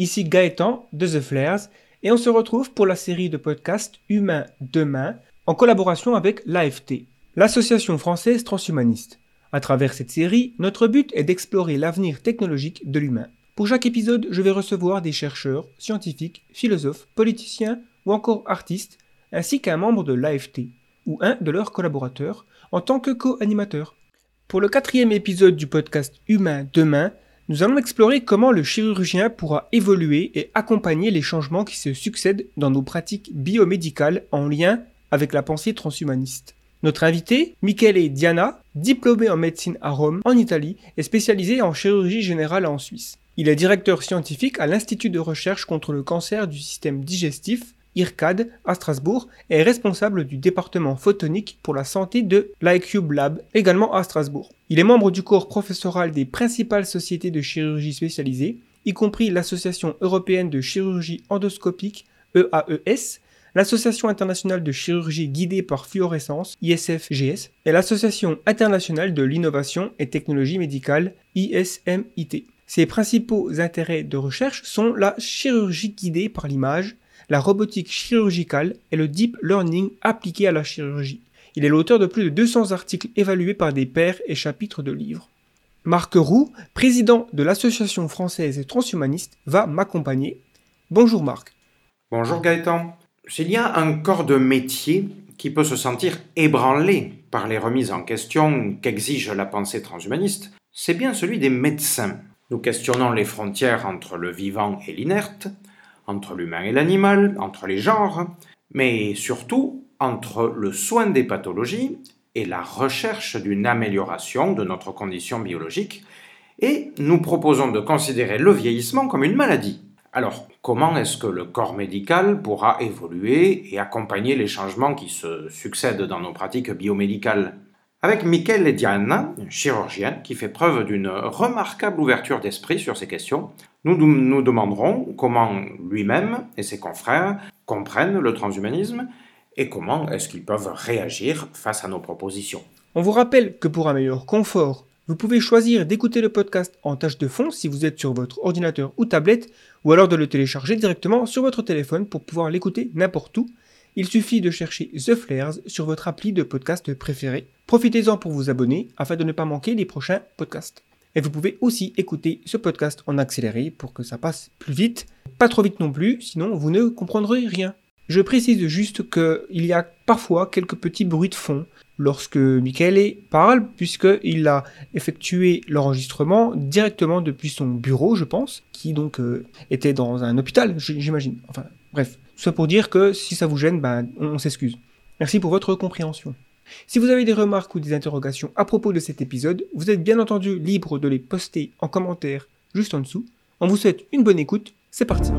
ici Gaëtan de The Flares et on se retrouve pour la série de podcasts Humain demain en collaboration avec l'AFT, l'Association française transhumaniste. À travers cette série, notre but est d'explorer l'avenir technologique de l'humain. Pour chaque épisode, je vais recevoir des chercheurs, scientifiques, philosophes, politiciens ou encore artistes, ainsi qu'un membre de l'AFT ou un de leurs collaborateurs en tant que co-animateur. Pour le quatrième épisode du podcast Humain demain, nous allons explorer comment le chirurgien pourra évoluer et accompagner les changements qui se succèdent dans nos pratiques biomédicales en lien avec la pensée transhumaniste. Notre invité, Michele Diana, diplômé en médecine à Rome, en Italie, et spécialisé en chirurgie générale en Suisse. Il est directeur scientifique à l'Institut de recherche contre le cancer du système digestif, IRCAD, à Strasbourg, est responsable du département photonique pour la santé de l'ICube Lab, également à Strasbourg. Il est membre du corps professoral des principales sociétés de chirurgie spécialisées, y compris l'Association européenne de chirurgie endoscopique, EAES, l'Association internationale de chirurgie guidée par fluorescence, ISFGS, et l'Association internationale de l'innovation et technologie médicale, ISMIT. Ses principaux intérêts de recherche sont la chirurgie guidée par l'image, la robotique chirurgicale et le deep learning appliqué à la chirurgie. Il est l'auteur de plus de 200 articles évalués par des pairs et chapitres de livres. Marc Roux, président de l'Association française et transhumaniste, va m'accompagner. Bonjour Marc. Bonjour Gaëtan. S'il y a un corps de métier qui peut se sentir ébranlé par les remises en question qu'exige la pensée transhumaniste, c'est bien celui des médecins. Nous questionnons les frontières entre le vivant et l'inerte, entre l'humain et l'animal, entre les genres, mais surtout entre le soin des pathologies et la recherche d'une amélioration de notre condition biologique, et nous proposons de considérer le vieillissement comme une maladie. Alors, comment est-ce que le corps médical pourra évoluer et accompagner les changements qui se succèdent dans nos pratiques biomédicales? Avec Michel Diana, chirurgien qui fait preuve d'une remarquable ouverture d'esprit sur ces questions, nous nous demanderons comment lui-même et ses confrères comprennent le transhumanisme et comment est-ce qu'ils peuvent réagir face à nos propositions. On vous rappelle que pour un meilleur confort, vous pouvez choisir d'écouter le podcast en tâche de fond si vous êtes sur votre ordinateur ou tablette, ou alors de le télécharger directement sur votre téléphone pour pouvoir l'écouter n'importe où il suffit de chercher The Flares sur votre appli de podcast préféré. Profitez-en pour vous abonner afin de ne pas manquer les prochains podcasts. Et vous pouvez aussi écouter ce podcast en accéléré pour que ça passe plus vite. Pas trop vite non plus, sinon vous ne comprendrez rien. Je précise juste qu'il y a parfois quelques petits bruits de fond lorsque Michele parle, puisqu'il a effectué l'enregistrement directement depuis son bureau, je pense, qui donc euh, était dans un hôpital, j'imagine. Enfin, bref. Soit pour dire que si ça vous gêne, ben, on s'excuse. Merci pour votre compréhension. Si vous avez des remarques ou des interrogations à propos de cet épisode, vous êtes bien entendu libre de les poster en commentaire juste en dessous. On vous souhaite une bonne écoute, c'est parti.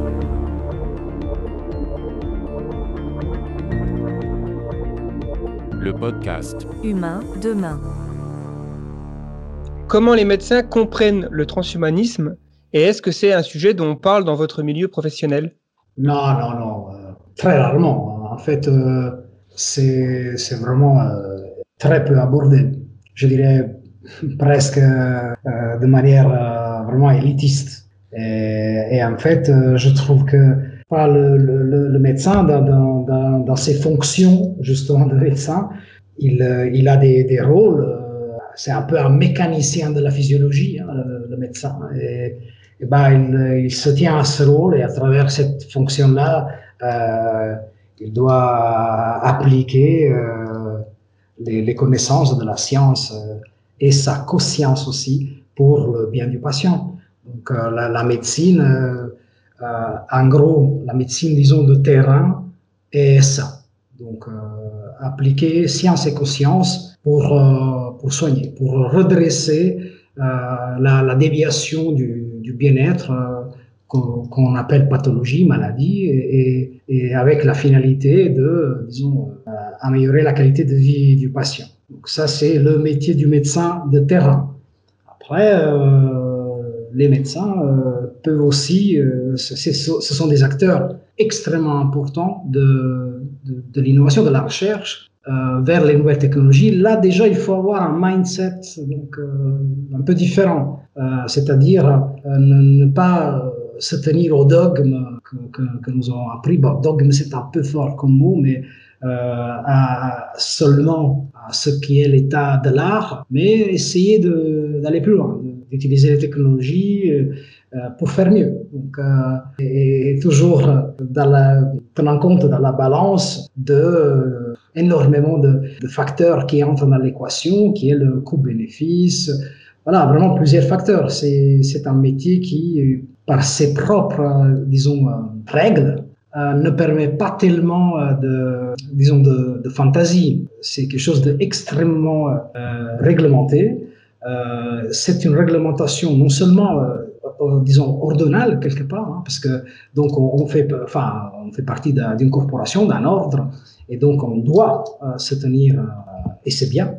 Le podcast Humain demain. Comment les médecins comprennent le transhumanisme et est-ce que c'est un sujet dont on parle dans votre milieu professionnel? Non, non, non, euh, très rarement. En fait, euh, c'est vraiment euh, très peu abordé. Je dirais presque de manière vraiment élitiste. Et, en fait, je trouve que le, le, médecin, dans, dans, dans, ses fonctions justement de médecin, il, il a des, des rôles. c'est un peu un mécanicien de la physiologie, hein, le, médecin. Et, eh ben, il, il, se tient à ce rôle et à travers cette fonction-là, euh, il doit appliquer euh, les, connaissances de la science euh, et sa conscience aussi pour le bien du patient. Donc euh, la, médecine, en gros, la médecine, disons, de terrain est ça. Donc appliquer science et conscience pour, pour soigner, pour redresser la, déviation du bien-être euh, qu'on appelle pathologie, maladie, et, avec la finalité de, disons, euh, améliorer la qualité de vie du patient. Donc ça, c'est le métier du médecin de terrain. Après, euh, les médecins peuvent aussi, ce sont des acteurs extrêmement importants de, l'innovation, de la recherche, euh, vers les nouvelles technologies, là déjà il faut avoir un mindset donc, euh, un peu différent, euh, c'est-à-dire ne, pas se tenir au dogme que, nous avons appris. Dogme, c'est un peu fort comme mot, mais euh, seulement à ce qui est l'état de l'art, mais essayer d'aller plus loin, d'utiliser les technologies euh, pour faire mieux. Donc, euh, et, toujours tenant compte dans la balance de euh, énormément de, facteurs qui entrent dans l'équation, qui est le coût-bénéfice. Voilà, vraiment plusieurs facteurs. C'est un métier qui, par ses propres, disons, règles, ne permet pas tellement de, disons, de, fantaisie. C'est quelque chose d'extrêmement euh, réglementé. Euh, c'est une réglementation non seulement euh, disons, ordonnale quelque part, hein, parce que donc on, fait, enfin, on fait partie d'une corporation, d'un ordre, et donc on doit euh, se tenir, euh, et c'est bien,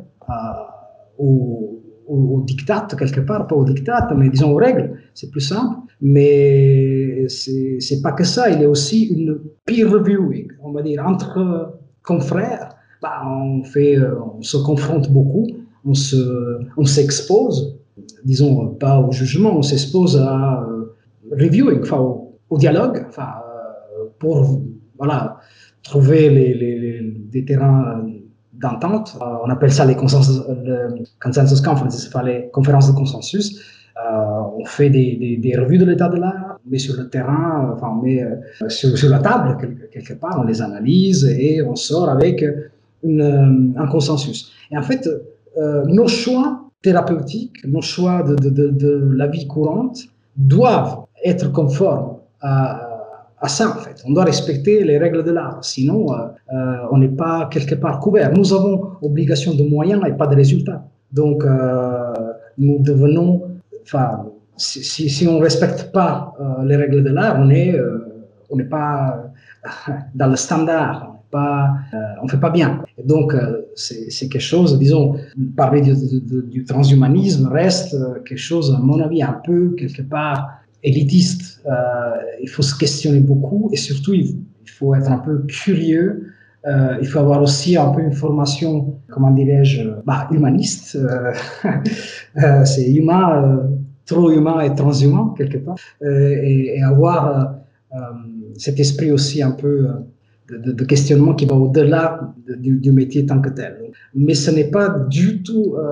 au, au, diktat quelque part, pas au diktat, mais disons aux règles, c'est plus simple. Mais c'est pas que ça, il y a aussi une peer reviewing, on va dire, entre confrères. Bah, on, fait, on se confronte beaucoup, on s'expose, se, on disons, pas au jugement, on s'expose à euh, reviewing, au, dialogue, euh, pour voilà, trouver les, les, des terrains Euh, on appelle ça les consensus, le consensus conferences, enfin, les conférences de consensus. on fait des, revues de l'état de l'art, on met sur le terrain, enfin, on met sur, la table quelque, part, on les analyse et on sort avec un consensus. Et en fait, nos choix thérapeutiques, nos choix de, la vie courante doivent être conformes à, à, ça, en fait. On doit respecter les règles de l'art, sinon euh, euh, on n'est pas quelque part couvert. Nous avons obligation de moyens et pas de résultats. Donc, euh, nous devenons, enfin, si, si, on ne respecte pas les règles de l'art, on n'est on n'est pas dans le standard pas, euh, on fait pas bien. Donc, c'est quelque chose, disons, parler du, du, transhumanisme reste quelque chose, à mon avis, un peu, quelque part, élitiste. il faut se questionner beaucoup et surtout, il, faut être un peu curieux. il faut avoir aussi un peu une formation, comment dirais-je, bah, humaniste. c'est humain, trop humain et transhumain, quelque part. Et, avoir cet esprit aussi un peu de, questionnement qui va au-delà du, du, métier tant que tel. Mais ce n'est pas du tout euh,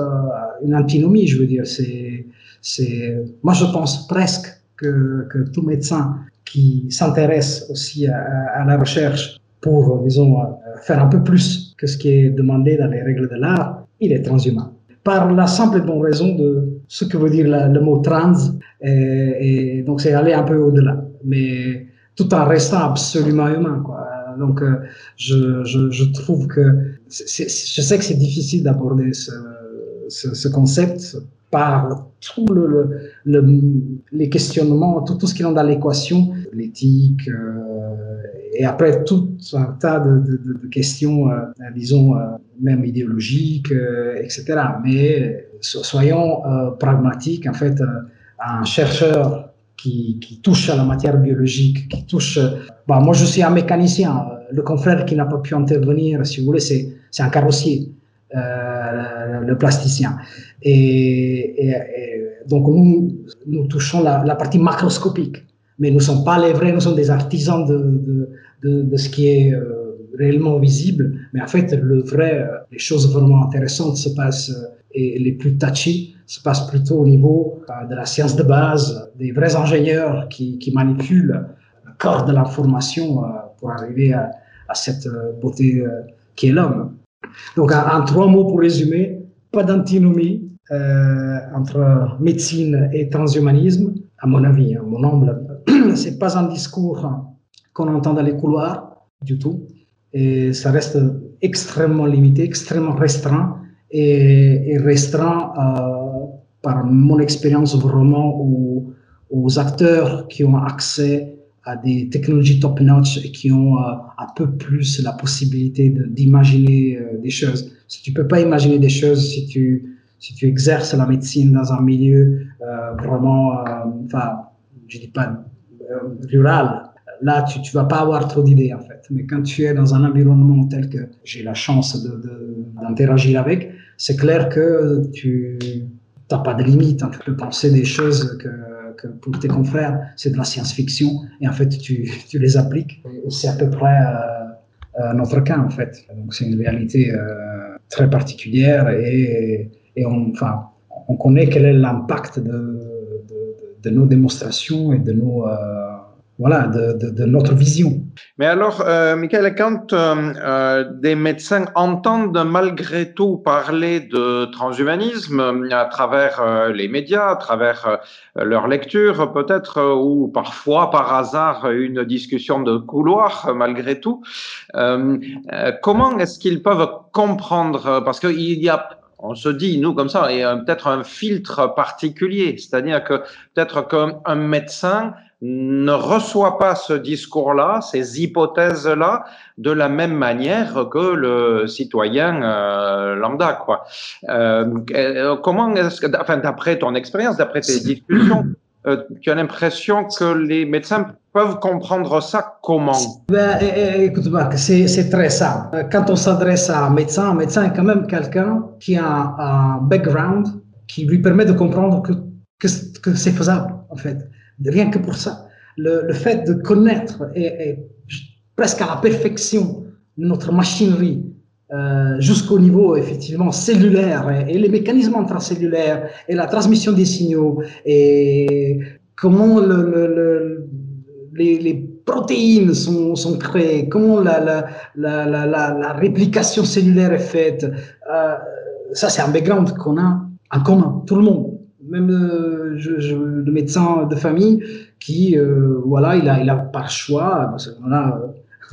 une antinomie, je veux dire. C'est, moi, je pense presque que, tout médecin qui s'intéresse aussi à, la recherche pour, disons, euh, faire un peu plus que ce qui est demandé dans les règles de l'art, il est transhumain. Par la simple et bonne raison de ce que veut dire le mot trans, et, donc c'est aller un peu au-delà, mais tout en restant absolument humain, donc, euh, je, trouve que je sais que c'est difficile d'aborder ce, concept par tous le, le, les questionnements, tout, tout ce qui est dans l'équation, l'éthique, euh, et après tout un tas de, questions, euh, disons, euh, même idéologiques, etc. Mais soyons pragmatiques, en fait, un chercheur qui, qui, touche à la matière biologique, qui touche... Bah, moi, je suis un mécanicien. Le confrère qui n'a pas pu intervenir, si vous voulez, c'est un carrossier, euh, le plasticien. Et, donc, nous, nous touchons la, partie macroscopique. Mais nous ne sommes pas les vrais, nous sommes des artisans de, ce qui est euh, réellement visible. Mais en fait, le vrai, euh, les choses vraiment intéressantes se passent et les plus touchy se passent plutôt au niveau de la science de base, des vrais ingénieurs qui, manipulent le corps de l'information pour arriver à cette beauté qui est l'homme. Donc, en, trois mots pour résumer, pas d'antinomie euh, entre médecine et transhumanisme, à mon avis, à mon humble. C'est pas un discours qu'on entend dans les couloirs du tout, et ça reste extrêmement limité, extrêmement restreint et, restreint euh, par mon expérience vraiment aux, acteurs qui ont accès à des technologies top-notch qui ont euh, un peu plus la possibilité d'imaginer euh, des choses. Si tu peux pas imaginer des choses si tu, si tu exerces la médecine dans un milieu euh, vraiment, enfin, je dis pas rural, là, tu ne vas pas avoir trop d'idées, en fait. Mais quand tu es dans un environnement tel que j'ai la chance d'interagir avec, c'est clair que tu n'as pas de limite. Hein. Tu peux penser des choses que que pour tes confrères, c'est de la science-fiction, et en fait, tu, tu les appliques. C'est à peu près notre cas, en fait. Donc, c'est une réalité très particulière, et, et on, enfin, on connaît quel est l'impact de, de, de, nos démonstrations et de nos voilà, de, notre vision. Mais alors, euh, Michael, quand euh, euh, des médecins entendent malgré tout parler de transhumanisme à travers les médias, à travers leur lecture peut-être, ou parfois par hasard une discussion de couloir malgré tout, comment est-ce qu'ils peuvent comprendre Parce qu'il y a on se dit, nous, comme ça, il peut-être un filtre particulier, c'est-à-dire que peut-être qu'un médecin ne reçoit pas ce discours-là, ces hypothèses-là, de la même manière que le citoyen euh, lambda. Quoi. Euh, euh, comment est-ce que, enfin, d'après ton expérience, d'après tes discussions, tu as l'impression que les médecins peuvent comprendre ça comment? Ben, Écoute, Marc, c'est très simple. Quand on s'adresse à un médecin, un médecin est quand même quelqu'un qui a un background qui lui permet de comprendre que, que, que c'est faisable, en fait rien que pour ça. Le, fait de connaître et, presque à la perfection notre machinerie euh, jusqu'au niveau effectivement cellulaire et, les mécanismes intracellulaires et la transmission des signaux et comment le, les, protéines sont, sont, créées, comment la, la, la, la, réplication cellulaire est faite. Euh, ça, c'est un background qu'on a en commun, tout le monde même euh, le médecin de famille qui, euh, voilà, il a, il a par choix, parce qu'on a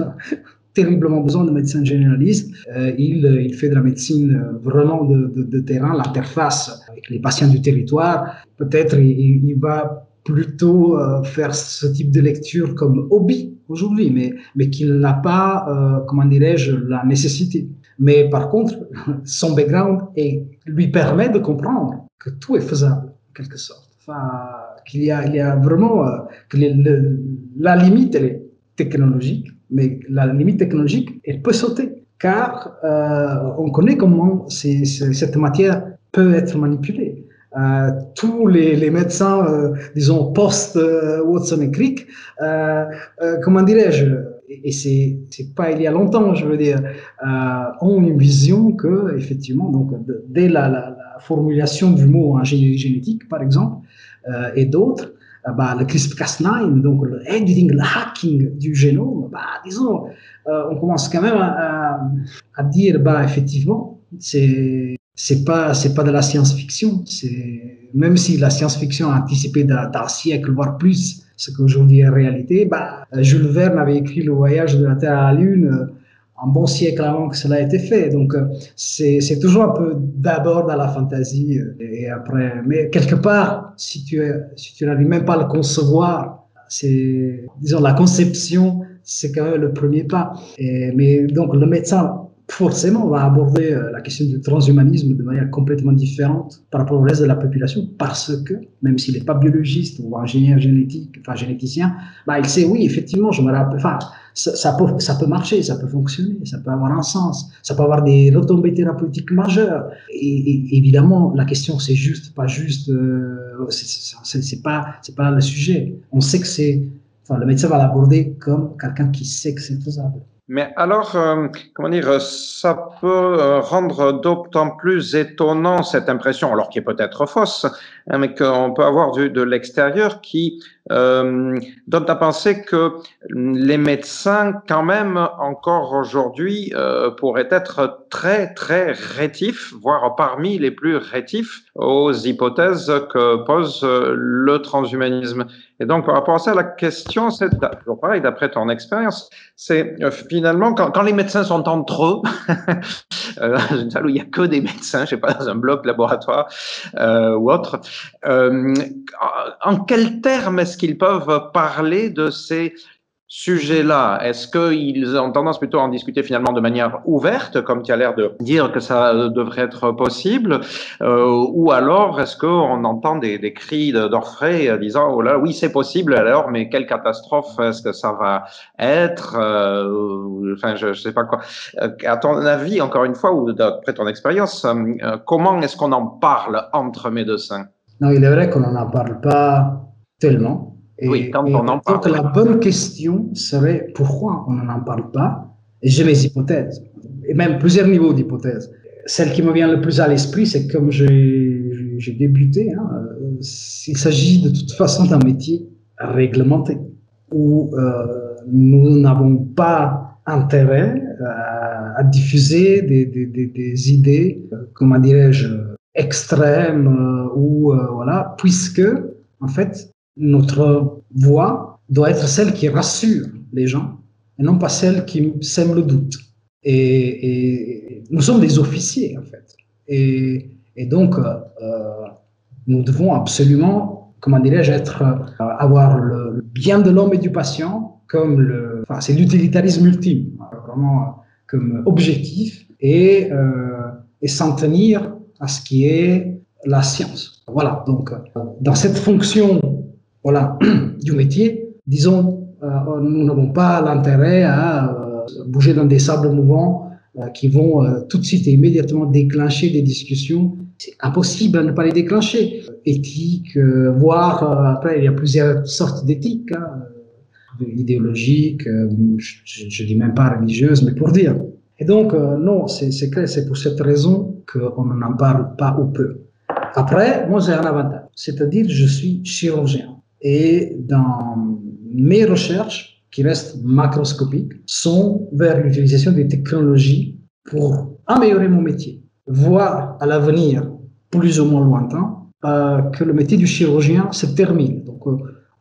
euh, terriblement besoin de médecins généralistes, il, il, fait de la médecine vraiment de, terrain, l'interface avec les patients du territoire. Peut-être il, va plutôt faire ce type de lecture comme hobby aujourd'hui, mais, mais qu'il n'a pas, comment dirais-je, la nécessité. Mais par contre, son background et lui permet de comprendre que tout est faisable, sorte. Enfin, qu'il y a, il y a vraiment euh, la limite, elle est technologique, mais la limite technologique, elle peut sauter, car euh, on connaît comment cette matière peut être manipulée. Euh, tous les, médecins, disons, post-Watson et Crick, comment dirais-je, et c'est c'est pas il y a longtemps, je veux dire, ont une vision que effectivement, donc dès la, la, formulation du mot ingénierie génétique, par exemple, euh, et d'autres, euh, bah, le CRISPR-Cas9, donc le editing, le hacking du génome, bah, disons, euh, on commence quand même à, dire, bah, effectivement, c'est c'est pas c'est pas de la science-fiction, c'est même si la science-fiction a anticipé d'un siècle voire plus ce qu'aujourd'hui est réalité, bah, Jules Verne avait écrit le voyage de la Terre à la Lune un bon siècle avant que cela ait été fait. Donc, euh, c'est toujours un peu d'abord dans la fantaisie euh, et après. Mais quelque part, si tu, si tu n'arrives même pas à le concevoir, c'est, disons, la conception, c'est quand même le premier pas. Mais donc, le médecin forcément, on va aborder euh, la question du transhumanisme de manière complètement différente par rapport au reste de la population, parce que, même s'il n'est pas biologiste ou ingénieur génétique, enfin généticien, bah, il sait, oui, effectivement, je me rappelle, enfin, ça, peut, ça peut marcher, ça peut fonctionner, ça peut avoir un sens, ça peut avoir des retombées thérapeutiques majeures. Et, évidemment, la question, c'est juste, pas juste, euh, c'est pas, c'est pas le sujet. On sait que c'est, enfin, le médecin va l'aborder comme quelqu'un qui sait que c'est faisable. Mais alors, euh, comment dire, ça peut euh, rendre d'autant plus étonnant cette impression, alors qui est peut-être fausse, hein, mais qu'on peut avoir de, de l'extérieur, qui euh, donne à penser que les médecins, quand même, encore aujourd'hui, euh, pourraient être très, très rétifs, voire parmi les plus rétifs aux hypothèses que pose le transhumanisme. Et donc, par rapport à ça, la question, c'est pareil, d'après ton expérience, c'est euh, finalement, quand, les médecins sont entre eux, euh, dans une salle où il n'y a que des médecins, je sais pas, dans un bloc laboratoire euh, ou autre, euh, en quels termes est-ce qu'ils peuvent parler de ces sujet-là Est-ce qu'ils ont tendance plutôt à en discuter finalement de manière ouverte, comme tu as l'air de dire que ça devrait être possible, euh, ou alors est-ce qu'on entend des, cris d'orfraie disant oh là oui c'est possible alors mais quelle catastrophe est-ce que ça va être euh, Enfin je, je sais pas quoi. Euh, à ton avis encore une fois ou d'après ton expérience, comment est-ce qu'on en parle entre médecins? Non il est vrai qu'on n'en parle pas tellement. Et, oui, quand on en parle. Donc la bonne question serait pourquoi on n'en parle pas Et j'ai mes hypothèses, et même plusieurs niveaux d'hypothèses. Celle qui me vient le plus à l'esprit, c'est comme j'ai débuté, hein, euh, il s'agit de toute façon d'un métier réglementé, où euh, nous n'avons pas intérêt à, à diffuser des, des, des, des idées, euh, comment dirais-je, extrêmes, euh, ou euh, voilà, puisque en fait notre voix doit être celle qui rassure les gens et non pas celle qui sème le doute. Et, nous sommes des officiers en fait. Et, donc euh, nous devons absolument, comment dirais-je, être, avoir le bien de l'homme et du patient comme le, enfin, c'est l'utilitarisme ultime, vraiment comme objectif euh, et s'en tenir à ce qui est la science. Voilà, donc dans cette fonction voilà, du métier, disons, euh, nous n'avons pas l'intérêt à euh, bouger dans des sables mouvants euh, qui vont euh, tout de suite et immédiatement déclencher des discussions. C'est impossible de ne pas les déclencher. Éthique, euh, voire après, il y a plusieurs sortes d'éthique. Hein, idéologique, je, ne dis même pas religieuse, mais pour dire. Et donc, non, c'est clair, c'est pour cette raison qu'on n'en parle pas ou peu. Après, moi, j'ai un avantage, c'est-à-dire je suis chirurgien. Et dans mes recherches, qui restent macroscopiques, sont vers l'utilisation des technologies pour améliorer mon métier, voir à l'avenir plus ou moins lointain euh, que le métier du chirurgien se termine. Donc, euh,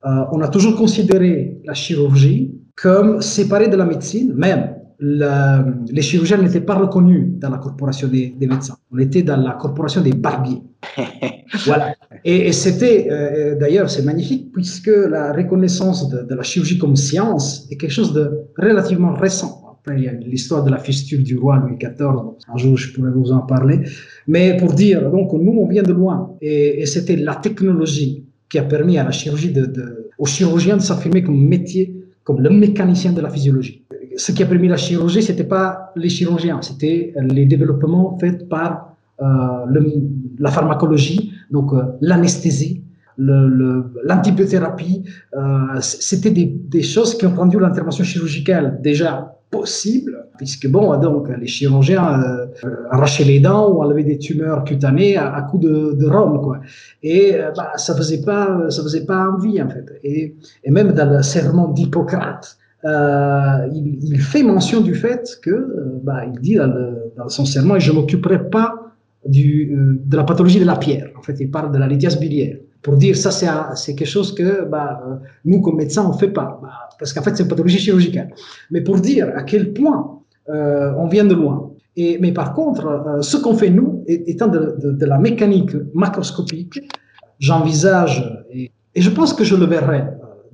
euh on a toujours considéré la chirurgie comme séparée de la médecine, même les chirurgiens n'étaient pas reconnus dans la corporation des, médecins. On était dans la corporation des barbiers. voilà. Et, c'était, euh, d'ailleurs, c'est magnifique puisque la reconnaissance de, la chirurgie comme science est quelque chose de relativement récent. Après, il y a l'histoire de la fistule du roi Louis XIV. Un jour, je pourrais vous en parler. Mais pour dire, donc, nous, on vient de loin. Et, c'était la technologie qui a permis à la chirurgie de, de aux chirurgiens de s'affirmer comme métier, comme le mécanicien de la physiologie ce qui a permis la chirurgie, c'était pas les chirurgiens, c'était les développements faits par euh, la pharmacologie, donc euh, l'anesthésie, l'antibiothérapie. Euh, c'était des, des, choses qui ont rendu l'intervention chirurgicale déjà possible, puisque bon, donc les chirurgiens euh, arrachaient les dents ou enlevaient des tumeurs cutanées à, à coups de, de rhum, quoi. Et bah, ça faisait pas, ça faisait pas envie en fait. Et, et même dans le serment d'Hippocrate, euh, il, fait mention du fait que, euh, bah, il dit dans, le, dans, je m'occuperai pas du, euh, de la pathologie de la pierre. En fait, il parle de la lithiase biliaire. Pour dire ça, c'est quelque chose que bah, nous, comme médecins, on fait pas. Bah, parce qu'en fait, c'est une pathologie chirurgicale. Mais pour dire à quel point on vient de loin. Et, mais par contre, ce qu'on fait nous, étant de, la mécanique macroscopique, j'envisage, et, je pense que je le verrai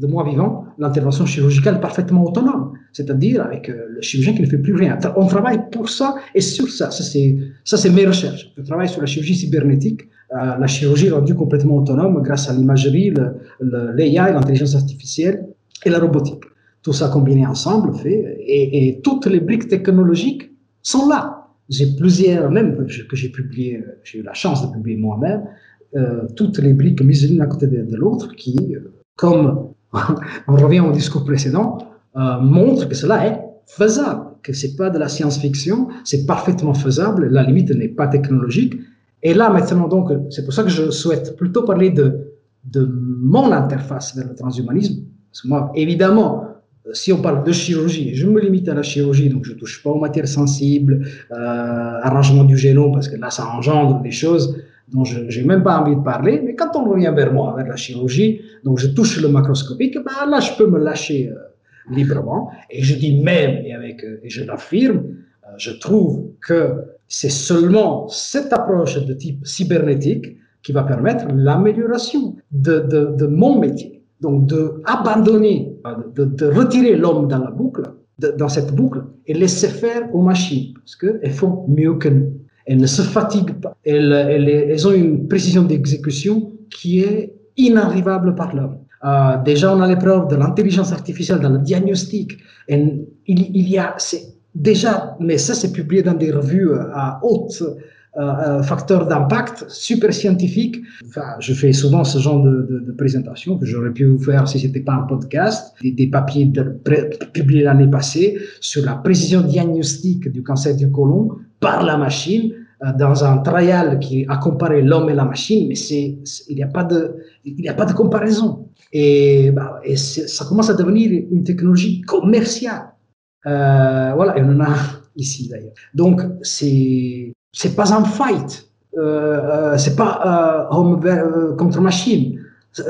de moi vivant, l'intervention chirurgicale parfaitement autonome, c'est-à-dire avec euh, le chirurgien qui ne fait plus rien. On travaille pour ça et sur ça. Ça, c'est, mes recherches. Je travaille sur la chirurgie cybernétique, euh, la chirurgie rendue complètement autonome grâce à l'imagerie, l'AI, l'intelligence artificielle et la robotique. Tout ça combiné ensemble fait, et, et toutes les briques technologiques sont là. J'ai plusieurs, même que j'ai publié, euh, j'ai eu la chance de publier moi-même, toutes les briques mises l'une à côté de l'autre qui, comme on revient au discours précédent, euh, montre que cela est faisable, que c'est pas de la science-fiction, c'est parfaitement faisable, la limite n'est pas technologique. Et là, maintenant, donc, c'est pour ça que je souhaite plutôt parler de, de mon interface vers le transhumanisme. Parce que moi, évidemment, si on parle de chirurgie, je me limite à la chirurgie, donc je touche pas aux matières sensibles, euh, arrangement du génome, parce que là, ça engendre des choses dont je n'ai même pas envie de parler, mais quand on revient vers moi, vers la chirurgie, donc je touche le macroscopique, ben là, je peux me lâcher euh, librement. Et je dis même, et, avec, euh, et je l'affirme, euh, je trouve que c'est seulement cette approche de type cybernétique qui va permettre l'amélioration de, de, mon métier. Donc, de, de retirer l'homme dans la boucle, dans cette boucle, et laisser faire aux machines, parce qu'elles font mieux que nous. Elles ne se fatiguent pas. Elles, elles, elles ont une précision d'exécution qui est inarrivable par l'homme. Euh, déjà, on a l'épreuve de l'intelligence artificielle dans le diagnostic. Il, y a, déjà, mais ça, c'est publié dans des revues à haute, facteur d'impact super scientifique. Enfin, je fais souvent ce genre de, de, présentation que j'aurais pu vous faire si c'était pas un podcast. Des, papiers publiés l'année passée sur la précision diagnostique du cancer du côlon par la machine dans un trial qui a comparé l'homme et la machine, mais c'est, il n'y a pas de, a pas de comparaison. Et, bah, ça commence à devenir une technologie commerciale. Euh, voilà, et on en a ici d'ailleurs. Donc, c'est, c'est pas un fight. Euh, euh c'est pas euh, homme euh, contre machine.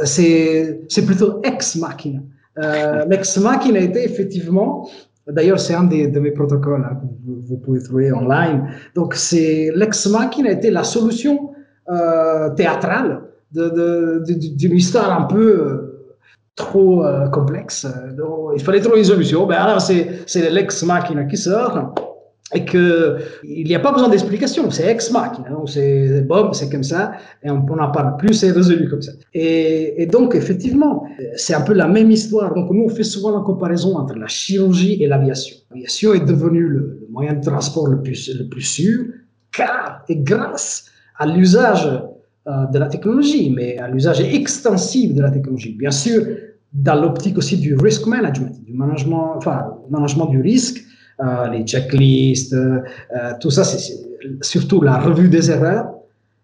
C'est, plutôt ex machina. Euh, l'ex machina était effectivement D'ailleurs, c'est un de, de, mes protocoles hein, que vous, pouvez trouver online. Donc, c'est l'ex machina était la solution euh, théâtrale d'une histoire un peu euh, trop euh, complexe. Donc, il fallait trouver une solution. Ben alors, c'est l'ex machina qui sort et que il n'y a pas besoin d'explication, c'est ex machina, hein, c'est Bob, c'est comme ça, et on n'en parle plus, c'est résolu comme ça. Et, donc, effectivement, c'est un peu la même histoire. Donc, nous, on fait souvent la comparaison entre la chirurgie et l'aviation. L'aviation est devenue le, moyen de transport le plus, le plus sûr, car et grâce à l'usage euh, de la technologie, mais à l'usage extensif de la technologie. Bien sûr, dans l'optique aussi du risk management, du management, enfin, management du risque, euh, les checklists, euh, tout ça, c'est surtout la revue des erreurs.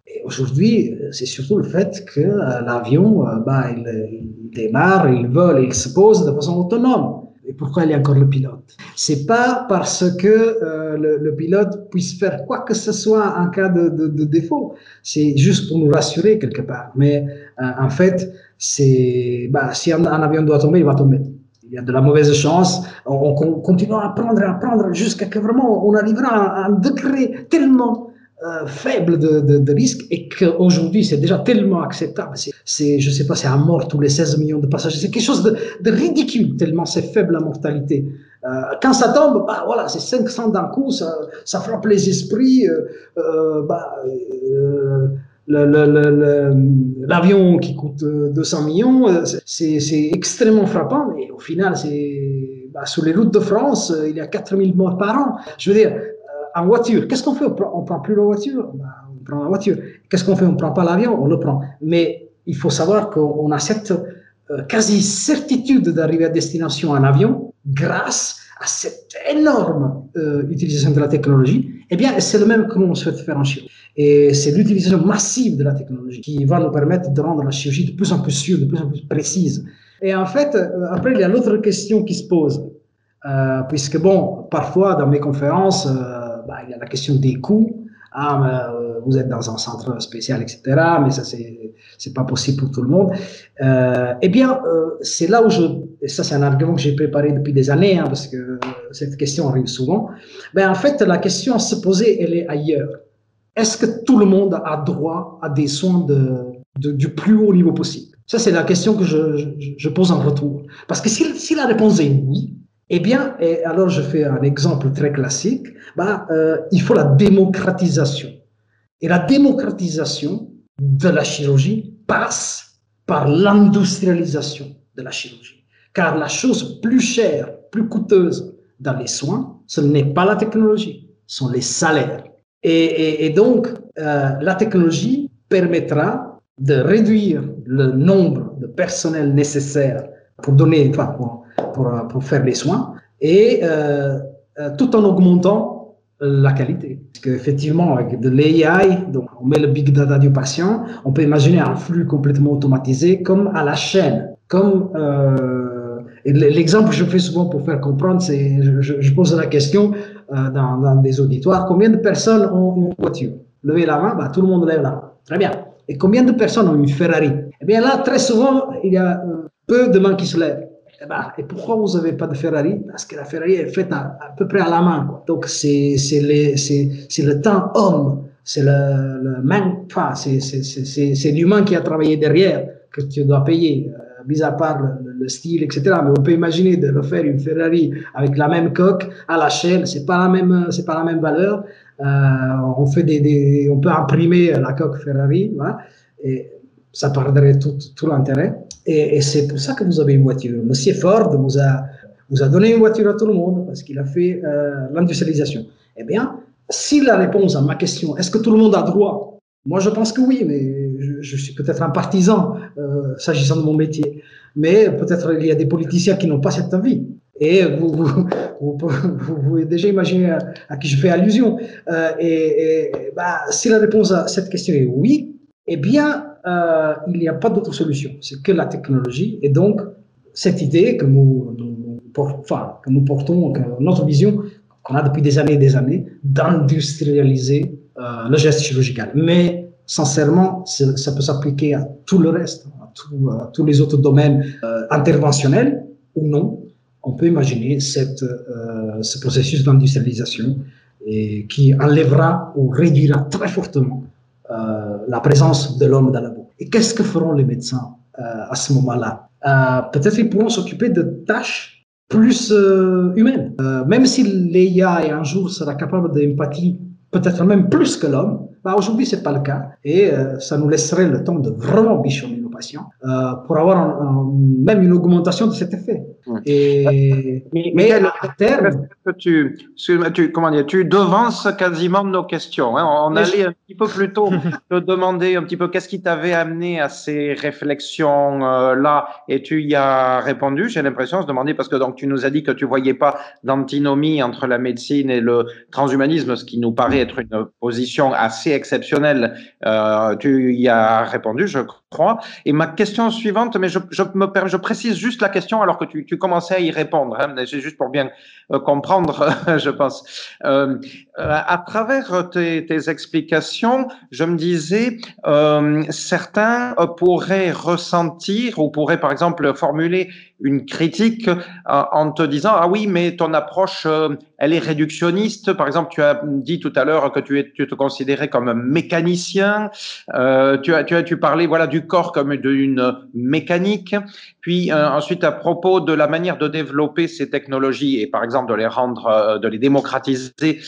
Et aujourd'hui, c'est surtout le fait que l'avion, bah, il, démarre, il vole, il se pose de façon autonome. Et pourquoi il y a encore le pilote? C'est pas parce que euh, le, pilote puisse faire quoi que ce soit en cas de, défaut. C'est juste pour nous rassurer quelque part. Mais euh, en fait, c'est bah, si un, avion doit tomber, il va tomber. Il y a de la mauvaise chance. On, on continuera à apprendre, à apprendre jusqu'à que vraiment on arrivera à un degré tellement euh, faible de, de, risque et qu'aujourd'hui c'est déjà tellement acceptable. C'est, je sais pas, c'est à mort tous les 16 millions de passagers. C'est quelque chose de, ridicule tellement c'est faible la mortalité. Euh, quand ça tombe, bah voilà, c'est 500 d'un coup, ça, ça frappe les esprits. Euh, bah, l'avion qui coûte 200 millions, c'est, c'est extrêmement frappant, mais au final, c'est bah, sur les routes de France, il y a 4000 morts par an. Je veux dire, en voiture. Qu'est-ce qu'on fait? On ne prend plus la voiture? Ben, On prend la voiture. Qu'est-ce qu'on fait? On ne prend pas l'avion On le prend. Mais il faut savoir qu'on a cette euh, quasi-certitude d'arriver à destination en avion grâce à cette énorme euh, utilisation de la technologie. Eh bien, c'est le même que l'on souhaite faire en chirurgie. Et c'est l'utilisation massive de la technologie qui va nous permettre de rendre la chirurgie de plus en plus sûre, de plus en plus précise. Et en fait, euh, après, il y a l'autre question qui se pose. Euh, puisque, bon, parfois, dans mes conférences, bah, il y a la question des coûts. Ah, euh, vous êtes dans un centre spécial, etc. Mais ça, c'est c'est pas possible pour tout le monde. Euh, eh bien, euh, c'est là où je, et ça, c'est un argument que j'ai préparé depuis des années, hein, parce que cette question arrive souvent. Ben, en fait, la question à se poser, elle est ailleurs. Est-ce que tout le monde a droit à des soins du plus haut niveau possible? Ça, c'est la question que je, pose en retour. Parce que si, la réponse est oui, eh bien, alors je fais un exemple très classique, bah, euh, il faut la démocratisation. Et la démocratisation de la chirurgie passe par l'industrialisation de la chirurgie. Car la chose plus chère, plus coûteuse dans les soins, ce n'est pas la technologie, ce sont les salaires. Et, donc, euh, la technologie permettra de réduire le nombre de personnel nécessaire pour donner, enfin, pour pour, pour faire les soins et euh, euh tout en augmentant la qualité. Parce qu'effectivement, avec de l'AI, on met le big data du patient, on peut imaginer un flux complètement automatisé comme à la chaîne. Comme euh, l'exemple que je fais souvent pour faire comprendre, c'est je, je, pose la question euh, dans, des auditoires combien de personnes ont une voiture? Levez la main, bah, tout le monde lève la main. Très bien. Et combien de personnes ont une Ferrari? Eh bien là, très souvent, il y a euh, peu de mains qui se lèvent. Eh ben, et pourquoi vous n'avez pas de Ferrari? Parce que la Ferrari est faite à, à peu près à la main. Donc, c'est le temps homme, c'est le, le enfin, c'est l'humain qui a travaillé derrière que tu dois payer, euh, mis à part le, le, style, etc. Mais on peut imaginer de refaire une Ferrari avec la même coque à la chaîne, c'est pas la même, c'est pas la même valeur. Euh, on fait des, on peut imprimer la coque Ferrari, voilà, et ça perdrait tout, tout l'intérêt. Et, et c'est pour ça que vous avez une voiture. Monsieur Ford vous a, vous a donné une voiture à tout le monde parce qu'il a fait euh, l'industrialisation. Eh bien, si la réponse à ma question, est-ce que tout le monde a droit? Moi, je pense que oui, mais je, suis peut-être un partisan euh, s'agissant de mon métier. Mais peut-être il y a des politiciens qui n'ont pas cette envie. Et vous, vous, vous, pouvez déjà imaginer à, qui je fais allusion. Euh, et, bah, si la réponse à cette question est oui, eh bien, euh, il n'y a pas d'autre solution. C'est que la technologie. Et donc, cette idée que nous, nous, enfin, que nous portons, notre vision qu'on a depuis des années et des années, d'industrialiser euh, le geste chirurgical. Mais sincèrement, ça peut s'appliquer à tout le reste, à, tous les autres domaines euh, interventionnels ou non. On peut imaginer euh, ce processus d'industrialisation qui enlèvera ou réduira très fortement euh, la présence de l'homme dans la boue. Et qu'est-ce que feront les médecins à ce moment-là? Peut-être qu'ils pourront s'occuper de tâches plus humaines. même si l'IA un jour sera capable d'empathie peut-être même plus que l'homme. Bah, Aujourd'hui, c'est pas le cas. Et euh, ça nous laisserait le temps de vraiment bichonner euh, pour avoir même une augmentation de cet effet. Et, mais, à terme... Tu, tu, comment dire, tu devances quasiment nos questions. Hein. On allait un petit peu plus tôt te demander un petit peu qu'est-ce qui t'avait amené à ces réflexions-là euh, et tu y as répondu. J'ai l'impression de se demander parce que donc tu nous as dit que tu voyais pas d'antinomie entre la médecine et le transhumanisme, ce qui nous paraît être une position assez exceptionnelle. Euh, tu y as répondu, je Et ma question suivante, mais je, je me je précise juste la question alors que tu, commençais à y répondre. Hein, c'est juste pour bien euh, comprendre, je pense. Euh, à travers tes, explications, je me disais, euh, certains pourraient ressentir ou pourraient par exemple formuler une critique euh, en te disant ah oui mais ton approche euh, elle est réductionniste par exemple tu as dit tout à l'heure que tu, te considérais comme un mécanicien euh, tu as tu as tu parlais voilà du corps comme d'une mécanique. Puis ensuite à propos de la manière de développer ces technologies et par exemple de les rendre de les démocratiser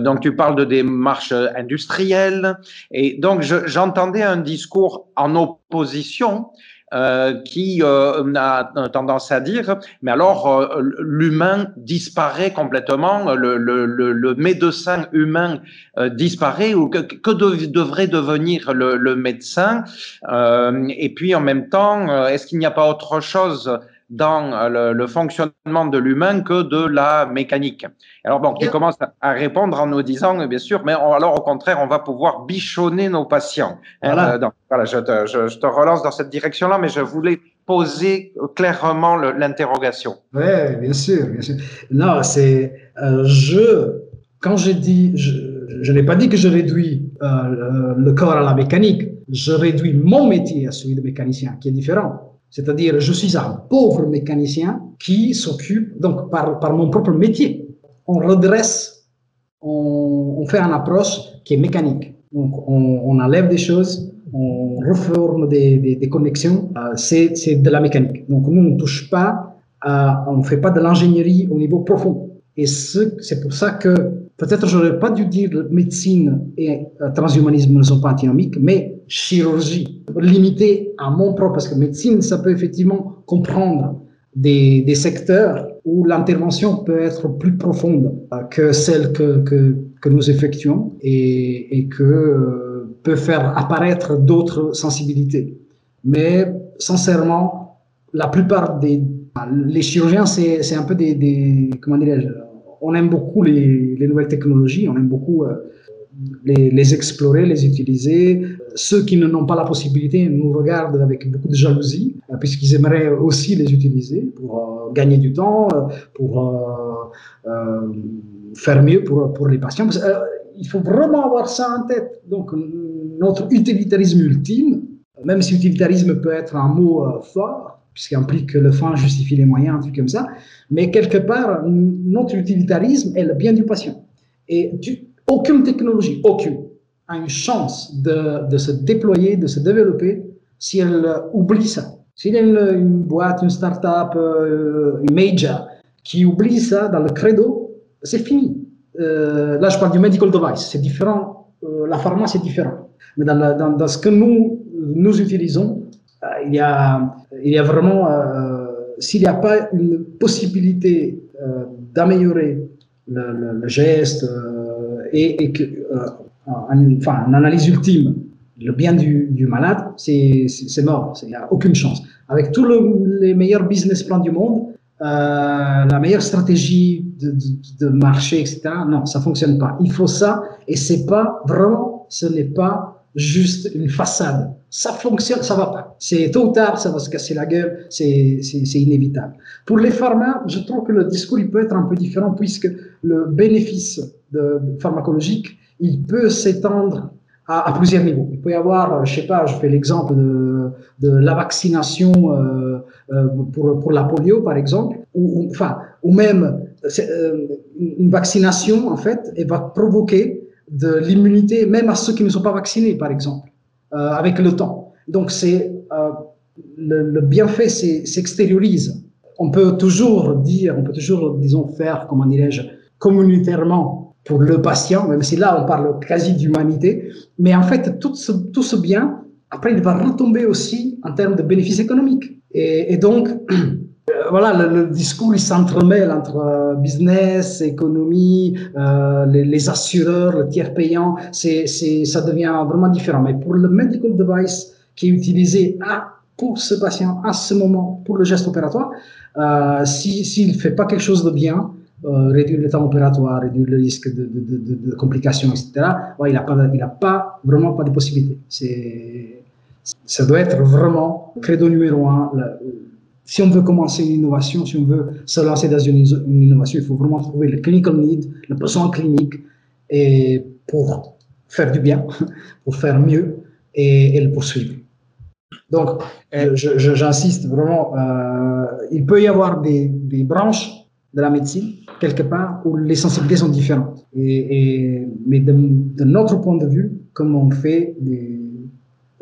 donc tu parles de démarches industrielles. Et donc j'entendais un discours en opposition euh, qui euh, a tendance à dire, mais alors euh, l'humain disparaît complètement, le, le, le, médecin humain disparaît, ou que, que devrait devenir le, le médecin Et puis en même temps, est-ce qu'il n'y a pas autre chose dans euh, le, fonctionnement de l'humain que de la mécanique. Alors bon, tu commences à répondre en nous disant, bien sûr, mais alors au contraire, on va pouvoir bichonner nos patients. Hein, voilà. donc, voilà je, te, je, te, relance dans cette direction-là, mais je voulais poser clairement l'interrogation. Oui, bien sûr, bien sûr. Non, c'est euh, je quand j'ai dit, je, je n'ai pas dit que je réduis euh, le corps à la mécanique. Je réduis mon métier à celui de mécanicien, qui est différent. C'est-à-dire, je suis un pauvre mécanicien qui s'occupe, donc par, mon propre métier, on redresse, on, fait une approche qui est mécanique. Donc, on, enlève des choses, on reforme des, connexions, euh, c'est de la mécanique. Donc, nous, on ne touche pas, on ne fait pas de l'ingénierie au niveau profond. Et c'est pour ça que peut-être j'aurais pas dû dire médecine et euh, transhumanisme ne sont pas antinomiques, mais chirurgie, limitée à mon propre, parce que médecine, ça peut effectivement comprendre des, des secteurs où l'intervention peut être plus profonde euh, que celle que, que, que nous effectuons et, et que euh, peut faire apparaître d'autres sensibilités. Mais sincèrement, la plupart des les chirurgiens, c'est un peu des, des comment dirais-je, on aime beaucoup les, les, nouvelles technologies, on aime beaucoup euh, les, explorer, les utiliser. Ceux qui n'ont pas la possibilité nous regardent avec beaucoup de jalousie, euh, puisqu'ils aimeraient aussi les utiliser pour euh, gagner du temps, pour faire mieux pour les patients. il faut vraiment avoir ça en tête. Donc, notre utilitarisme ultime, même si utilitarisme peut être un mot fort, puisqu'il implique que le fin justifie les moyens, un truc comme ça, mais quelque part, notre utilitarisme est le bien du patient. Et aucune technologie, aucune, a une chance de, de, se déployer, de se développer si elle oublie ça. S'il y a une, boîte, une start-up, euh, une major qui oublie ça dans le credo, c'est fini. Euh, là, je parle du medical device, c'est différent. Euh, la pharmacie est différente. Mais dans, dans, dans, ce que nous, nous utilisons, il, y a, il y a vraiment, euh, s'il n'y a pas une possibilité d'améliorer le, geste et, et que, enfin, une analyse ultime, le bien du, du malade, c'est mort, il n'y a aucune chance. Avec tous les meilleurs business plans du monde, euh, la meilleure stratégie de, de, de, marché, etc. Non, ça fonctionne pas. Il faut ça, et c'est pas vraiment, ce n'est pas juste une façade. Ça fonctionne, ça va pas. C'est tôt ou tard, ça va se casser la gueule, c'est inévitable. Pour les pharma, je trouve que le discours il peut être un peu différent puisque le bénéfice de, pharmacologique, il peut s'étendre à, plusieurs niveaux. Il peut y avoir, je sais pas, je fais l'exemple de, de, la vaccination euh, euh, pour, pour la polio, par exemple, ou, enfin, ou même euh, une vaccination, en fait, elle va provoquer de l'immunité, même à ceux qui ne sont pas vaccinés, par exemple, euh, avec le temps. Donc, c'est euh, le, le, bienfait s'extériorise. On peut toujours dire, on peut toujours, disons, faire, comment dirais-je, communautairement pour le patient, même si là, on parle quasi d'humanité. Mais en fait, tout ce, tout ce bien, après, il va retomber aussi en termes de bénéfices économiques. Et, donc, voilà, le, discours il s'entremêle entre euh, business, économie, euh, les, les, assureurs, le tiers payant, c'est, c'est, ça devient vraiment différent. Mais pour le medical device qui est utilisé à, pour ce patient à ce moment, pour le geste opératoire, euh, s'il ne fait pas quelque chose de bien, euh, réduire le temps opératoire, réduire le risque de, de, de, de complications, etc., il n'a pas, il a pas, vraiment pas de possibilité. C'est, ça doit être vraiment credo numéro un. La, si on veut commencer une innovation, si on veut se lancer dans une, innovation, il faut vraiment trouver le clinical need, le besoin clinique, et pour faire du bien, pour faire mieux et, le poursuivre. Donc, j'insiste vraiment, euh, il peut y avoir des, des, branches de la médecine, quelque part, où les sensibilités sont différentes. Et, et mais de, de, notre point de vue, comme on fait des...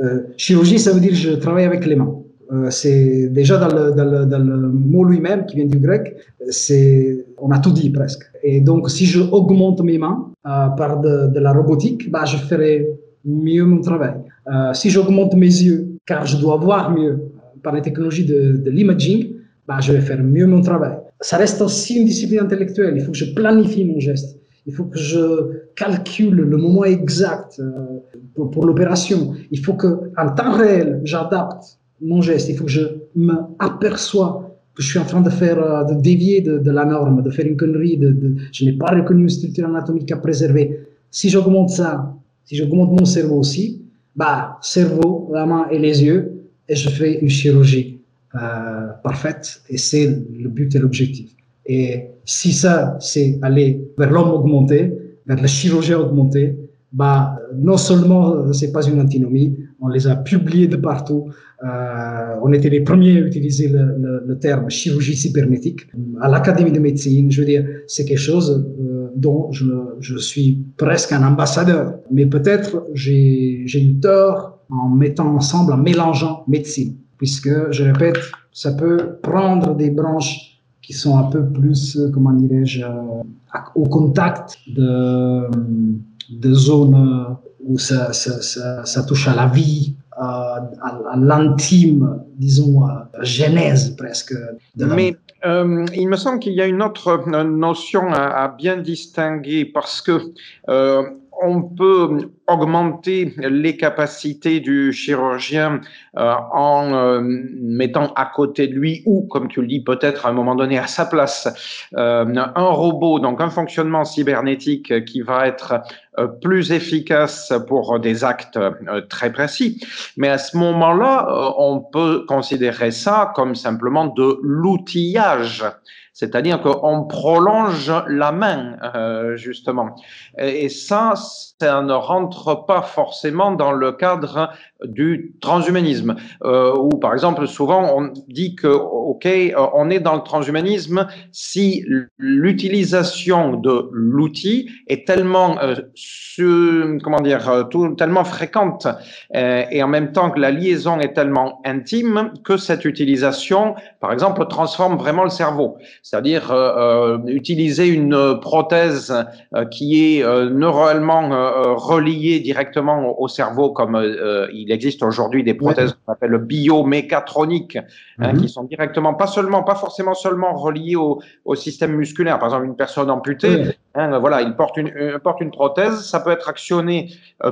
Euh, chirurgie, ça veut dire je travaille avec les mains. Euh, c'est déjà dans le, mot lui-même qui vient du grec, c'est on a tout dit presque. Et donc si je augmente mes mains euh, par de, la robotique, bah, je ferai mieux mon travail. Euh, si j'augmente mes yeux, car je dois voir mieux par les technologies de, de l'imaging, bah, je vais faire mieux mon travail. Ça reste aussi une discipline intellectuelle. Il faut que je planifie mon geste. Il faut que je calcule le moment exact pour, pour l'opération. Il faut que, en temps réel, j'adapte mon geste, il faut que je m'aperçois que je suis en train de faire, euh, de dévier de, la norme, de faire une connerie, je n'ai pas reconnu une structure anatomique à préserver. Si j'augmente ça, si j'augmente mon cerveau aussi, bah, cerveau, la main et les yeux, et je fais une chirurgie euh, parfaite, et c'est le but et l'objectif. Et si ça, c'est aller vers l'homme augmenté, vers la chirurgie augmentée, bah, non seulement c'est pas une antinomie, on les a publiés de partout. Euh, on était les premiers à utiliser le, terme chirurgie cybernétique. À l'Académie de médecine, je veux dire, c'est quelque chose euh, dont je, je, suis presque un ambassadeur. Mais peut-être j'ai eu tort en mettant ensemble, en mélangeant médecine. Puisque, je répète, ça peut prendre des branches qui sont un peu plus, comment dirais-je, euh, au contact de, de zones où ça, ça, ça, ça touche à la vie, à, à, l'intime, disons, genèse presque. De Mais euh, il me semble qu'il y a une autre notion à, à bien distinguer parce que euh, on peut augmenter les capacités du chirurgien euh, en euh, mettant à côté de lui ou, comme tu le dis, peut-être à un moment donné à sa place, euh, un robot, donc un fonctionnement cybernétique qui va être plus efficace pour des actes très précis. Mais à ce moment-là, on peut considérer ça comme simplement de l'outillage c'est-à-dire qu'on prolonge la main, euh, justement. Et, ça, ça ne rentre pas forcément dans le cadre du transhumanisme, euh, où par exemple souvent on dit que ok, on est dans le transhumanisme si l'utilisation de l'outil est tellement euh, comment dire euh, tout, tellement fréquente euh, et en même temps que la liaison est tellement intime que cette utilisation, par exemple, transforme vraiment le cerveau. C'est-à-dire euh, utiliser une prothèse qui est neuralement reliée directement au cerveau, comme il existe aujourd'hui des prothèses qu'on appelle biomécatroniques, hein, mhm. qui sont directement, pas seulement, pas forcément seulement reliées au, au système musculaire. Par exemple, une personne amputée, hein, voilà, il porte une, porte une prothèse, ça peut être actionné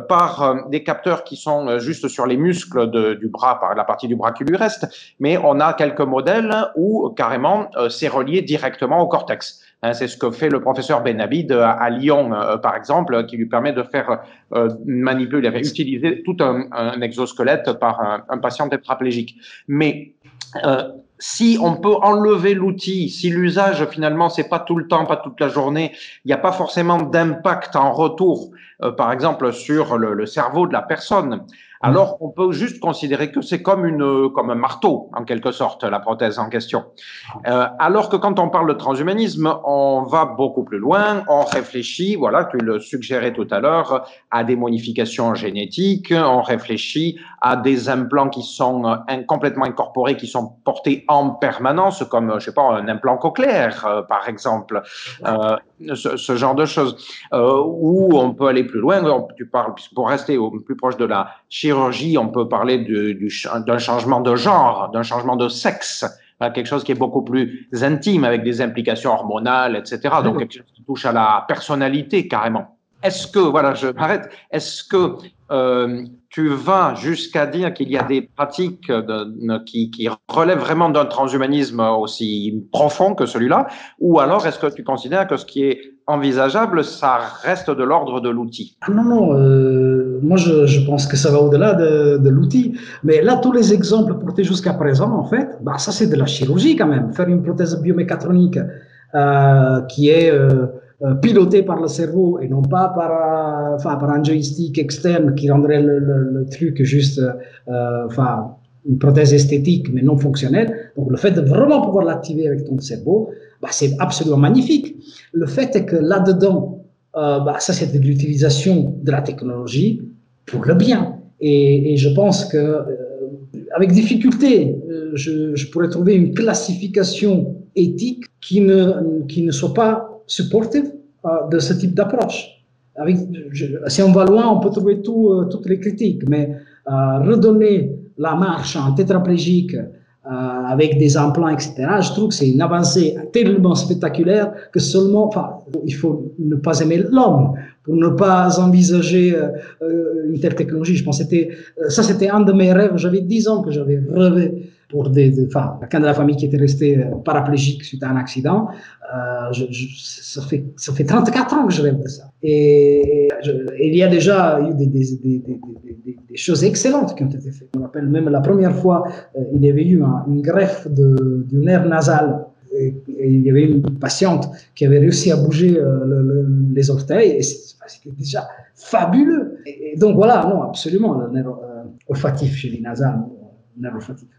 par des capteurs qui sont juste sur les muscles du bras, par la partie du bras qui lui reste, mais on a quelques modèles où carrément euh, c'est relié directement au cortex. Hein, c'est ce que fait le professeur Benabid à, Lyon, euh, par exemple, qui lui permet de faire euh, manipuler, utiliser tout un, exosquelette par un, patient tétraplégique. Mais si on peut enlever l'outil, si l'usage finalement c'est pas tout le temps, pas toute la journée, il n'y a pas forcément d'impact en retour, par exemple sur le, cerveau de la personne, alors on peut juste considérer que c'est comme une comme un marteau en quelque sorte la prothèse en question. Euh, alors que quand on parle de transhumanisme, on va beaucoup plus loin, on réfléchit, voilà, tu le suggérais tout à l'heure, à des modifications génétiques, on réfléchit à des implants qui sont euh, complètement incorporés, qui sont portés en permanence, comme je sais pas un implant cochléaire euh, par exemple, euh, ce, ce, genre de choses. Euh, où on peut aller plus loin. Tu parles pour rester au plus proche de la chirurgie on peut parler d'un changement de genre, d'un changement de sexe, quelque chose qui est beaucoup plus intime avec des implications hormonales, etc. Donc quelque chose qui touche à la personnalité carrément. Est-ce que, voilà, je m'arrête, est-ce que euh, tu vas jusqu'à dire qu'il y a des pratiques qui, relèvent vraiment d'un transhumanisme aussi profond que celui-là, ou alors est-ce que tu considères que ce qui est envisageable, ça reste de l'ordre de l'outil? Ah Non, non, euh, moi je, pense que ça va au-delà de, l'outil. Mais là, tous les exemples portés jusqu'à présent, en fait, bah, ça c'est de la chirurgie quand même. Faire une prothèse biomécatronique euh, qui est... Euh, piloté par le cerveau et non pas par, euh, enfin, par un joystick externe qui rendrait le, le, truc juste, euh, enfin, une prothèse esthétique mais non fonctionnelle. Donc le fait de vraiment pouvoir l'activer avec ton cerveau, bah, c'est absolument magnifique. Le fait est que là-dedans, bah, ça c'est de l'utilisation de la technologie pour le bien. Et, et je pense que avec difficulté, je, je, pourrais trouver une classification éthique qui ne, qui ne soit pas supportive euh, de ce type d'approche. Si on va loin, on peut trouver euh, toutes les critiques, mais euh, redonner la marche un tétraplégique avec des implants, etc., je trouve que c'est une avancée tellement spectaculaire que seulement, il faut ne pas aimer l'homme pour ne pas envisager une telle technologie. Je pense que c'était, ça c'était un de mes rêves. J'avais 10 ans que j'avais rêvé pour des, enfin, quelqu'un de la famille qui était resté paraplégique suite à un accident. Euh, je, je, ça, fait, ça fait 34 ans que je rêve de ça. Et, je, il y a déjà eu des, des, des, des, choses excellentes qui ont été faites. Je me rappelle même la première fois, euh, il y avait eu une greffe du nerf nasal. Et, il y avait une patiente qui avait réussi à bouger euh, les orteils et c'était déjà fabuleux. Et, donc voilà, non, absolument, le nerf olfatif chez les nasales,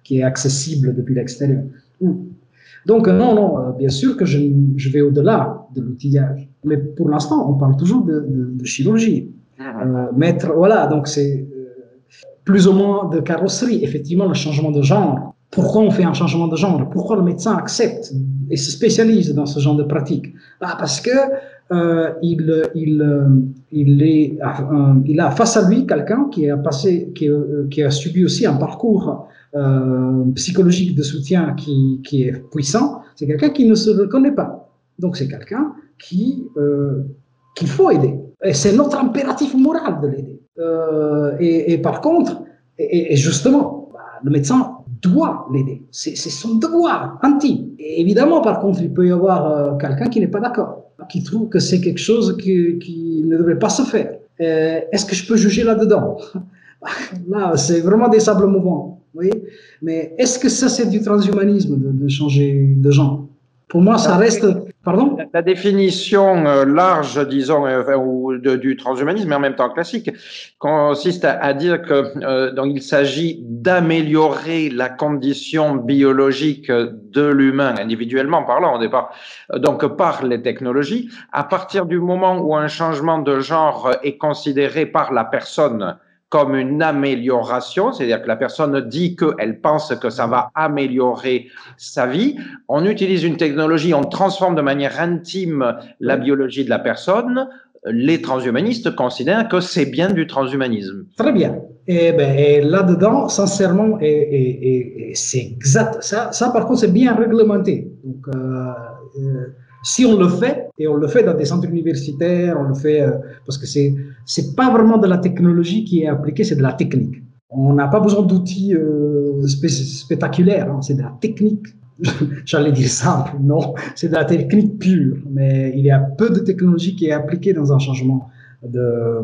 qui est accessible depuis l'extérieur. Donc non, non, euh, bien sûr que je, je vais au-delà de l'outillage. Mais pour l'instant, on parle toujours de, de, de chirurgie. Ah. Euh, mettre, voilà, donc c'est euh, plus ou moins de carrosserie. Effectivement, le changement de genre. Pourquoi on fait un changement de genre? Pourquoi le médecin accepte et se spécialise dans ce genre de pratique? Ah, Parce que euh, il, il, euh, il, a face à lui quelqu'un qui a passé, qui, a subi aussi un parcours euh, psychologique de soutien qui, est puissant, c'est quelqu'un qui ne se reconnaît pas. Donc c'est quelqu'un qui euh, qu'il faut aider. Et c'est notre impératif moral de l'aider. Euh, et, par contre, et, justement, bah, le médecin doit l'aider. C'est son devoir intime. Et évidemment, par contre, il peut y avoir euh, quelqu'un qui n'est pas d'accord, qui trouve que c'est quelque chose qui, qui, ne devrait pas se faire. Euh, Est-ce que je peux juger là-dedans? Là, c'est vraiment des sables mouvants. Oui, mais est-ce que ça, c'est du transhumanisme de, changer de genre? Pour moi, ça reste. Pardon? La définition euh, large, disons, euh, du transhumanisme, mais en même temps classique, consiste à, dire que euh, donc il s'agit d'améliorer la condition biologique de l'humain, individuellement parlant au départ, donc par les technologies. À partir du moment où un changement de genre est considéré par la personne comme une amélioration, c'est-à-dire que la personne dit qu'elle pense que ça va améliorer sa vie. On utilise une technologie, on transforme de manière intime la biologie de la personne. Les transhumanistes considèrent que c'est bien du transhumanisme. Très bien. Et, ben, là-dedans, sincèrement, et, c'est exact. Ça, ça, par contre, c'est bien réglementé. Donc, euh, euh, si on le fait, et on le fait dans des centres universitaires, on le fait euh, parce que c'est c'est pas vraiment de la technologie qui est appliquée, c'est de la technique. On n'a pas besoin d'outils euh, spectaculaires, hein, c'est de la technique. J'allais dire simple, non, c'est de la technique pure. Mais il y a peu de technologie qui est appliquée dans un changement de,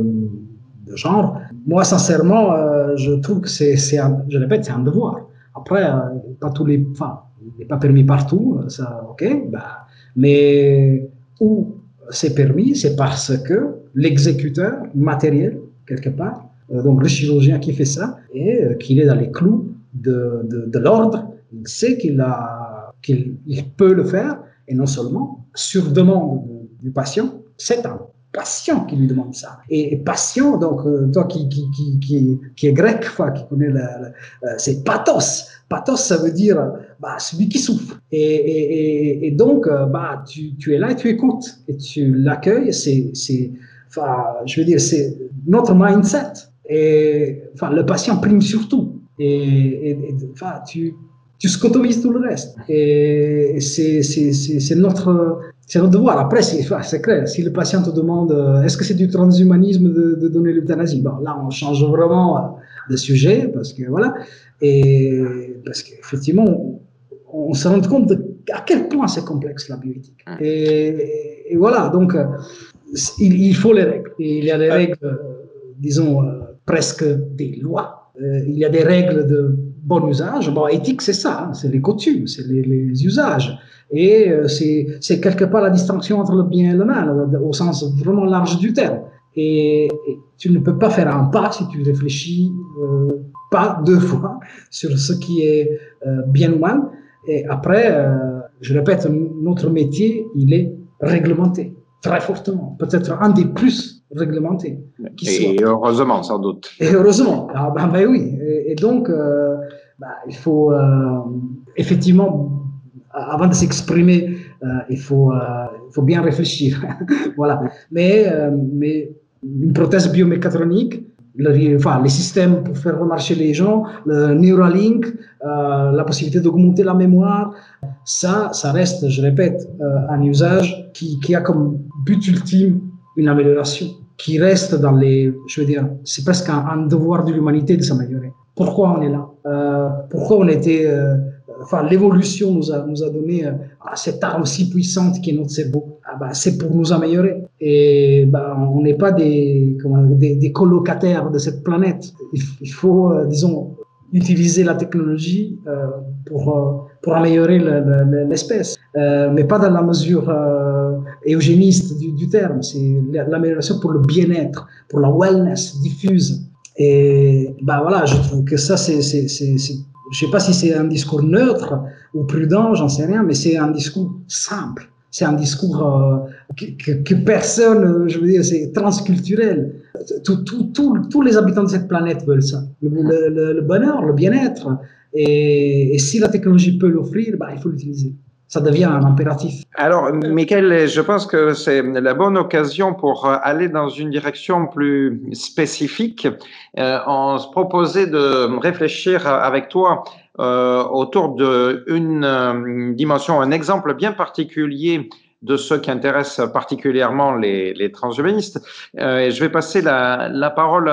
de genre. Moi, sincèrement, euh, je trouve que c'est, je répète, c'est un devoir. Après, euh, pas tous les, enfin, il n'est pas permis partout, ça, ok, bah, mais où c'est permis, c'est parce que l'exécuteur matériel, quelque part, euh, donc le chirurgien qui fait ça, et euh, qu'il est dans les clous de, de, l'ordre, il sait qu'il peut le faire, et non seulement sur demande du patient, c'est un patient qui lui demande ça. Et, patient, donc euh, toi qui, qui, qui, qui, est grec, enfin, qui connaît la, c'est pathos. Pathos, ça veut dire bah, celui qui souffre. Et, et, et donc, euh, bah, tu, tu, es là et tu écoutes et tu l'accueilles. C'est, c'est, enfin, je veux dire, c'est notre mindset. Et enfin, le patient prime surtout. Et enfin, tu, tu scotomises tout le reste. Et c'est, c'est, c'est, notre, c'est notre devoir. Après, c'est, clair. Si le patient te demande euh, est-ce que c'est du transhumanisme de, de donner l'euthanasie, bon, là, on change vraiment de sujet parce que voilà. Et parce qu'effectivement, on, se rend compte de à quel point c'est complexe la bioéthique. Hum. Et, voilà, donc euh, il, faut les règles. il y a des règles, euh, disons, euh, presque des lois. il y a des règles de bon usage. Bon, éthique, c'est ça, hein, c'est les coutumes, c'est les, usages. Et c'est quelque part la distinction entre le bien et le mal, au sens vraiment large du terme. Et, tu ne peux pas faire un pas si tu réfléchis pas deux fois sur ce qui est euh, bien ou mal. Et après, euh, je répète, notre métier, il est réglementé très fortement, peut-être un des plus réglementés. et heureusement, sans doute. Et heureusement, ah, ben, ben oui. Et, donc, euh, bah, il faut effectivement, avant de s'exprimer, il, faut, il faut bien réfléchir. voilà. Mais, mais une prothèse biomécatronique, le, enfin, les systèmes pour faire remarcher les gens, le Neuralink, euh, la possibilité d'augmenter la mémoire, ça, ça reste, je répète, euh, un usage qui, qui, a comme but ultime une amélioration, qui reste dans les, je veux dire, c'est presque un, devoir de l'humanité de s'améliorer. Pourquoi on est là? Euh, Pourquoi on était euh, enfin, l'évolution nous a, nous a donné euh, cette arme si puissante qui est notre cerveau? Ah bah, c'est pour nous améliorer. Et bah, on n'est pas des, comment, des, colocataires de cette planète. Il, faut, disons, utiliser la technologie pour, pour améliorer l'espèce, mais pas dans la mesure eugéniste du, terme. C'est l'amélioration pour le bien-être, pour la wellness diffuse. Et bah voilà, je trouve que ça, c'est je sais pas si c'est un discours neutre ou prudent, j'en sais rien, mais c'est un discours simple. C'est un discours euh, que, personne, je veux dire, c'est transculturel. Tous les habitants de cette planète veulent ça. Le, bonheur, le bien-être. Et, si la technologie peut l'offrir, bah, il faut l'utiliser ça devient un impératif. Alors, Michael, je pense que c'est la bonne occasion pour euh, aller dans une direction plus spécifique. Euh, on se proposait de réfléchir avec toi euh, autour d'une euh, dimension, un exemple bien particulier de ce qui intéresse particulièrement les, transhumanistes. Euh, je vais passer la parole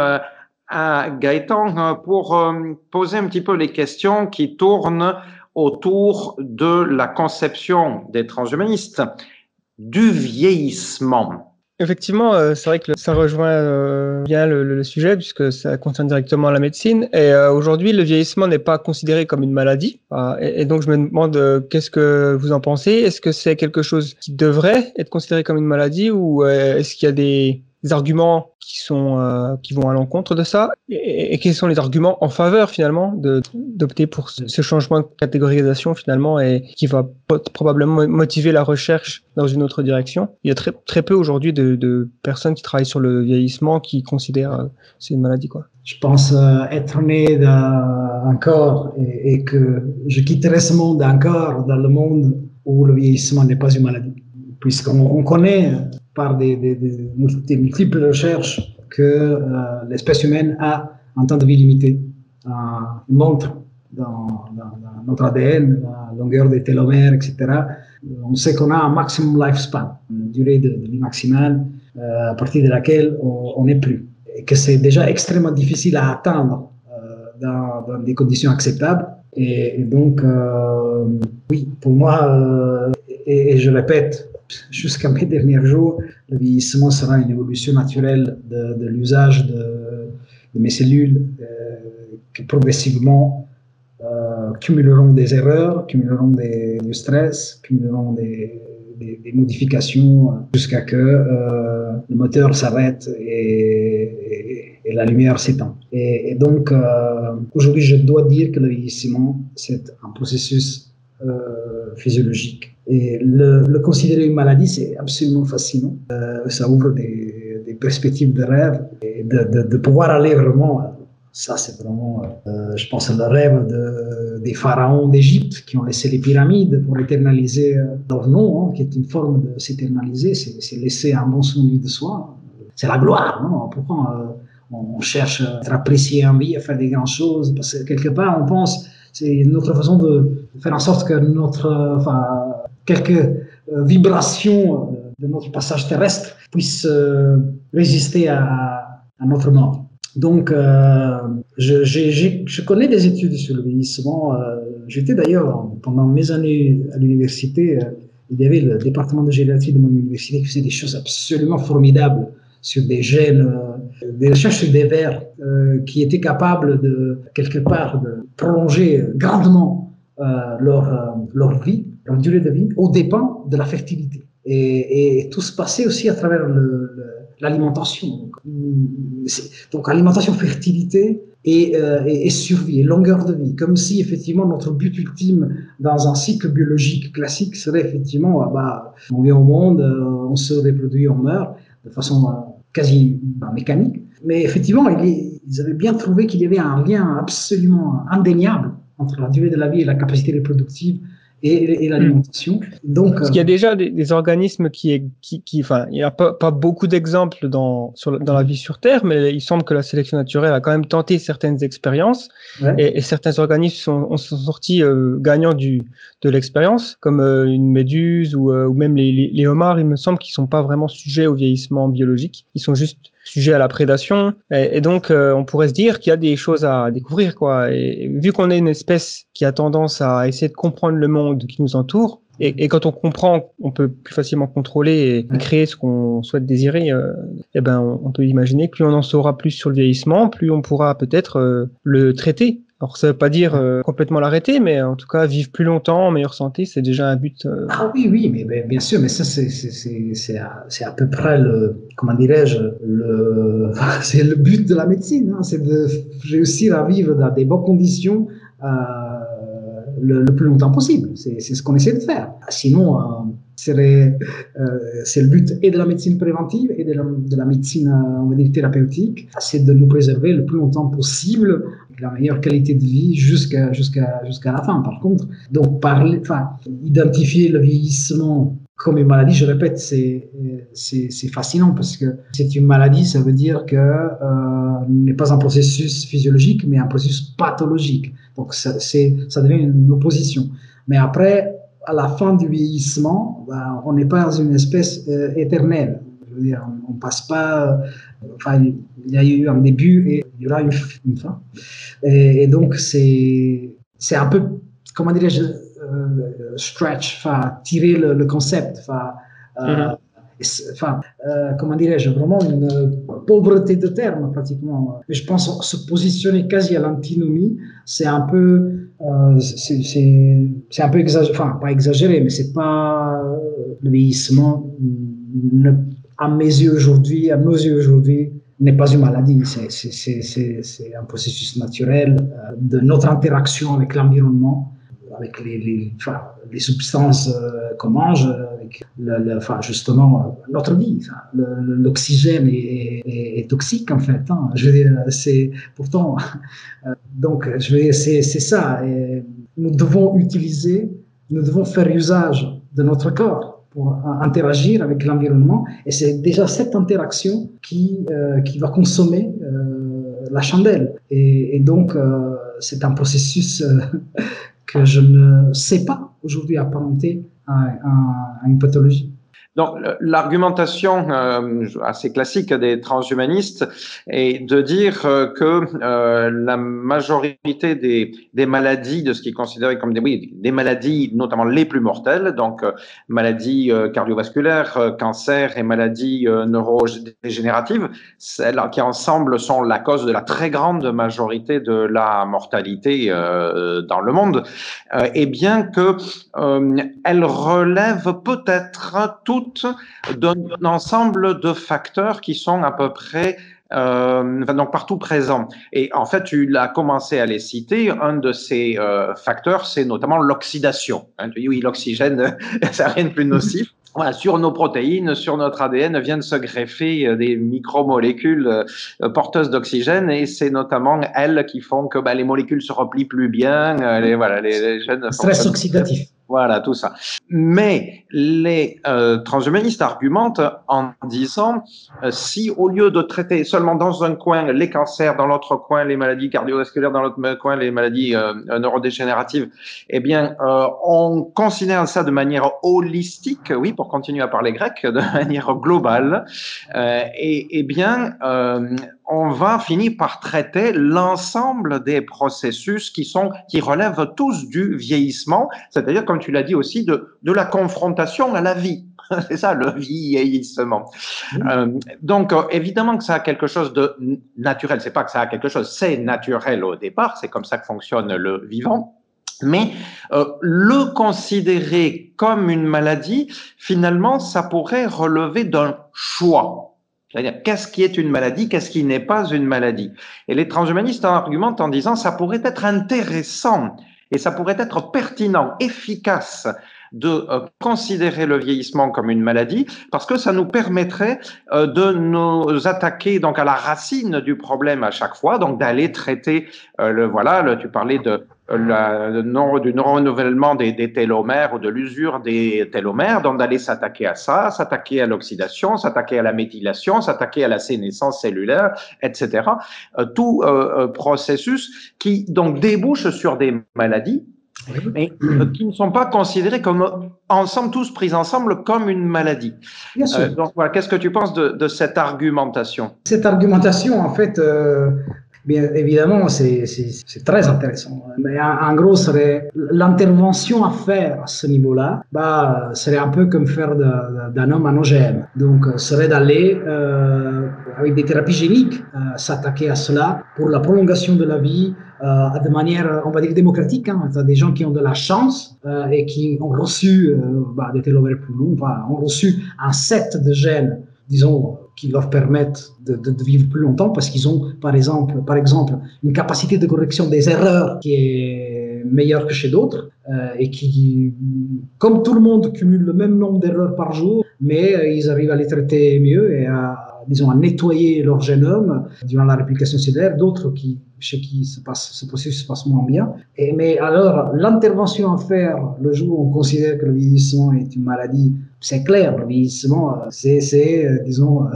à Gaëtan pour poser un petit peu les questions qui tournent autour de la conception des transhumanistes du vieillissement. Effectivement, euh, c'est vrai que ça rejoint euh, bien le, sujet puisque ça concerne directement la médecine. Et euh, aujourd'hui, le vieillissement n'est pas considéré comme une maladie. et, donc, je me demande qu'est-ce que vous en pensez? Est-ce que c'est quelque chose qui devrait être considéré comme une maladie ou est-ce qu'il y a des, arguments qui sont euh, qui vont à l'encontre de ça et, quels sont les arguments en faveur finalement d'opter pour ce changement de catégorisation finalement et qui va probablement motiver la recherche dans une autre direction? Il y a très très peu aujourd'hui de, personnes qui travaillent sur le vieillissement qui considèrent euh, c'est une maladie quoi. Je pense euh, être né d'un corps et, et, que je quitterai ce monde d'un corps dans le monde où le vieillissement n'est pas une maladie puisqu'on connaît par des, multiples recherches que euh, l'espèce humaine a un temps de vie limité, une montre dans, notre ADN, la longueur des télomères, etc. On sait qu'on a un maximum lifespan, une durée de, vie maximale euh, à partir de laquelle on n'est plus. Et que c'est déjà extrêmement difficile à atteindre euh, dans, des conditions acceptables. Et, donc, oui, pour moi, et, je répète, jusqu'à mes derniers jours, le vieillissement sera une évolution naturelle de, l'usage de, mes cellules euh, qui progressivement euh, cumuleront des erreurs, cumuleront du stress, cumuleront des, modifications jusqu'à que euh, le moteur s'arrête et, la lumière s'éteint. Et, donc, aujourd'hui, je dois dire que le vieillissement, c'est un processus physiologique et le, considérer une maladie, c'est absolument fascinant. Euh, ça ouvre des, perspectives de rêve et de, de, pouvoir aller vraiment. Ça, c'est vraiment, euh, je pense, le rêve de, des pharaons d'Égypte qui ont laissé les pyramides pour éternaliser leur nom, hein, qui est une forme de s'éternaliser, c'est laisser un bon souvenir de soi. C'est la gloire, non Pourquoi euh, on cherche à être apprécié en vie, à faire des grandes choses? Parce que quelque part, on pense, c'est notre façon de faire en sorte que notre, enfin, quelques euh, vibrations euh, de notre passage terrestre puissent euh, résister à, à, notre mort. Donc, je, je, connais des études sur le vieillissement. J'étais d'ailleurs, pendant mes années à l'université, il y avait le département de généalogie de mon université qui faisait des choses absolument formidables sur des gènes, des recherches sur des vers qui étaient capables de, quelque part, de prolonger grandement leur, leur vie leur durée de vie, au dépend de la fertilité. Et, tout se passait aussi à travers l'alimentation. Donc, alimentation, fertilité euh, et, survie, et longueur de vie. Comme si effectivement notre but ultime dans un cycle biologique classique serait effectivement, ah bah, on vient au monde, euh, on se reproduit, on meurt de façon euh, quasi bah, mécanique. Mais effectivement, ils avaient bien trouvé qu'il y avait un lien absolument indéniable entre la durée de la vie et la capacité reproductive et, l'alimentation. Donc, Parce qu'il y a déjà des, organismes qui, qui, qui, enfin, il n'y a pas, pas beaucoup d'exemples dans, sur, dans la vie sur Terre, mais il semble que la sélection naturelle a quand même tenté certaines expériences et, certains organismes sont, sont sortis euh, gagnants du, de l'expérience, comme euh, une méduse ou, euh, ou même les, les, les, homards, il me semble qu'ils sont pas vraiment sujets au vieillissement biologique. Ils sont juste sujet à la prédation. Et, donc, euh, on pourrait se dire qu'il y a des choses à découvrir, quoi. Et, vu qu'on est une espèce qui a tendance à essayer de comprendre le monde qui nous entoure, et, quand on comprend, on peut plus facilement contrôler et créer ce qu'on souhaite désirer. Euh, eh ben, on, peut imaginer que plus on en saura plus sur le vieillissement, plus on pourra peut-être euh, le traiter alors ça veut pas dire euh, complètement l'arrêter, mais en tout cas vivre plus longtemps en meilleure santé, c'est déjà un but. Euh. Ah oui, oui, mais, bien sûr, mais ça c'est à, peu près le, comment dirais-je, le, c'est le but de la médecine, hein, c'est de réussir à vivre dans des bonnes conditions euh, le, plus longtemps possible. C'est ce qu'on essaie de faire. Sinon, c'est le but et de la médecine préventive et de la, de la médecine, on va dire, thérapeutique, c'est de nous préserver le plus longtemps possible la meilleure qualité de vie jusqu'à jusqu'à jusqu'à la fin. Par contre, donc parler, enfin, identifier le vieillissement comme une maladie, je répète, c'est fascinant parce que c'est une maladie, ça veut dire que euh, n'est pas un processus physiologique, mais un processus pathologique. Donc ça, ça devient une opposition. Mais après, à la fin du vieillissement, ben, on n'est pas dans une espèce euh, éternelle. Je veux dire, on, passe pas. Enfin, il y a eu un début et il y aura une, fin. Et, donc, c'est, c'est un peu, comment dirais-je, euh, stretch, enfin, tirer le, concept, enfin, euh, mm-hmm. euh, comment dirais-je, vraiment une pauvreté de termes pratiquement. je pense se positionner quasi à l'antinomie, c'est un peu, c'est, un peu exagéré, enfin pas exagéré, mais c'est pas le vieillissement ne à mes yeux aujourd'hui, à nos yeux aujourd'hui, n'est pas une maladie, c'est un processus naturel euh, de notre interaction avec l'environnement, avec les, substances euh, qu'on mange, avec le, enfin, justement notre vie. L'oxygène est, toxique en fait. Hein. Je c'est pourtant. Euh, donc, je veux dire, c'est ça. Nous devons utiliser, nous devons faire usage de notre corps pour interagir avec l'environnement. Et c'est déjà cette interaction qui, euh, qui va consommer euh, la chandelle. Et, donc, euh, c'est un processus que je ne sais pas aujourd'hui apparenter à une pathologie. Donc l'argumentation euh, assez classique des transhumanistes est de dire euh, que euh, la majorité des, des, maladies, de ce qui est considéré comme des, oui, des maladies, notamment les plus mortelles, donc maladies cardiovasculaires, cancer et maladies neurodégénératives, celles qui ensemble sont la cause de la très grande majorité de la mortalité dans le monde, et bien que elles relèvent peut-être toutes d'un ensemble de facteurs qui sont à peu près euh, donc partout présents. Et en fait, tu l'as commencé à les citer. Un de ces euh, facteurs, c'est notamment l'oxydation. Hein, oui, l'oxygène, c'est rien de plus nocif. Voilà, sur nos protéines, sur notre ADN viennent se greffer euh, des micromolécules porteuses d'oxygène et c'est notamment elles qui font que bah, les molécules se replient plus bien. Les, voilà, les, les jeunes stress oxydatif. Voilà, tout ça. Mais les euh, transhumanistes argumentent en disant euh, si au lieu de traiter seulement dans un coin les cancers, dans l'autre coin les maladies cardiovasculaires, dans l'autre coin les maladies euh, neurodégénératives, eh bien, on considère ça de manière holistique, oui, pour continuer à parler grec, de manière globale, et eh bien, on va finir par traiter l'ensemble des processus qui sont qui relèvent tous du vieillissement, c'est-à-dire comme tu l'as dit aussi de de la confrontation à la vie. C'est ça le vieillissement. Euh, donc euh, évidemment que ça a quelque chose de naturel. C'est pas que ça a quelque chose, c'est naturel au départ. C'est comme ça que fonctionne le vivant. Mais euh, le considérer comme une maladie, finalement, ça pourrait relever d'un choix. C'est-à-dire, qu'est-ce qui est une maladie, qu'est-ce qui n'est pas une maladie? Et les transhumanistes argumentent en disant, ça pourrait être intéressant et ça pourrait être pertinent, efficace de euh, considérer le vieillissement comme une maladie parce que ça nous permettrait euh, de nous attaquer donc à la racine du problème à chaque fois, donc d'aller traiter euh, le voilà, tu parlais de la, le non, du non-renouvellement des, des, télomères ou de l'usure des télomères, donc d'aller s'attaquer à ça, s'attaquer à l'oxydation, s'attaquer à la méthylation, s'attaquer à la sénescence cellulaire, etc. tout processus qui donc débouche sur des maladies mais euh, qui ne sont pas considérés comme ensemble, tous pris ensemble, comme une maladie. Bien sûr. Euh, donc voilà, qu'est-ce que tu penses de, de, cette argumentation? Cette argumentation, en fait, euh, bien évidemment, c'est très intéressant. Mais en, gros, serait l'intervention à faire à ce niveau-là, bah, serait un peu comme faire d'un homme un OGM. Donc, serait d'aller euh, avec des thérapies géniques s'attaquer à cela pour la prolongation de la vie euh, de manière, on va dire, démocratique. Hein. des gens qui ont de la chance euh, et qui ont reçu euh, bah, des télomères plus longs, enfin, ont reçu un set de gènes, disons, qui leur permettent de, vivre plus longtemps parce qu'ils ont, par exemple, par exemple, une capacité de correction des erreurs qui est meilleure que chez d'autres euh, et qui, comme tout le monde, cumule le même nombre d'erreurs par jour, mais euh, ils arrivent à les traiter mieux et à disons, à nettoyer leur génome durant la réplication cellulaire, d'autres qui, chez qui ce processus se passe moins bien. Et, mais alors, l'intervention à faire le jour où on considère que le vieillissement est une maladie, c'est clair, le vieillissement, c'est, c'est euh, disons, euh,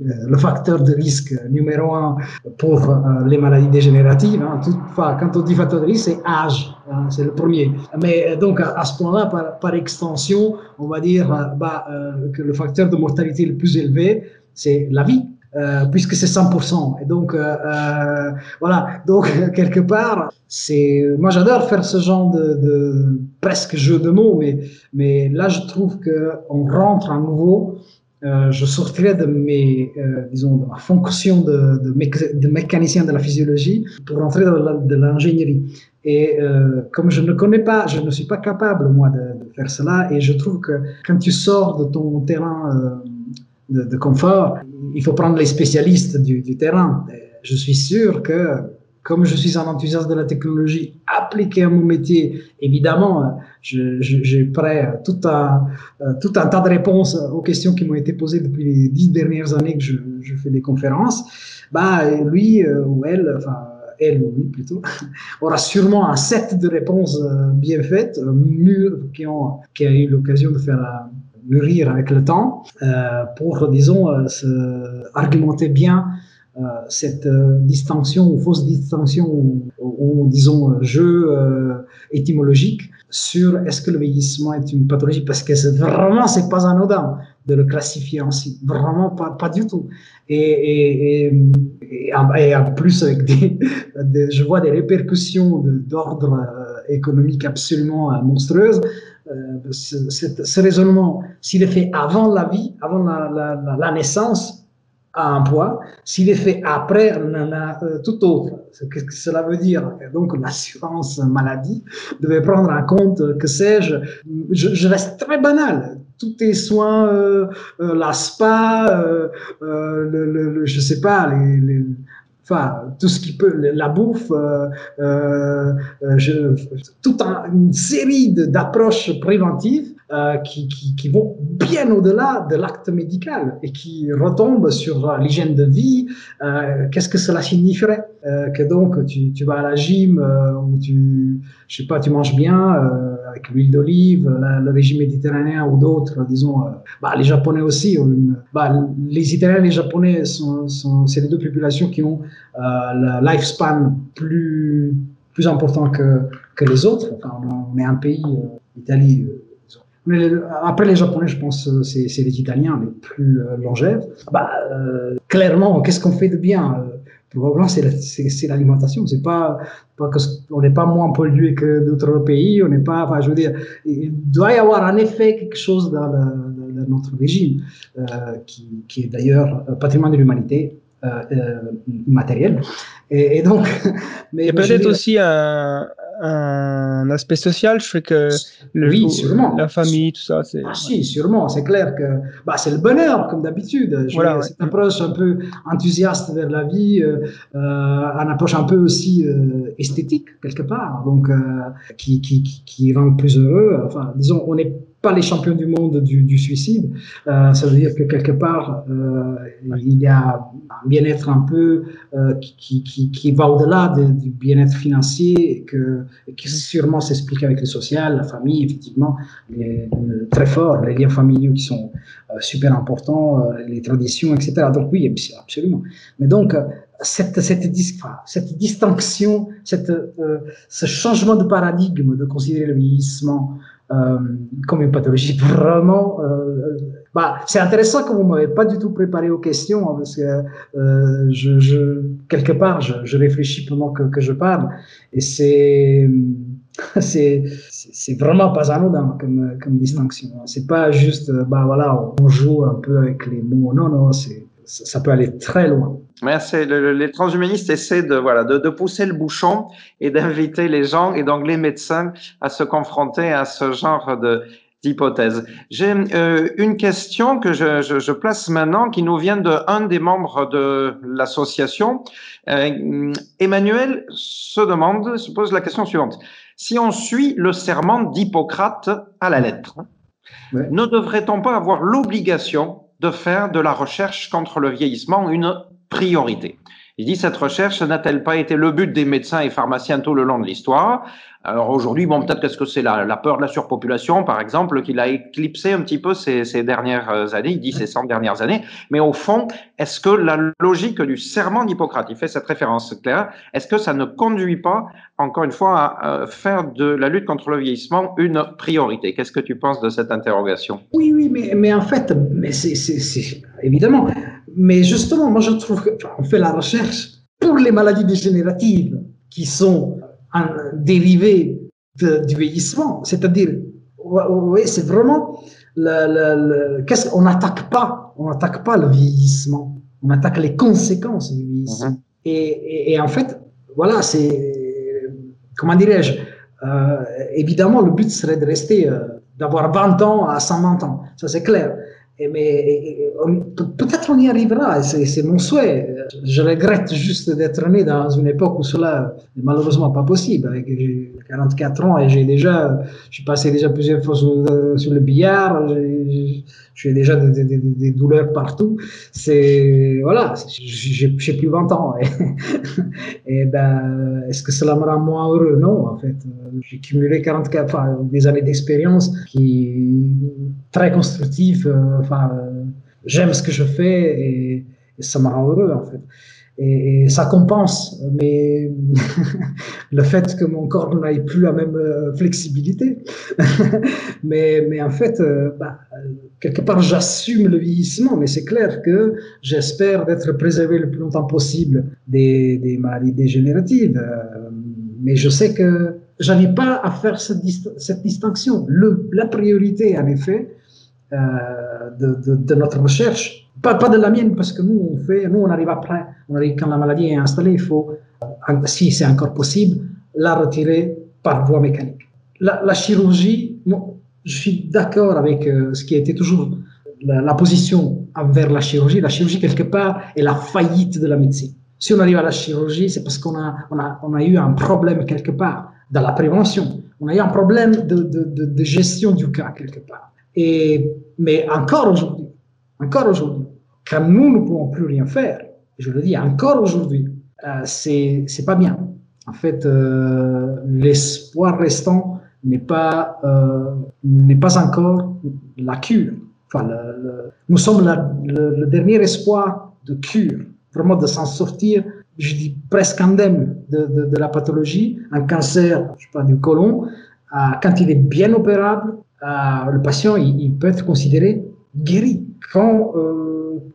euh, le facteur de risque numéro un pour les maladies dégénératives. Hein. Tout, enfin, quand on dit facteur de risque, c'est âge, hein, c'est le premier. Mais donc, à, ce point-là, par, par, extension, on va dire bah, que le facteur de mortalité le plus élevé, c'est la vie, euh, puisque c'est 100%. Et donc, euh, euh, voilà. Donc, quelque part, c'est, moi, j'adore faire ce genre de, de, presque jeu de mots, mais, mais là, je trouve que on rentre à nouveau. Euh, je sortirais de mes, euh, disons, de ma fonction de, de, de, mécanicien de la physiologie pour rentrer dans l'ingénierie. Et comme je ne connais pas, je ne suis pas capable, moi, de, faire cela. Et je trouve que quand tu sors de ton terrain de, confort, il faut prendre les spécialistes du, terrain. je suis sûr que comme je suis un enthousiaste de la technologie appliquée à mon métier, évidemment, j'ai prêt tout un, tout un tas de réponses aux questions qui m'ont été posées depuis les dix dernières années que je, fais des conférences. Bah, lui euh, ou elle, enfin, elle ou lui plutôt, aura sûrement un set de réponses euh, bien faites, euh, mûres, qui, ont, qui a eu l'occasion de faire mûrir avec le temps, pour, disons, se argumenter bien euh, cette euh, distinction ou fausse distinction ou, disons jeu euh, étymologique sur est-ce que le vieillissement est une pathologie parce que c'est vraiment c'est pas anodin de le classifier ainsi vraiment pas, pas du tout. Et, et, et, en plus avec des, je vois des répercussions d'ordre économique absolument monstrueuses ce, ce, raisonnement s'il est fait avant la vie avant la, la, naissance a un poids. S'il est fait après, en a euh, tout autre. Qu'est-ce que cela veut dire Donc, l'assurance maladie devait prendre en compte, que sais-je, je, reste très banal. Tous tes soins, euh, euh la spa, euh, euh, le, je sais pas, les enfin tout ce qui peut, la bouffe, euh, euh, je, toute une série d'approches préventives euh, qui, qui, qui, vont bien au-delà de l'acte médical et qui retombent sur l'hygiène de vie. Euh, Qu'est-ce que cela signifierait? Euh, Que donc tu, tu, vas à la gym euh, ou tu, je sais pas, tu manges bien euh, avec l'huile d'olive, le régime méditerranéen ou d'autres, disons. bah, les Japonais aussi. Bah, les Italiens et les Japonais sont, sont c'est les deux populations qui ont le lifespan plus plus important que, que les autres. Enfin, on est un pays, l'Italie, mais après, les Japonais, je pense, euh, c'est les Italiens les plus euh, longèves. Bah, euh, clairement, qu'est-ce qu'on fait de bien Probablement, c'est l'alimentation. C'est pas, pas que on n'est pas moins pollué que d'autres pays. On n'est pas, enfin, je veux dire, il doit y avoir un effet quelque chose dans, notre régime, qui, qui, est d'ailleurs patrimoine de l'humanité. Euh, matériel. Et, donc, mais peut-être aussi un, un aspect social, je fais que le, oui, la famille, tout ça. c'est Ah, si, sûrement, c'est clair que bah, c'est le bonheur, comme d'habitude. Voilà, cette approche un peu enthousiaste vers la vie, euh, euh, une approche un peu aussi euh, esthétique, quelque part, donc euh, qui, qui, qui, qui rend plus heureux. Enfin, disons, on est pas les champions du monde du, du suicide. Euh, ça veut dire que quelque part, euh, il y a un bien-être un peu euh, qui, qui, qui, va au-delà du bien-être financier que, qui sûrement s'explique avec le social, la famille, effectivement, les, très fort, les liens familiaux qui sont euh, super importants, euh, les traditions, etc. Donc oui, absolument. Mais donc, cette, cette, cette distinction, cette, ce changement de paradigme de considérer le vieillissement euh, comme une pathologie vraiment. Euh, bah, c'est intéressant que vous m'avez pas du tout préparé aux questions hein, parce que euh, je, je, quelque part je, je réfléchis pendant que, que, je parle et c'est c'est c'est vraiment pas anodin comme comme distinction. C'est pas juste bah voilà on joue un peu avec les mots. Non non c'est ça peut aller très loin. Merci. les transhumanistes essaient de, voilà, de, de pousser le bouchon et d'inviter les gens et donc les médecins à se confronter à ce genre de d'hypothèse. J'ai euh, une question que je, je, je, place maintenant qui nous vient de un des membres de l'association. Euh, Emmanuel se demande, se pose la question suivante. Si on suit le serment d'Hippocrate à la lettre, ne devrait-on pas avoir l'obligation de faire de la recherche contre le vieillissement une priorité. Il dit cette recherche n'a-t-elle pas été le but des médecins et pharmaciens tout le long de l'histoire? Alors aujourd'hui, bon, peut-être qu'est-ce que c'est la, peur de la surpopulation, par exemple, qui l'a éclipsé un petit peu ces, dernières années, il dit ces 100 dernières années, mais au fond, est-ce que la logique du serment d'Hippocrate, il fait cette référence claire, est-ce que ça ne conduit pas, encore une fois, à faire de la lutte contre le vieillissement une priorité? Qu'est-ce que tu penses de cette interrogation? Oui, oui, mais, mais en fait, mais c'est évidemment. Mais justement, moi je trouve qu'on fait la recherche pour les maladies dégénératives qui sont un dérivé du vieillissement, c'est-à-dire, oui, c'est vraiment, le, le, qu'est-ce qu'on n'attaque pas, on n'attaque pas le vieillissement, on attaque les conséquences du vieillissement. Mhm. et, et, en fait, voilà, c'est, comment dirais-je, euh, évidemment, le but serait de rester, euh, d'avoir 20 ans à 120 ans, ça c'est clair. Mais peut-être on y arrivera, c'est mon souhait. Je regrette juste d'être né dans une époque où cela n'est malheureusement pas possible. Avec 44 ans et j'ai déjà, je suis passé déjà plusieurs fois sur, le billard, j'ai déjà des, douleurs partout. C'est voilà, j'ai plus 20 ans. Et, ben, est-ce que cela me rend moins heureux? Non, en fait, j'ai cumulé 44, enfin, des années d'expérience qui très constructives. Enfin, j'aime ce que je fais et, ça me rend heureux en fait et, ça compense. Mais le fait que mon corps n'aille plus la même euh, flexibilité. mais, en fait, euh, bah, quelque part, j'assume le vieillissement, mais c'est clair que j'espère d'être préservé le plus longtemps possible des, maladies dégénératives. Euh, mais je sais que j'arrive pas à faire cette, distinction. La priorité, en effet, de notre recherche, pas, de la mienne, parce que nous, on fait, nous, on arrive après, on arrive quand la maladie est installée, il faut, si c'est encore possible, la retirer par voie mécanique. La, la chirurgie, je suis d'accord avec euh, ce qui été toujours la, position envers la chirurgie. La chirurgie, quelque part, est la faillite de la médecine. Si on arrive à la chirurgie, c'est parce qu'on a, on a, on a eu un problème quelque part dans la prévention. On a eu un problème de, de, de, de gestion du cas quelque part. Et, mais encore aujourd'hui, encore aujourd'hui, quand nous ne pouvons plus rien faire, je le dis encore aujourd'hui, euh, c'est pas bien. En fait, euh, l'espoir restant n'est pas euh, n'est pas encore la cure. Enfin, nous sommes le, dernier espoir de cure, vraiment de s'en sortir. Je dis presque indemne de, de, de, la pathologie, un cancer, je pas, du côlon. Euh, quand il est bien opérable, le patient il, il, peut être considéré guéri. Quand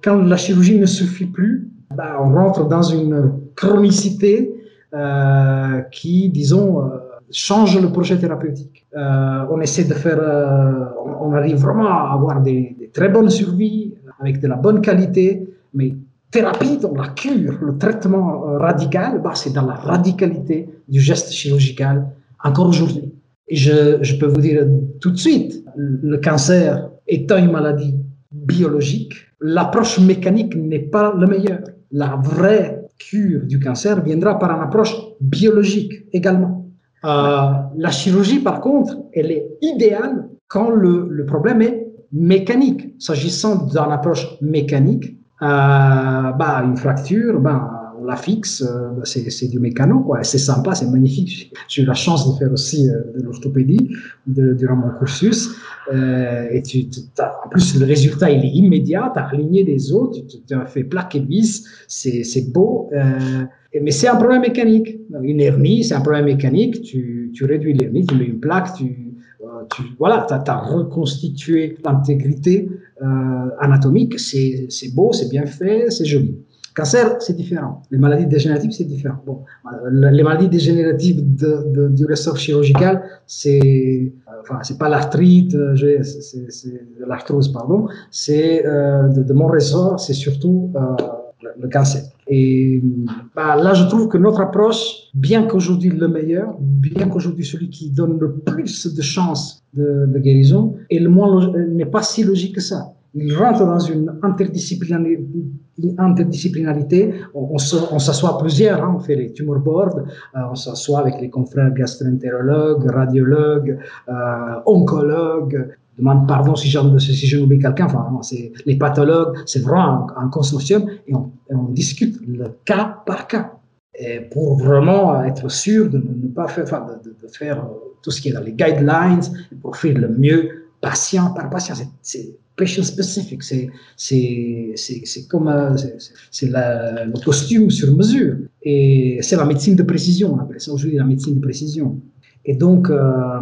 quand la chirurgie ne suffit plus, bah, on rentre dans une chronicité euh, qui, disons, euh, change le projet thérapeutique. Euh, on essaie de faire, euh, on, arrive vraiment à avoir des, des, très bonnes survies avec de la bonne qualité, mais thérapie la cure, le traitement euh, radical, bah, c'est dans la radicalité du geste chirurgical encore aujourd'hui. Et je, je peux vous dire tout de suite, le cancer étant une maladie biologique, l'approche mécanique n'est pas la meilleure. La vraie cure du cancer viendra par une approche biologique également. Euh, la chirurgie, par contre, elle est idéale quand le, problème est mécanique. S'agissant d'une approche mécanique, euh, bah, une fracture, bah, la fixe, euh, c'est du mécano, quoi. C'est sympa, c'est magnifique. J'ai eu la chance de faire aussi euh, de l'orthopédie durant mon cursus. Euh, et tu, en plus, le résultat, il est immédiat. Tu as aligné des os, tu, as fait plaque et vis, c'est beau. mais c'est un problème mécanique. Une hernie, c'est un problème mécanique. Tu, tu réduis l'hernie, tu mets une plaque, tu, tu voilà, tu as, reconstitué l'intégrité anatomique. C'est beau, c'est bien fait, c'est joli. Cancer, c'est différent. Les maladies dégénératives, c'est différent. Bon, euh, les maladies dégénératives de, de, du ressort chirurgical, c'est, euh, enfin, c'est pas l'arthrite, euh, c'est l'arthrose, pardon. C'est de, mon ressort, c'est surtout le, cancer. Et bah, là, je trouve que notre approche, bien qu'aujourd'hui le meilleur, bien qu'aujourd'hui celui qui donne le plus de chances de, de guérison, n'est pas si logique que ça il rentre dans une interdisciplinarité. On, on s'assoit plusieurs, hein, on fait les tumor boards, euh, on s'assoit avec les confrères gastroentérologues, radiologues, euh, oncologues. Demande pardon si j'en si quelqu'un. Enfin, c'est les pathologues. C'est vraiment un, consortium et on, discute le cas par cas. Pour vraiment être sûr de ne pas faire, de, faire tout ce qui est dans les guidelines pour faire le mieux patient par patient. C'est patient specific. C'est, comme euh, c'est, le costume sur mesure. Et c'est la médecine de précision. On appelle ça aujourd'hui la médecine de précision. Et donc, euh,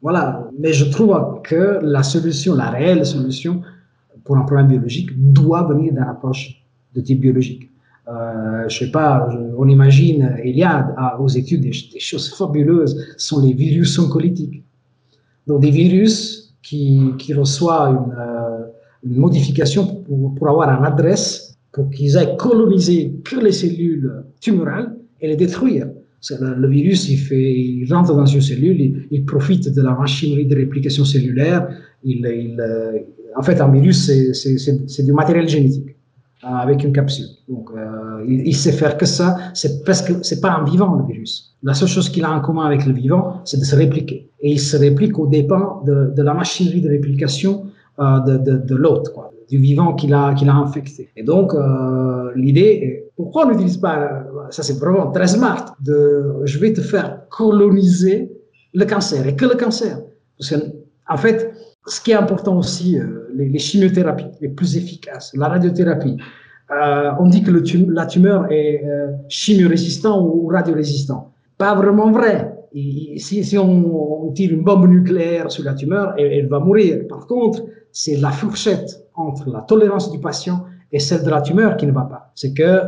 voilà. Mais je trouve que la solution, la réelle solution pour un problème biologique doit venir d'une approche de type biologique. Euh, je sais pas, on imagine, il y a aux études des, des choses fabuleuses, sont les virus oncolytiques. Donc des virus qui, qui reçoit une, euh, une modification pour, pour, avoir une adresse pour qu'ils aient colonisé que les cellules tumorales et les détruire. Le, le, virus, il, fait, il rentre dans une cellule, il, profite de la machinerie de réplication cellulaire, il, il, en fait, un virus, c'est du matériel génétique avec une capsule. Donc, il, il, sait faire que ça. C'est parce que c'est pas un vivant le virus. La seule chose qu'il a en commun avec le vivant, c'est de se répliquer. Et il se réplique au dépens de, la machinerie de réplication euh, de, de, de l'autre, du vivant qu'il a, qu'il a infecté. Et donc, euh, l'idée pourquoi on n'utilise pas, ça c'est vraiment très smart, de je vais te faire coloniser le cancer et que le cancer. Parce que, en fait, ce qui est important aussi, euh, les, les, chimiothérapies les plus efficaces, la radiothérapie, euh, on dit que le la tumeur est euh, chimiorésistant ou radiorésistant. Pas vraiment vrai. si, si on, on, tire une bombe nucléaire sur la tumeur, elle, elle va mourir. Par contre, c'est la fourchette entre la tolérance du patient et celle de la tumeur qui ne va pas. C'est que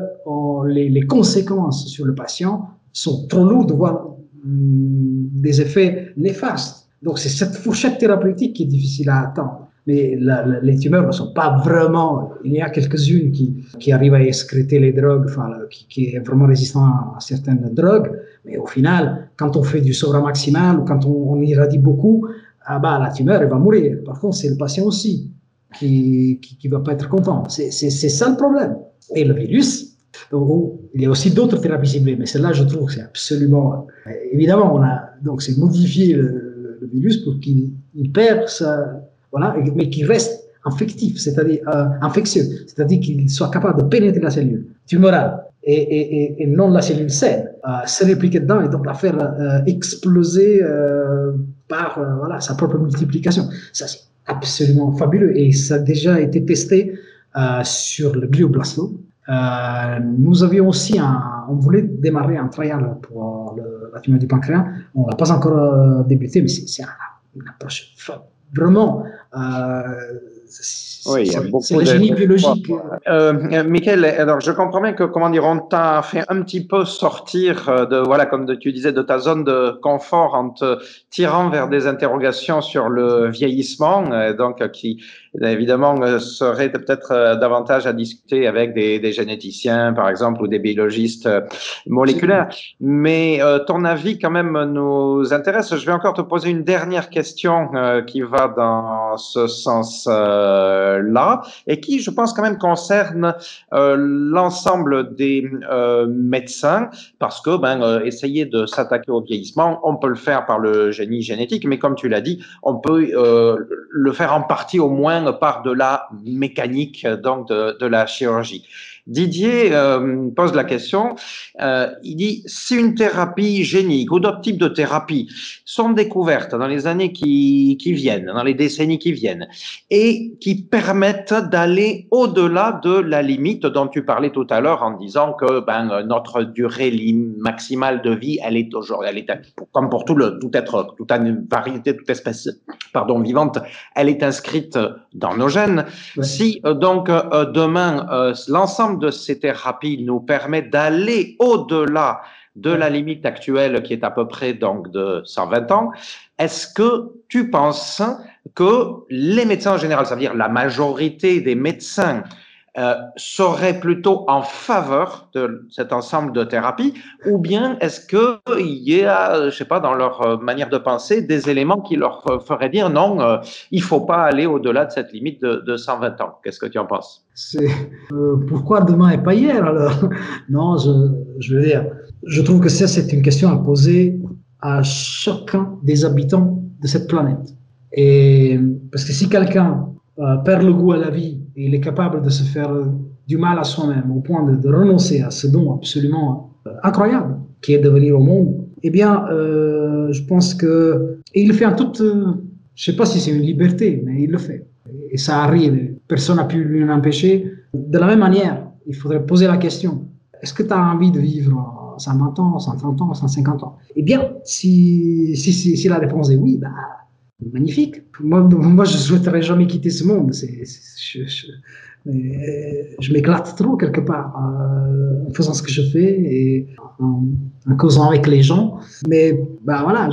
les, les, conséquences sur le patient sont trop lourdes, voire hum, des effets néfastes. Donc c'est cette fourchette thérapeutique qui est difficile à atteindre. Mais les tumeurs ne sont pas vraiment. Il y a quelques-unes qui, qui arrivent à excréter les drogues, enfin, qui, qui est vraiment résistant à, certaines drogues. Mais au final, quand on fait du sora maximal ou quand on, irradie beaucoup, ah bah, la tumeur, va mourir. Par contre, c'est le patient aussi qui ne va pas être content. C'est ça le problème. Et le virus, donc, il y a aussi d'autres thérapies ciblées, mais celle-là, je trouve que c'est absolument... Évidemment, on a donc c'est modifié le, virus pour qu'il perd sa... Voilà, mais qu'il reste infectif, c'est-à-dire euh, infectieux, c'est-à-dire qu'il soit capable de pénétrer la cellule tumorale et, et, et non la cellule saine, euh, se répliquer dedans et donc la faire euh, exploser par voilà, sa propre multiplication. Ça, c'est absolument fabuleux et ça a déjà été testé sur le glioblastome. Nous avions aussi un, on voulait démarrer un trial pour le, la tumeur du pancréas. On l'a pas encore euh, débuté, mais c'est une approche vraiment euh, oui, il y a beaucoup de génie biologique. Euh, Michael, alors je comprends bien que comment dire, on t'a fait un petit peu sortir euh, de voilà, comme tu disais, de ta zone de confort en te tirant vers des interrogations sur le vieillissement, euh, donc qui évidemment serait peut-être davantage à discuter avec des, des, généticiens, par exemple, ou des biologistes moléculaires. Mais ton avis quand même nous intéresse. Je vais encore te poser une dernière question qui va dans ce sens. Euh, et qui, je pense, quand même concerne euh, l'ensemble des euh, médecins parce que ben, essayer de s'attaquer au vieillissement, on peut le faire par le génie génétique, mais comme tu l'as dit, on peut le faire en partie au moins par de la mécanique, donc de la chirurgie. Didier euh, pose la question, euh, il dit, si une thérapie génique ou d'autres types de thérapies sont découvertes dans les années qui, qui viennent, dans les décennies qui viennent, et qui permettent d'aller au-delà de la limite dont tu parlais tout à l'heure en disant que ben, notre durée maximale de vie, elle est aujourd'hui, elle est comme pour tout le tout être, toute variété, toute espèce, pardon, vivante, elle est inscrite dans nos gènes. Si euh, donc demain l'ensemble de ces thérapies nous permet d'aller au-delà de la limite actuelle qui est à peu près donc de 120 ans, est-ce que tu penses que les médecins en général, c'est-à-dire la majorité des médecins euh, serait plutôt en faveur de cet ensemble de thérapies ou bien est-ce qu'il y a, je sais pas, dans leur euh, manière de penser, des éléments qui leur feraient dire non, euh, il faut pas aller au-delà de cette limite de, de 120 ans. Qu'est-ce que tu en penses? Euh, Pourquoi demain et pas hier alors? Non, je, je veux dire, je trouve que ça, c'est une question à poser à chacun des habitants de cette planète. Et parce que si quelqu'un euh, perd le goût à la vie il est capable de se faire du mal à soi-même au point de, renoncer à ce don absolument euh, incroyable qui est de venir au monde, eh bien, euh, je pense que il le fait en toute, euh, je sais pas si c'est une liberté, mais il le fait. Et ça arrive, personne n'a pu lui empêcher. De la même manière, il faudrait poser la question est-ce que tu as envie de vivre 120 ans, 130 ans, 150 ans? Eh bien, si, si, si, si la réponse est oui, bah, magnifique. Moi, moi je ne souhaiterais jamais quitter ce monde. Je, m'éclate trop quelque part euh, en faisant ce que je fais et en, causant avec les gens. Mais bah voilà,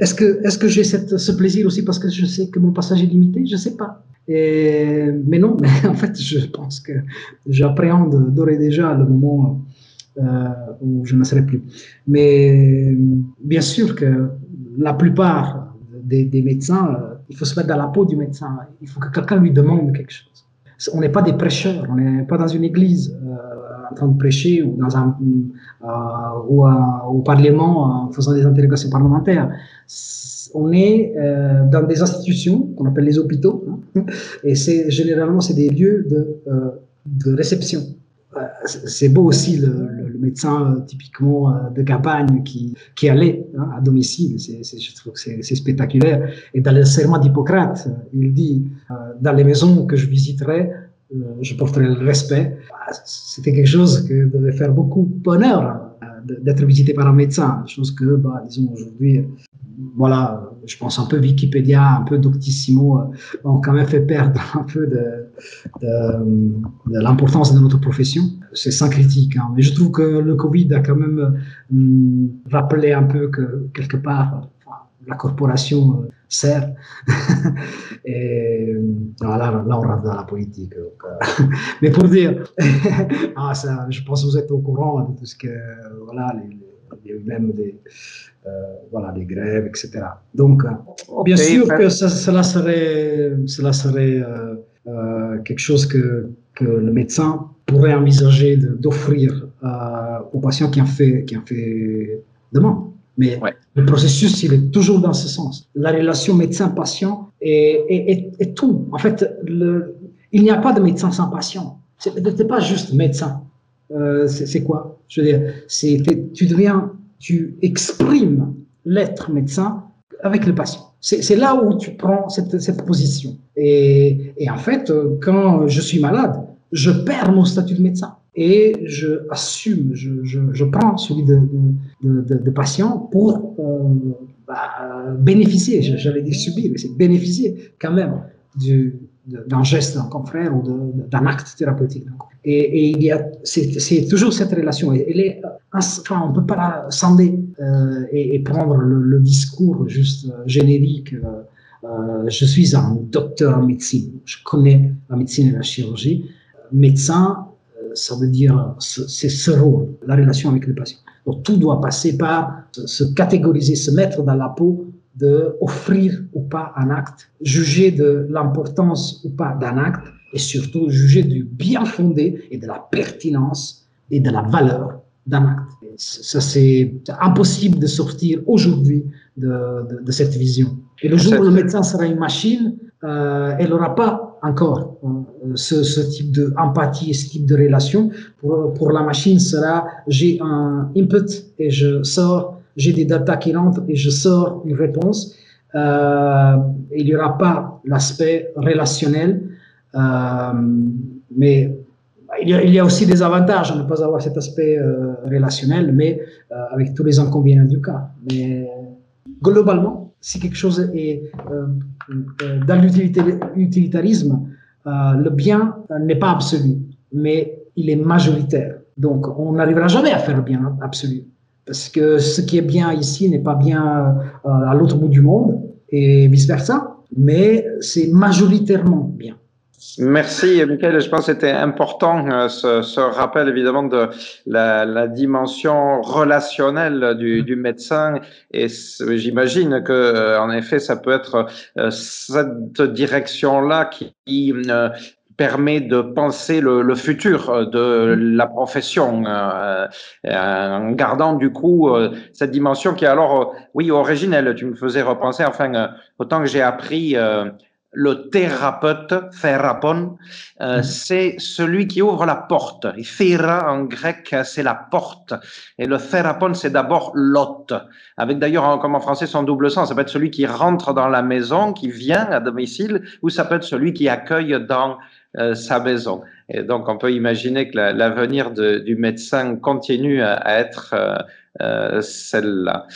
est-ce que j'ai ce plaisir aussi parce que je sais que mon passage est limité? Je sais pas. Mais non, en fait, je pense que j'appréhende d'ores et déjà le moment euh, où je ne serai plus. Mais bien sûr que la plupart des, médecins, euh, Il faut se mettre dans la peau du médecin. Il faut que quelqu'un lui demande quelque chose. On n'est pas des prêcheurs, on n'est pas dans une église euh, en train de prêcher ou dans un euh, ou au parlement en faisant des interrogations parlementaires. On est dans des institutions qu'on appelle les hôpitaux, hein, et c'est généralement c'est des lieux de, de réception. C'est beau aussi le, euh, typiquement euh, de campagne qui, qui allait hein, à domicile. C'est, je trouve que c'est, spectaculaire. Et dans le serment d'Hippocrate, il dit euh, dans les maisons que je visiterai, je porterai le respect. Ah, c'était quelque chose que devait faire beaucoup bonheur d'être visité par un médecin, chose que, bah, disons, aujourd'hui, voilà, je pense un peu Wikipédia, un peu Doctissimo, euh, ont quand même fait perdre un peu de, l'importance de notre profession. C'est sans critique, hein. mais je trouve que le Covid a quand même euh, rappelé un peu que quelque part, la corporation euh, sert. Et là, on rentre dans la politique. mais pour dire, ah, ça, je pense que vous êtes au courant de tout ce que, voilà, les, même des, euh, voilà, des grèves, etc. Donc, euh, bien sûr que cela serait, cela serait euh, quelque chose que, que, le médecin pourrait envisager d'offrir aux patients qui en fait, qui en fait demande. Mais le processus, il est toujours dans ce sens. La relation médecin-patient est, est, est, tout. En fait, le, il n'y a pas de médecin sans patient. Ce n'est pas juste médecin. Euh, c'est quoi? Je veux dire, tu deviens, tu exprimes l'être médecin avec le patient. C'est là où tu prends cette, position. Et, en fait, quand je suis malade, je perds mon statut de médecin et je assume, je, prends celui de patient pour euh, bah, bénéficier, j'allais dire subir, mais c'est bénéficier quand même du, d'un geste d'un confrère ou d'un acte thérapeutique. Et, il y a, c'est toujours cette relation. Elle est, enfin, on peut pas la scinder euh, et, prendre le, discours juste euh, générique. Euh, euh, je suis un docteur en médecine. Je connais la médecine et la chirurgie. Médecin, euh, ça veut dire, c'est ce rôle, la relation avec le patient. Donc tout doit passer par se catégoriser, se mettre dans la peau de offrir ou pas un acte, juger de l'importance ou pas d'un acte et surtout juger du bien fondé et de la pertinence et de la valeur d'un acte. Ça, c'est impossible de sortir aujourd'hui de, de, cette vision. Et le jour où le médecin sera une machine, euh, elle n'aura pas encore euh, ce, ce, type d'empathie et ce type de relation. Pour, pour la machine, sera j'ai un input et je sors j'ai des data qui rentrent et je sors une réponse. Euh, il n'y aura pas l'aspect relationnel, euh, mais il y, a, aussi des avantages à ne pas avoir cet aspect euh, relationnel, mais avec tous les inconvénients du cas. Mais globalement, si quelque chose est dans l'utilitarisme, le bien n'est pas absolu, mais il est majoritaire. Donc, on n'arrivera jamais à faire le bien absolu parce que ce qui est bien ici n'est pas bien euh, à l'autre bout du monde et vice-versa, mais c'est majoritairement bien. Merci, Michael. Je pense que c'était important euh, ce, ce, rappel évidemment de la, la dimension relationnelle du, du médecin. Et j'imagine que, euh, en effet, ça peut être cette direction-là qui permet de penser le, le, futur de la profession, euh, euh, en gardant du coup euh, cette dimension qui est alors, oui, originelle. Tu me faisais repenser, enfin, autant que j'ai appris le thérapeute, thérapon, mm. c'est celui qui ouvre la porte. Et théra en grec, c'est la porte. Et le thérapon, c'est d'abord l'hôte. Avec d'ailleurs, comme en français, son double sens. Ça peut être celui qui rentre dans la maison, qui vient à domicile, ou ça peut être celui qui accueille dans euh, sa maison. Et donc, on peut imaginer que l'avenir du médecin continue à, être euh, euh, celle-là.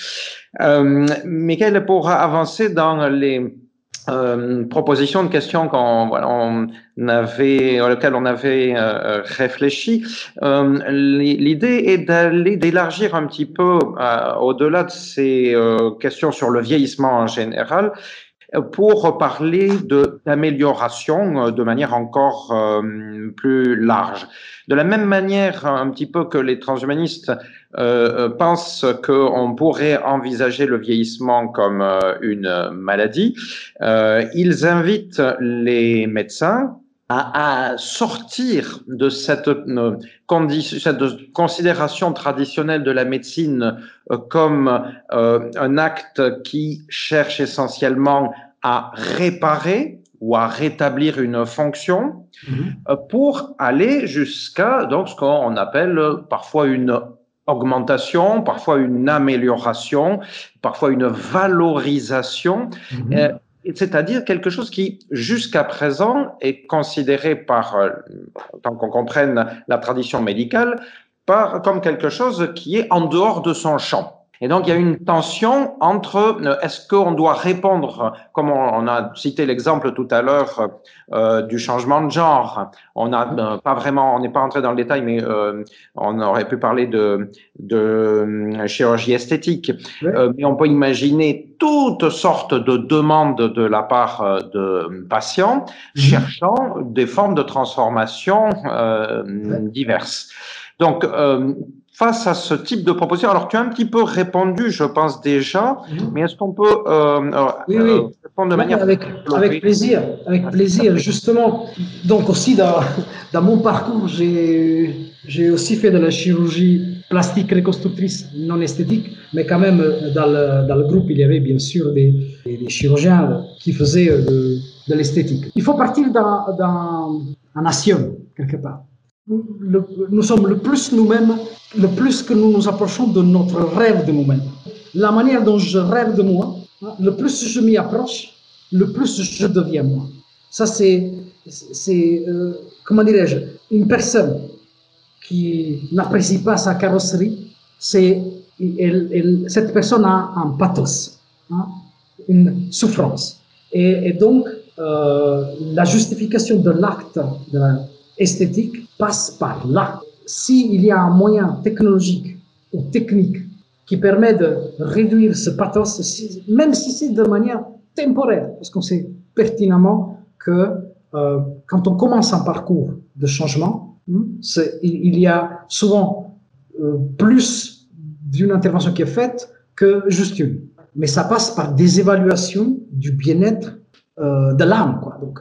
Euh, Michael, pour avancer dans les propositions de questions qu'on on avait, auxquelles on avait réfléchi. L'idée est d'aller d'élargir un petit peu au-delà de ces questions sur le vieillissement en général pour parler d'amélioration de, manière encore plus large. De la même manière, un petit peu que les transhumanistes euh, pensent qu'on pourrait envisager le vieillissement comme une maladie, ils invitent les médecins à, sortir de cette, euh, cette, considération traditionnelle de la médecine euh, comme euh, un acte qui cherche essentiellement à réparer ou à rétablir une fonction mm-hmm. pour aller jusqu'à donc ce qu'on appelle parfois une augmentation, parfois une amélioration, parfois une valorisation. Mm-hmm c'est-à-dire quelque chose qui, jusqu'à présent, est considéré par, euh, tant qu'on comprenne la tradition médicale, par, comme quelque chose qui est en dehors de son champ. Et donc, il y a une tension entre euh, est-ce qu'on doit répondre, comme on, a cité l'exemple tout à l'heure euh, du changement de genre. On n'a euh, pas vraiment, on n'est pas entré dans le détail, mais euh, on aurait pu parler de, de chirurgie esthétique. mais on peut imaginer toutes sortes de demandes de la part de patients mhm. cherchant des formes de transformation diverses. Donc, face à ce type de proposition Alors, tu as un petit peu répondu, je pense déjà, mhm. mais est-ce qu'on peut euh, euh, oui, oui. répondre de manière avec, avec plaisir, avec plaisir. Justement, donc aussi dans, dans mon parcours, j'ai j'ai aussi fait de la chirurgie plastique reconstructrice non esthétique, mais quand même dans le, dans le groupe il y avait bien sûr des, des chirurgiens qui faisaient de, de l'esthétique. Il faut partir d'un nation quelque part nous sommes le plus nous-mêmes, le plus que nous nous approchons de notre rêve de nous-mêmes. La manière dont je rêve de moi, hein, le plus je m'y approche, le plus je deviens moi. Ça, c'est, c'est euh, comment dirais-je, une personne qui n'apprécie pas sa carrosserie, c'est, cette personne a un pathos, hein, une souffrance. Et, donc, euh, la justification de l'acte esthétique passe par là. S'il y a un moyen technologique ou technique qui permet de réduire ce pathos, même si c'est de manière temporaire, parce qu'on sait pertinemment que euh, quand on commence un parcours de changement, hmm, il, y a souvent euh, plus d'une intervention qui est faite que juste une. Mais ça passe par des évaluations du bien-être euh, de l'âme, donc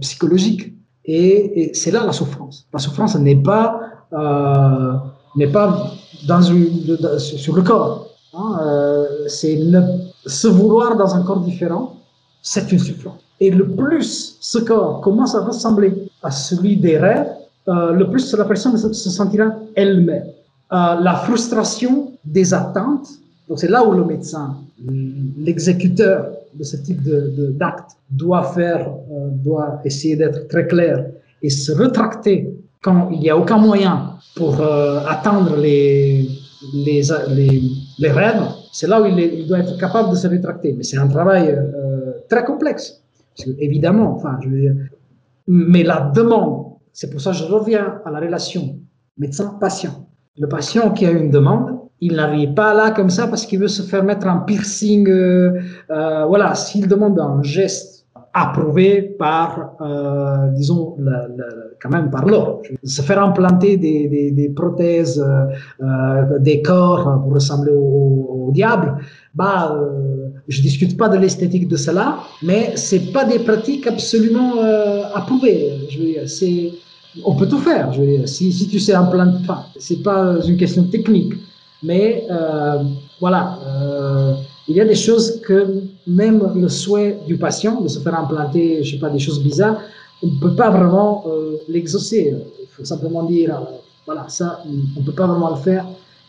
psychologique. Et, c'est là la souffrance. La souffrance n'est pas, euh, n'est pas dans une, sur le corps. Hein, euh, c'est se vouloir dans un corps différent, c'est une souffrance. Et le plus ce corps commence à ressembler à celui des rêves, euh, le plus la personne se sentira elle-même. la frustration des attentes, donc c'est là où le médecin, l'exécuteur de ce type d'acte de, doit faire, euh, doit essayer d'être très clair et se retracter quand il n'y a aucun moyen pour euh, atteindre les, les, rêves, c'est là où il, doit être capable de se rétracter. Mais c'est un travail euh, très complexe. évidemment, enfin, je veux dire, mais la demande, c'est pour ça que je reviens à la relation médecin-patient. Le patient qui a une demande, il n'arrive pas là comme ça parce qu'il veut se faire mettre un piercing. Euh, voilà, s'il demande un geste approuvé par, euh, disons, quand même par l'ordre, se faire implanter des, des, des prothèses, euh, des corps pour ressembler au, au diable, bah, euh, je discute pas de l'esthétique de cela, mais c'est pas des pratiques absolument approuvées. Je veux dire, c'est on peut tout faire. Je veux dire, si, si tu sais implanter, enfin, c'est pas une question technique. Mais euh, voilà, euh, il y a des choses que même le souhait du patient de se faire implanter, je sais pas, des choses bizarres, on ne peut pas vraiment euh, l'exaucer. Il faut simplement dire, euh, voilà, ça, on ne peut pas vraiment le faire.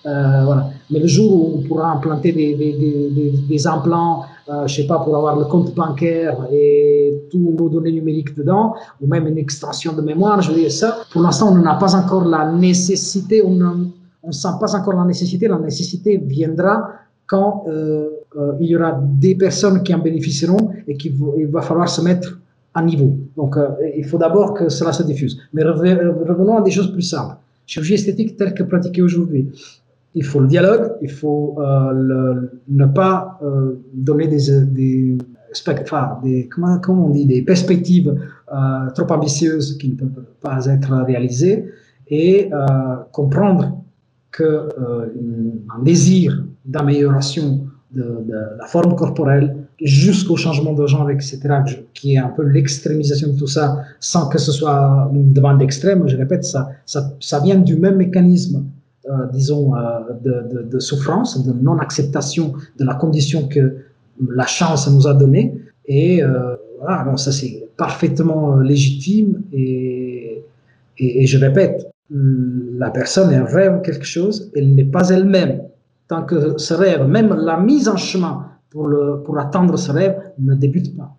Euh, voilà. Mais le jour où on pourra implanter des, implants, euh, je sais pas, pour avoir le compte bancaire et tous nos données numériques dedans, ou même une extension de mémoire, je veux dire ça, pour l'instant, on n'a pas encore la nécessité, on ne sent pas encore la nécessité. La nécessité viendra quand euh, il y aura des personnes qui en bénéficieront et qu'il va falloir se mettre à niveau. Donc, euh, il faut d'abord que cela se diffuse. Mais revenons à des choses plus simples. Chirurgie esthétique telle que pratiquée aujourd'hui. Il faut le dialogue, il faut le, ne pas donner des, des, des, comment, comment, on dit, des perspectives trop ambitieuses qui ne peuvent pas être réalisées et comprendre qu'un désir d'amélioration de, la forme corporelle jusqu'au changement de genre, etc., qui est un peu l'extrémisation de tout ça, sans que ce soit une demande extrême, je répète, ça, ça, ça vient du même mécanisme, euh, disons, euh, de, de, souffrance, de non-acceptation de la condition que la chance nous a donnée. Et euh, voilà, ça c'est parfaitement légitime. Et, et, et je répète, la personne elle rêve quelque chose, elle n'est pas elle-même. Tant que ce rêve, même la mise en chemin pour, pour atteindre ce rêve ne débute pas.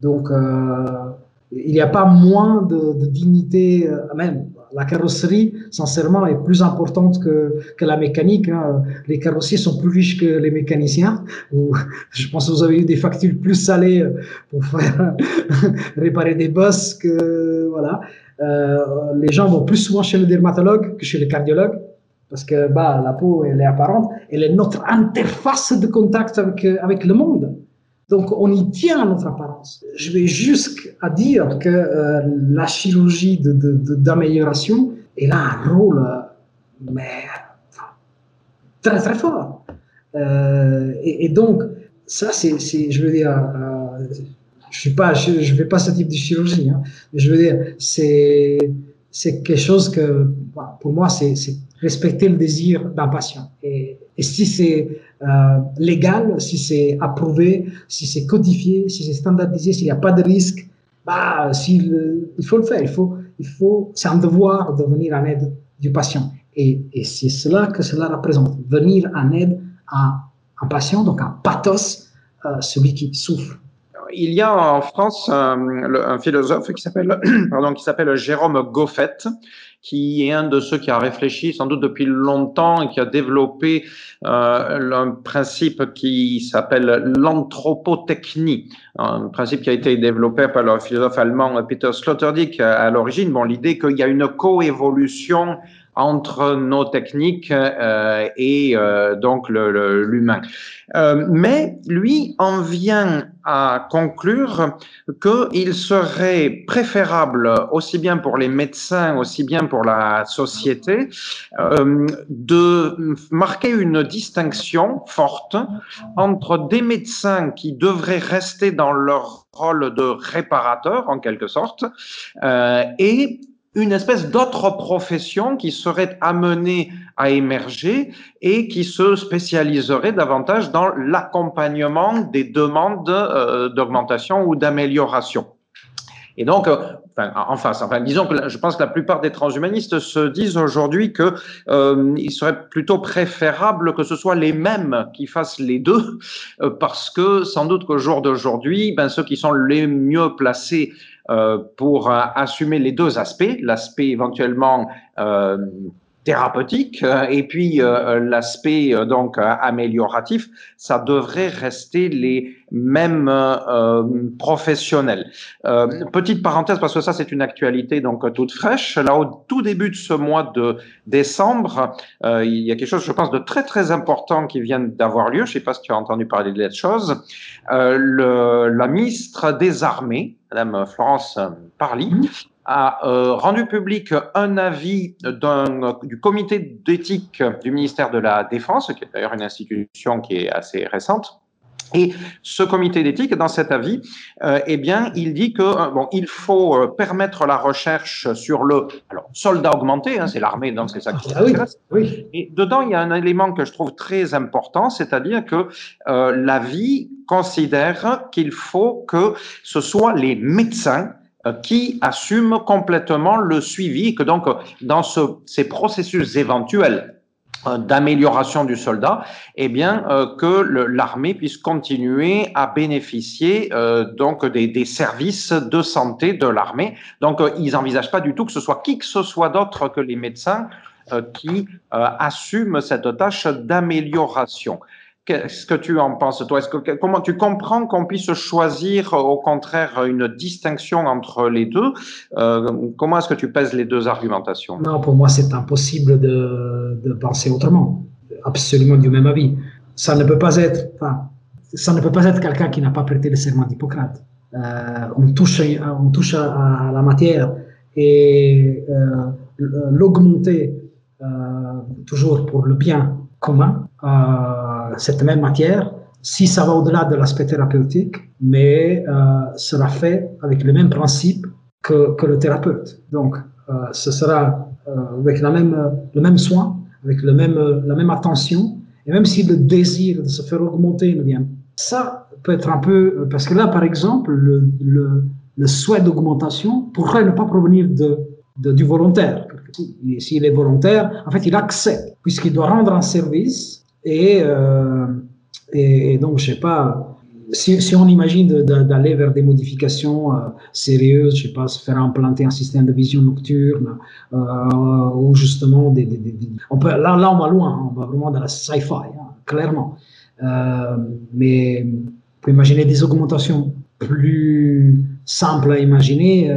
Donc, euh, il n'y a pas moins de, dignité, euh, même la carrosserie, sincèrement, est plus importante que, que la mécanique. Hein. Les carrossiers sont plus riches que les mécaniciens. Ou, je pense que vous avez eu des factures plus salées pour faire réparer des bosses que voilà. Euh, les gens vont plus souvent chez le dermatologue que chez le cardiologue parce que bah, la peau, elle est apparente, elle est notre interface de contact avec, euh, avec le monde. Donc, on y tient à notre apparence. Je vais jusqu'à dire que euh, la chirurgie d'amélioration, de, de, elle a un rôle euh, mais, très, très fort. Et, donc, ça, c'est, je veux dire, je suis pas, je, je fais pas ce type de chirurgie, hein, mais je veux dire, c'est, c'est quelque chose que, bah, pour moi, c'est respecter le désir d'un patient. Et, si c'est euh, légal, si c'est approuvé, si c'est codifié, si c'est standardisé, s'il n'y a pas de risque, bah, il, faut le faire. Il faut, il faut, c'est un devoir de venir en aide du patient. Et, et c'est cela que cela représente, venir en aide à un patient, donc un pathos, euh, celui qui souffre. Il y a en France un, philosophe qui s'appelle, pardon, qui s'appelle Jérôme Goffet, qui est un de ceux qui a réfléchi sans doute depuis longtemps et qui a développé euh, un principe qui s'appelle l'anthropotechnie, un principe qui a été développé par le philosophe allemand Peter Sloterdijk à l'origine. Bon, l'idée qu'il y a une coévolution entre nos techniques euh, et euh, donc l'humain. Euh, mais lui en vient à conclure qu'il serait préférable, aussi bien pour les médecins, aussi bien pour la société, de marquer une distinction forte entre des médecins qui devraient rester dans leur rôle de réparateur, en quelque sorte, et une espèce d'autre profession qui serait amenée à émerger et qui se spécialiserait davantage dans l'accompagnement des demandes euh, d'augmentation ou d'amélioration. Et donc, euh, enfin, en face, disons que je pense que la plupart des transhumanistes se disent aujourd'hui que euh, il serait plutôt préférable que ce soit les mêmes qui fassent les deux, euh, parce que sans doute qu'au jour d'aujourd'hui, ben, ceux qui sont les mieux placés pour euh, assumer les deux aspects, l'aspect éventuellement euh, thérapeutique et puis l'aspect donc amélioratif, ça devrait rester les mêmes professionnels. petite parenthèse parce que ça c'est une actualité donc toute fraîche. Là au tout début de ce mois de décembre, il y a quelque chose je pense de très très important qui vient d'avoir lieu. Je sais pas si tu as entendu parler de cette chose. le, la ministre des Armées Madame Florence Parly, a euh, rendu public un avis du comité d'éthique du ministère de la Défense, qui est d'ailleurs une institution qui est assez récente. Et ce comité d'éthique, dans cet avis, euh, eh bien, il dit que euh, bon, il faut euh, permettre la recherche sur le alors soldat augmenté, hein, c'est l'armée, donc c'est ça qui ah, oui, oui. Et dedans, il y a un élément que je trouve très important, c'est-à-dire que euh, l'avis considère qu'il faut que ce soit les médecins qui assument complètement le suivi, et que donc dans ce, ces processus éventuels d'amélioration du soldat, eh bien euh, que l'armée puisse continuer à bénéficier euh, donc des, services de santé de l'armée. Donc ils n'envisagent pas du tout que ce soit qui que ce soit d'autre que les médecins qui assument cette tâche d'amélioration. Qu'est-ce que tu en penses, toi? Est-ce que comment tu comprends qu'on puisse choisir, au contraire, une distinction entre les deux? Euh, Comment est-ce que tu pèses les deux argumentations? Non, pour moi, c'est impossible de, de, penser autrement. Absolument du même avis. Ça ne peut pas être. Ça ne peut pas être quelqu'un qui n'a pas prêté le serment d'Hippocrate. Euh, on touche, on touche à, la matière et euh, l'augmenter toujours pour le bien commun, cette même matière, si ça va au-delà de l'aspect thérapeutique, mais sera fait avec le même principe que, le thérapeute. Donc, ce sera avec la même, le même soin, avec le même, la même attention, et même si le désir de se faire augmenter ne vient ça peut être un peu parce que là par exemple le, le, souhait d'augmentation pourrait ne pas provenir de du volontaire s'il est volontaire en fait il accepte puisqu'il doit rendre un service et, euh, et, donc je sais pas si, si on imagine d'aller vers des modifications euh, sérieuses, je sais pas, se faire implanter un système de vision nocturne, euh, ou justement des, on peut, là, là on va loin, on va vraiment dans la sci-fi, hein, clairement. Mais on peut imaginer des augmentations plus simples à imaginer.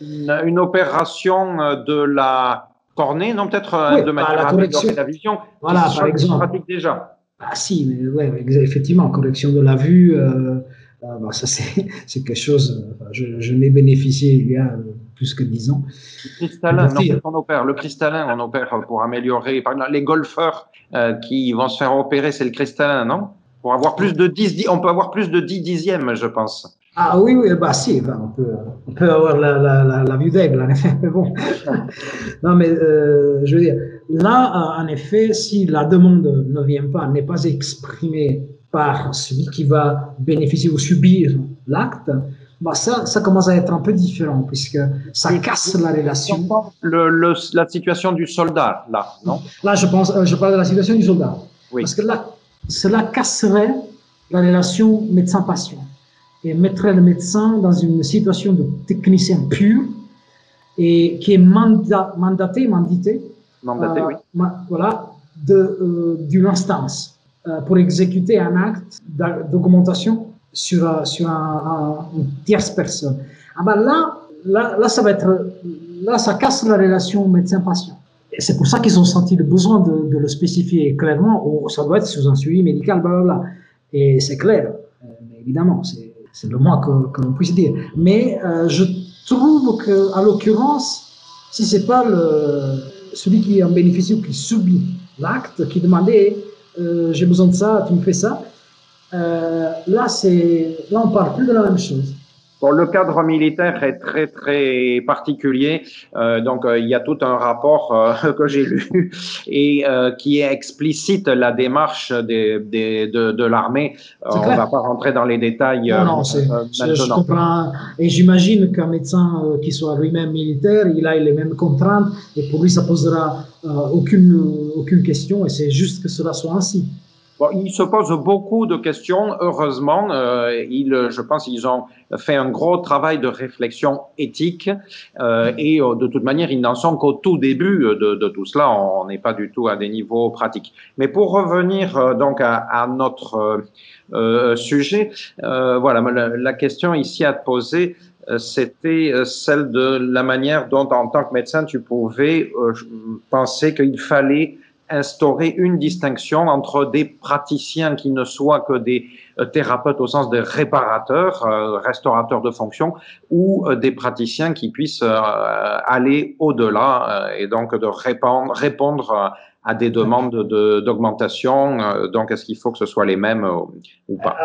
Une, opération de la cornée, non peut-être euh, de manière à améliorer la vision. Voilà, par exemple. pratique déjà. Ah si, mais ouais, effectivement, correction de la vue, euh, bah, ça c'est quelque chose. je, je n'ai bénéficié il y a plus que 10 ans. Le cristallin, non, on opère. Le cristallin, on opère pour améliorer. Par exemple, les golfeurs euh, qui vont se faire opérer, c'est le cristallin, non? Pour avoir plus de 10, on peut avoir plus de 10 dixièmes, je pense. Ah oui, oui, bah si, on, peut, on peut avoir la, la, la, vue d'aigle, en effet, mais bon. non, mais euh, je veux dire, là, en effet, si la demande ne vient pas, n'est pas exprimée par celui qui va bénéficier ou subir l'acte, bah ça, ça commence à être un peu différent puisque ça casse la relation. Le, le, la situation du soldat, là, non? Là, je pense, euh, je parle de la situation du soldat. Oui. Parce que là, cela casserait la relation médecin-patient et mettrait le médecin dans une situation de technicien pur et qui est mandat, mandaté, mandité, mandaté, euh, oui. voilà, de, euh, d'une instance euh, pour exécuter un acte d'augmentation sur, sur un, une tierce personne. Ah ben là, là, là, ça va être, là, ça casse la relation médecin-patient. C'est pour ça qu'ils ont senti le besoin de, de, le spécifier clairement. Ou ça doit être sous un suivi médical, blablabla. Et c'est clair, évidemment, c'est le moins que, que l'on puisse dire. Mais euh, je trouve que, à l'occurrence, si c'est pas le, celui qui en bénéficie ou qui subit l'acte, qui demandait, euh, j'ai besoin de ça, tu me fais ça, euh, là, c'est, là, on parle plus de la même chose. Bon, le cadre militaire est très très particulier, euh, donc euh, il y a tout un rapport euh, que j'ai lu et qui explicite la démarche des, des, de, de l'armée. on ne va pas rentrer dans les détails. Non, non, je, je, comprends. Et j'imagine qu'un médecin qui soit lui-même militaire, il a les mêmes contraintes et pour lui ça posera aucune aucune question et c'est juste que cela soit ainsi il se pose beaucoup de questions, heureusement. Euh, il, je pense qu'ils ont fait un gros travail de réflexion éthique euh, et euh, de toute manière, ils n'en sont qu'au tout début de, tout cela. On n'est pas du tout à des niveaux pratiques. Mais pour revenir euh, donc à, à notre euh, sujet, voilà, la, la, question ici à te poser, c'était celle de la manière dont, en tant que médecin, tu pouvais penser qu'il fallait instaurer une distinction entre des praticiens qui ne soient que des euh, thérapeutes au sens de réparateurs, euh, restaurateurs de fonction, ou euh, des praticiens qui puissent aller au-delà et donc de répondre, répondre à des demandes d'augmentation. donc, est-ce qu'il faut que ce soit les mêmes ou pas?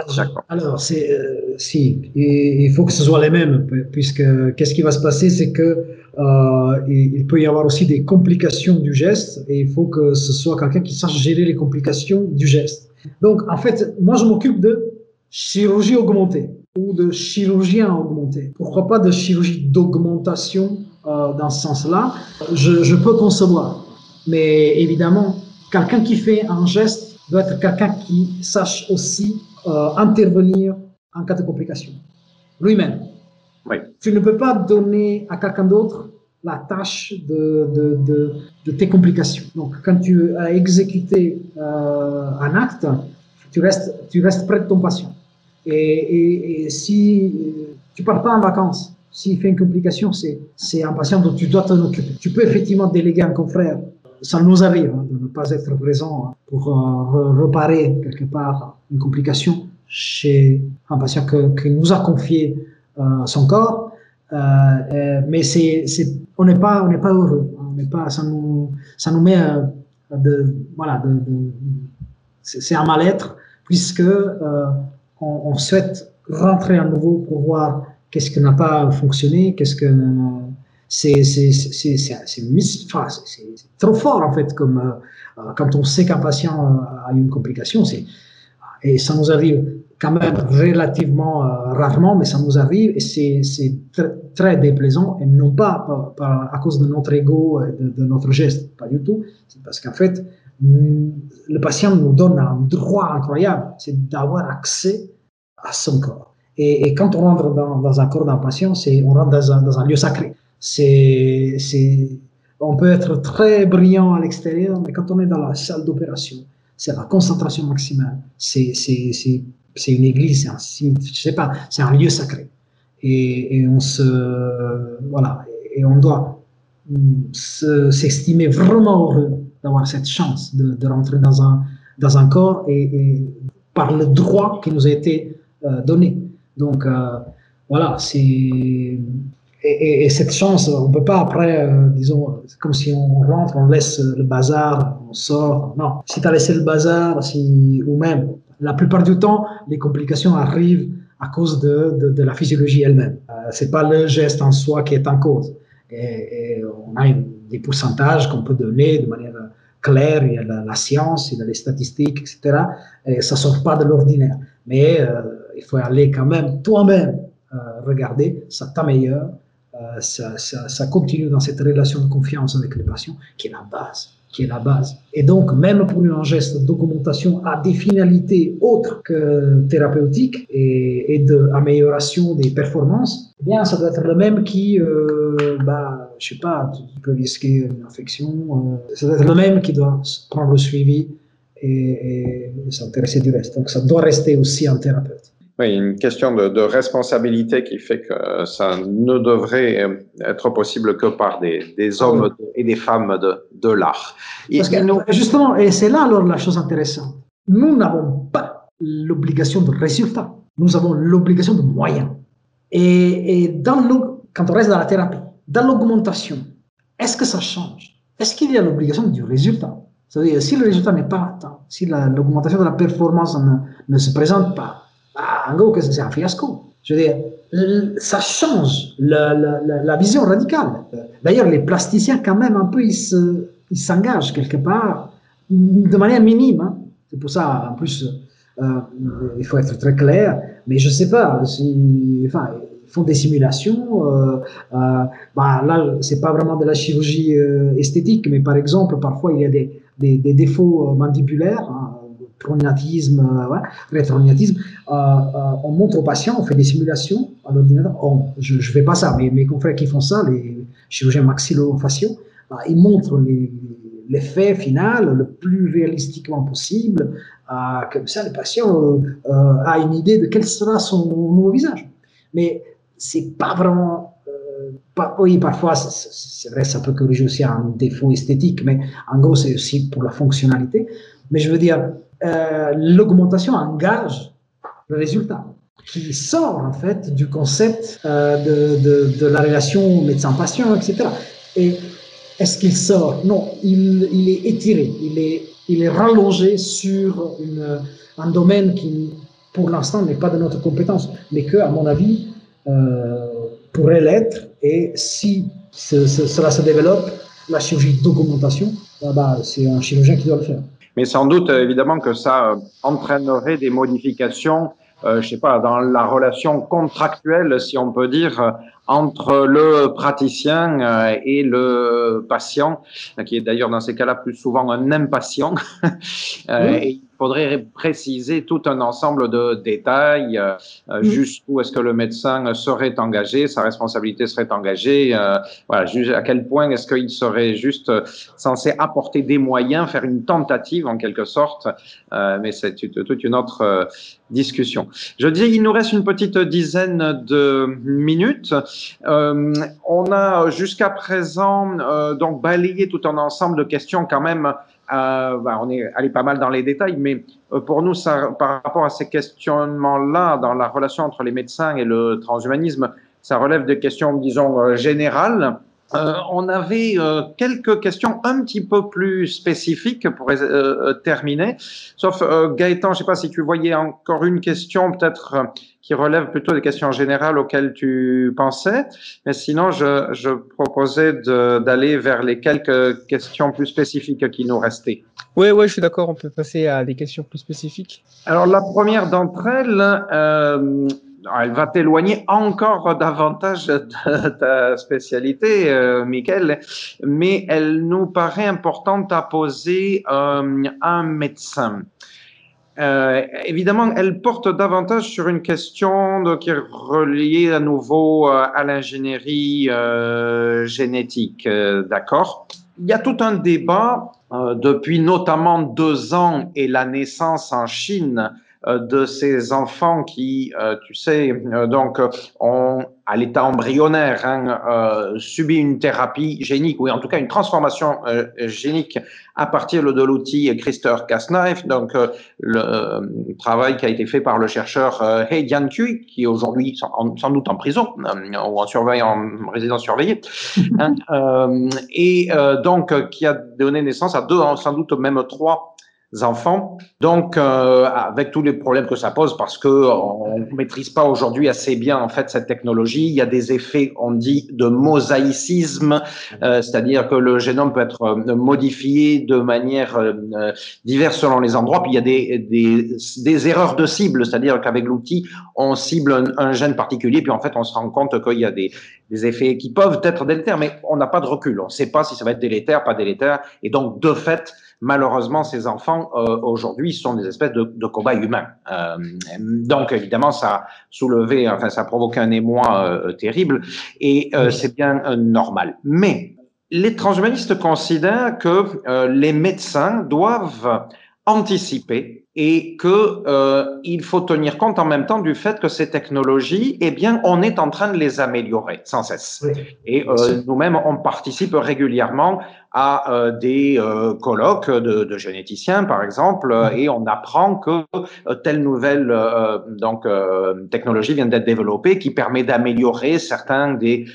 Alors, c'est si, il faut que ce soit les mêmes, puisque qu'est-ce qui va se passer, c'est que euh, il peut y avoir aussi des complications du geste et il faut que ce soit quelqu'un qui sache gérer les complications du geste. Donc, en fait, moi, je m'occupe de chirurgie augmentée ou de chirurgien augmenté. Pourquoi pas de chirurgie d'augmentation euh, dans ce sens-là? Je, je peux concevoir. Mais évidemment, quelqu'un qui fait un geste doit être quelqu'un qui sache aussi euh, intervenir en cas de complication. Lui-même. Tu ne peux pas donner à quelqu'un d'autre la tâche de, de, de, de, tes complications. Donc, quand tu as exécuté euh, un acte, tu restes, tu restes près de ton patient. Et, et, et si tu pars pas en vacances, s'il fait une complication, c'est un patient dont tu dois t'en occuper. Tu peux effectivement déléguer un confrère. Ça nous arrive hein, de ne pas être présent pour euh, réparer quelque part une complication chez un patient qui nous a confié son corps, mais c'est, on n'est pas, on n'est pas heureux. On n'est pas, ça nous, ça nous met de, voilà, de, c'est un mal-être puisque on, souhaite rentrer à nouveau pour voir qu'est-ce qui n'a pas fonctionné, qu'est-ce que c'est trop fort en fait comme euh, quand on sait qu'un patient a une complication et ça nous arrive quand même relativement euh, rarement mais ça nous arrive et c'est très déplaisant et non pas à cause de notre ego et de, notre geste pas du tout. C'est parce qu'en fait le patient nous donne un droit incroyable c'est d'avoir accès à son corps. Et, quand on rentre dans, un corps d'un patient on rentre dans un, dans un lieu sacré c'est, on peut être très brillant à l'extérieur, mais quand on est dans la salle d'opération, c'est la concentration maximale. C'est, une église, c'est un, pas, c'est un lieu sacré. Et, et on se, voilà, et on doit s'estimer vraiment heureux d'avoir cette chance de, de, rentrer dans un, dans un corps et, et par le droit qui nous a été euh, donné. Donc, euh, voilà, c'est et, cette chance, on ne peut pas après, euh, disons, comme si on rentre, on laisse le bazar, on sort. Non, si tu as laissé le bazar, si, ou même, la plupart du temps, les complications arrivent à cause de, de, la physiologie elle-même. Euh, c'est pas le geste en soi qui est en cause. Et, on a des pourcentages qu'on peut donner de manière claire, il y a la, science, il y a les statistiques, etc. Et ça sort pas de l'ordinaire. Mais euh, il faut aller quand même toi-même regarder, ça t'améliore, euh, ça, continue dans cette relation de confiance avec le patient qui est la base qui est la base. Et donc, même pour un geste d'augmentation à des finalités autres que thérapeutiques et, d'amélioration des performances, eh bien, ça doit être le même qui, euh, bah, je sais pas, tu peux risquer une infection, euh, ça doit être le même qui doit prendre le suivi et s'intéresser du reste. Donc, ça doit rester aussi un thérapeute. Oui, une question de, de, responsabilité qui fait que ça ne devrait être possible que par des, des hommes et des femmes de, de l'art. Parce que nous, justement, et c'est là alors la chose intéressante, nous n'avons pas l'obligation de résultat, nous avons l'obligation de moyens. Et, et dans le, quand on reste dans la thérapie, dans l'augmentation, est-ce que ça change? Est-ce qu'il y a l'obligation du résultat? C'est-à-dire, si le résultat n'est pas atteint, si l'augmentation de la performance ne, ne se présente pas, en gros, c'est un fiasco. Je veux dire, ça change la, vision radicale. D'ailleurs, les plasticiens, quand même, un peu, ils s'engagent quelque part de manière minime. Hein. C'est pour ça, en plus, euh, il faut être très clair. Mais je sais pas, si, ils font des simulations. Euh, euh, bah, là, c'est pas vraiment de la chirurgie esthétique, mais par exemple, parfois, il y a des défauts mandibulaires. Hein, prognatisme, euh, ouais, euh, euh, on montre aux patients, on fait des simulations à l'ordinateur. je ne fais pas ça, mais mes confrères qui font ça, les chirurgiens maxillofaciaux, bah, ils montrent l'effet final le plus réalistiquement possible. comme ça, le patient a une idée de quel sera son nouveau visage. Mais c'est pas vraiment oui, parfois, c'est vrai, ça peut corriger aussi un défaut esthétique, mais en gros, c'est aussi pour la fonctionnalité. Mais je veux dire, euh, l'augmentation engage le résultat qui sort en fait du concept euh, de, de, la relation médecin-patient, etc. Et est-ce qu'il sort? Non, il, il, est étiré, il est, il est rallongé sur un domaine qui, pour l'instant, n'est pas de notre compétence, mais que, à mon avis, euh, pourrait l'être. Et si ce, ce, cela se développe, la chirurgie d'augmentation, bah, c'est un chirurgien qui doit le faire. Mais sans doute, euh, évidemment, que ça euh, entraînerait des modifications, euh, je sais pas, dans la relation contractuelle, si on peut dire, entre le praticien euh, et le patient, qui est d'ailleurs dans ces cas-là plus souvent un impatient. et il faudrait préciser tout un ensemble de détails, euh, euh, jusqu'où est-ce que le médecin serait engagé, sa responsabilité serait engagée, euh, voilà, à quel point est-ce qu'il serait juste censé apporter des moyens, faire une tentative en quelque sorte, mais c'est toute une autre discussion. Je dis, il nous reste une petite dizaine de minutes. On a jusqu'à présent donc balayé tout un ensemble de questions quand même euh, bah, on est allé pas mal dans les détails, mais euh, pour nous, par rapport à ces questionnements-là, dans la relation entre les médecins et le transhumanisme, ça relève de questions, disons, euh, générales. Euh, on avait euh, quelques questions un petit peu plus spécifiques pour euh, terminer. Sauf Gaëtan, je ne sais pas si tu voyais encore une question peut-être qui relève plutôt des questions générales auxquelles tu pensais. Mais sinon, je, je proposais d'aller vers les quelques questions plus spécifiques qui nous restaient. Oui, oui, je suis d'accord. On peut passer à des questions plus spécifiques. Alors la première d'entre elles elle va t'éloigner encore davantage de ta spécialité, euh, Michael, mais elle nous paraît importante à poser euh, à un médecin. Euh, évidemment, elle porte davantage sur une question qui est reliée à nouveau à l'ingénierie génétique, d'accord? Il y a tout un débat depuis notamment deux ans et la naissance en Chine euh, de ces enfants qui, euh, tu sais, euh, donc ont à l'état embryonnaire hein, subi une thérapie génique ou en tout cas une transformation génique à partir de l'outil CRISPR-Cas9, donc le travail qui a été fait par le chercheur He Jiankui, qui est aujourd'hui sans, doute en prison ou en, surveille, en résidence surveillée, hein, et donc qui a donné naissance à deux, sans doute même trois enfants. Donc, euh, avec tous les problèmes que ça pose, parce que on maîtrise pas aujourd'hui assez bien en fait cette technologie, il y a des effets, on dit, de mosaïcisme, euh, c'est-à-dire que le génome peut être euh, modifié de manière euh, diverse selon les endroits. Puis il y a des, des, des erreurs de cible, c'est-à-dire qu'avec l'outil, on cible un, un, gène particulier, puis en fait, on se rend compte qu'il y a des, des effets qui peuvent être délétères, mais on n'a pas de recul. On ne sait pas si ça va être délétère, pas délétère, et donc de fait malheureusement, ces enfants euh, aujourd'hui sont des espèces de, de cobayes humains. Euh, donc, évidemment, ça a soulevé, enfin, ça a provoqué un émoi euh, terrible, et c'est bien normal. Mais les transhumanistes considèrent que les médecins doivent anticiper et que euh, il faut tenir compte en même temps du fait que ces technologies, eh bien, on est en train de les améliorer sans cesse. Et euh, nous-mêmes, on participe régulièrement à euh, des euh, colloques de, de, généticiens, par exemple, et on apprend que euh, telle nouvelle donc technologie vient d'être développée qui permet d'améliorer certains des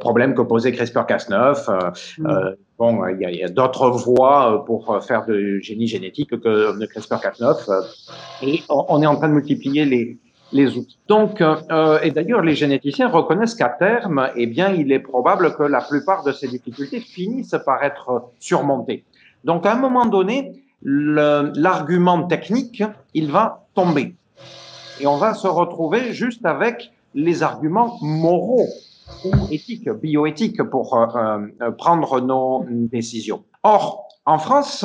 problèmes que posait CRISPR-Cas9. Bon, il y a, a d'autres voies pour faire de génie génétique que de CRISPR-Cas9. Et on est en train de multiplier les, les outils. Donc, euh, et d'ailleurs, les généticiens reconnaissent qu'à terme, eh bien, il est probable que la plupart de ces difficultés finissent par être surmontées. Donc, à un moment donné, l'argument technique, il va tomber. Et on va se retrouver juste avec les arguments moraux ou éthiques, bioéthiques pour euh, euh, prendre nos décisions. Or, en France,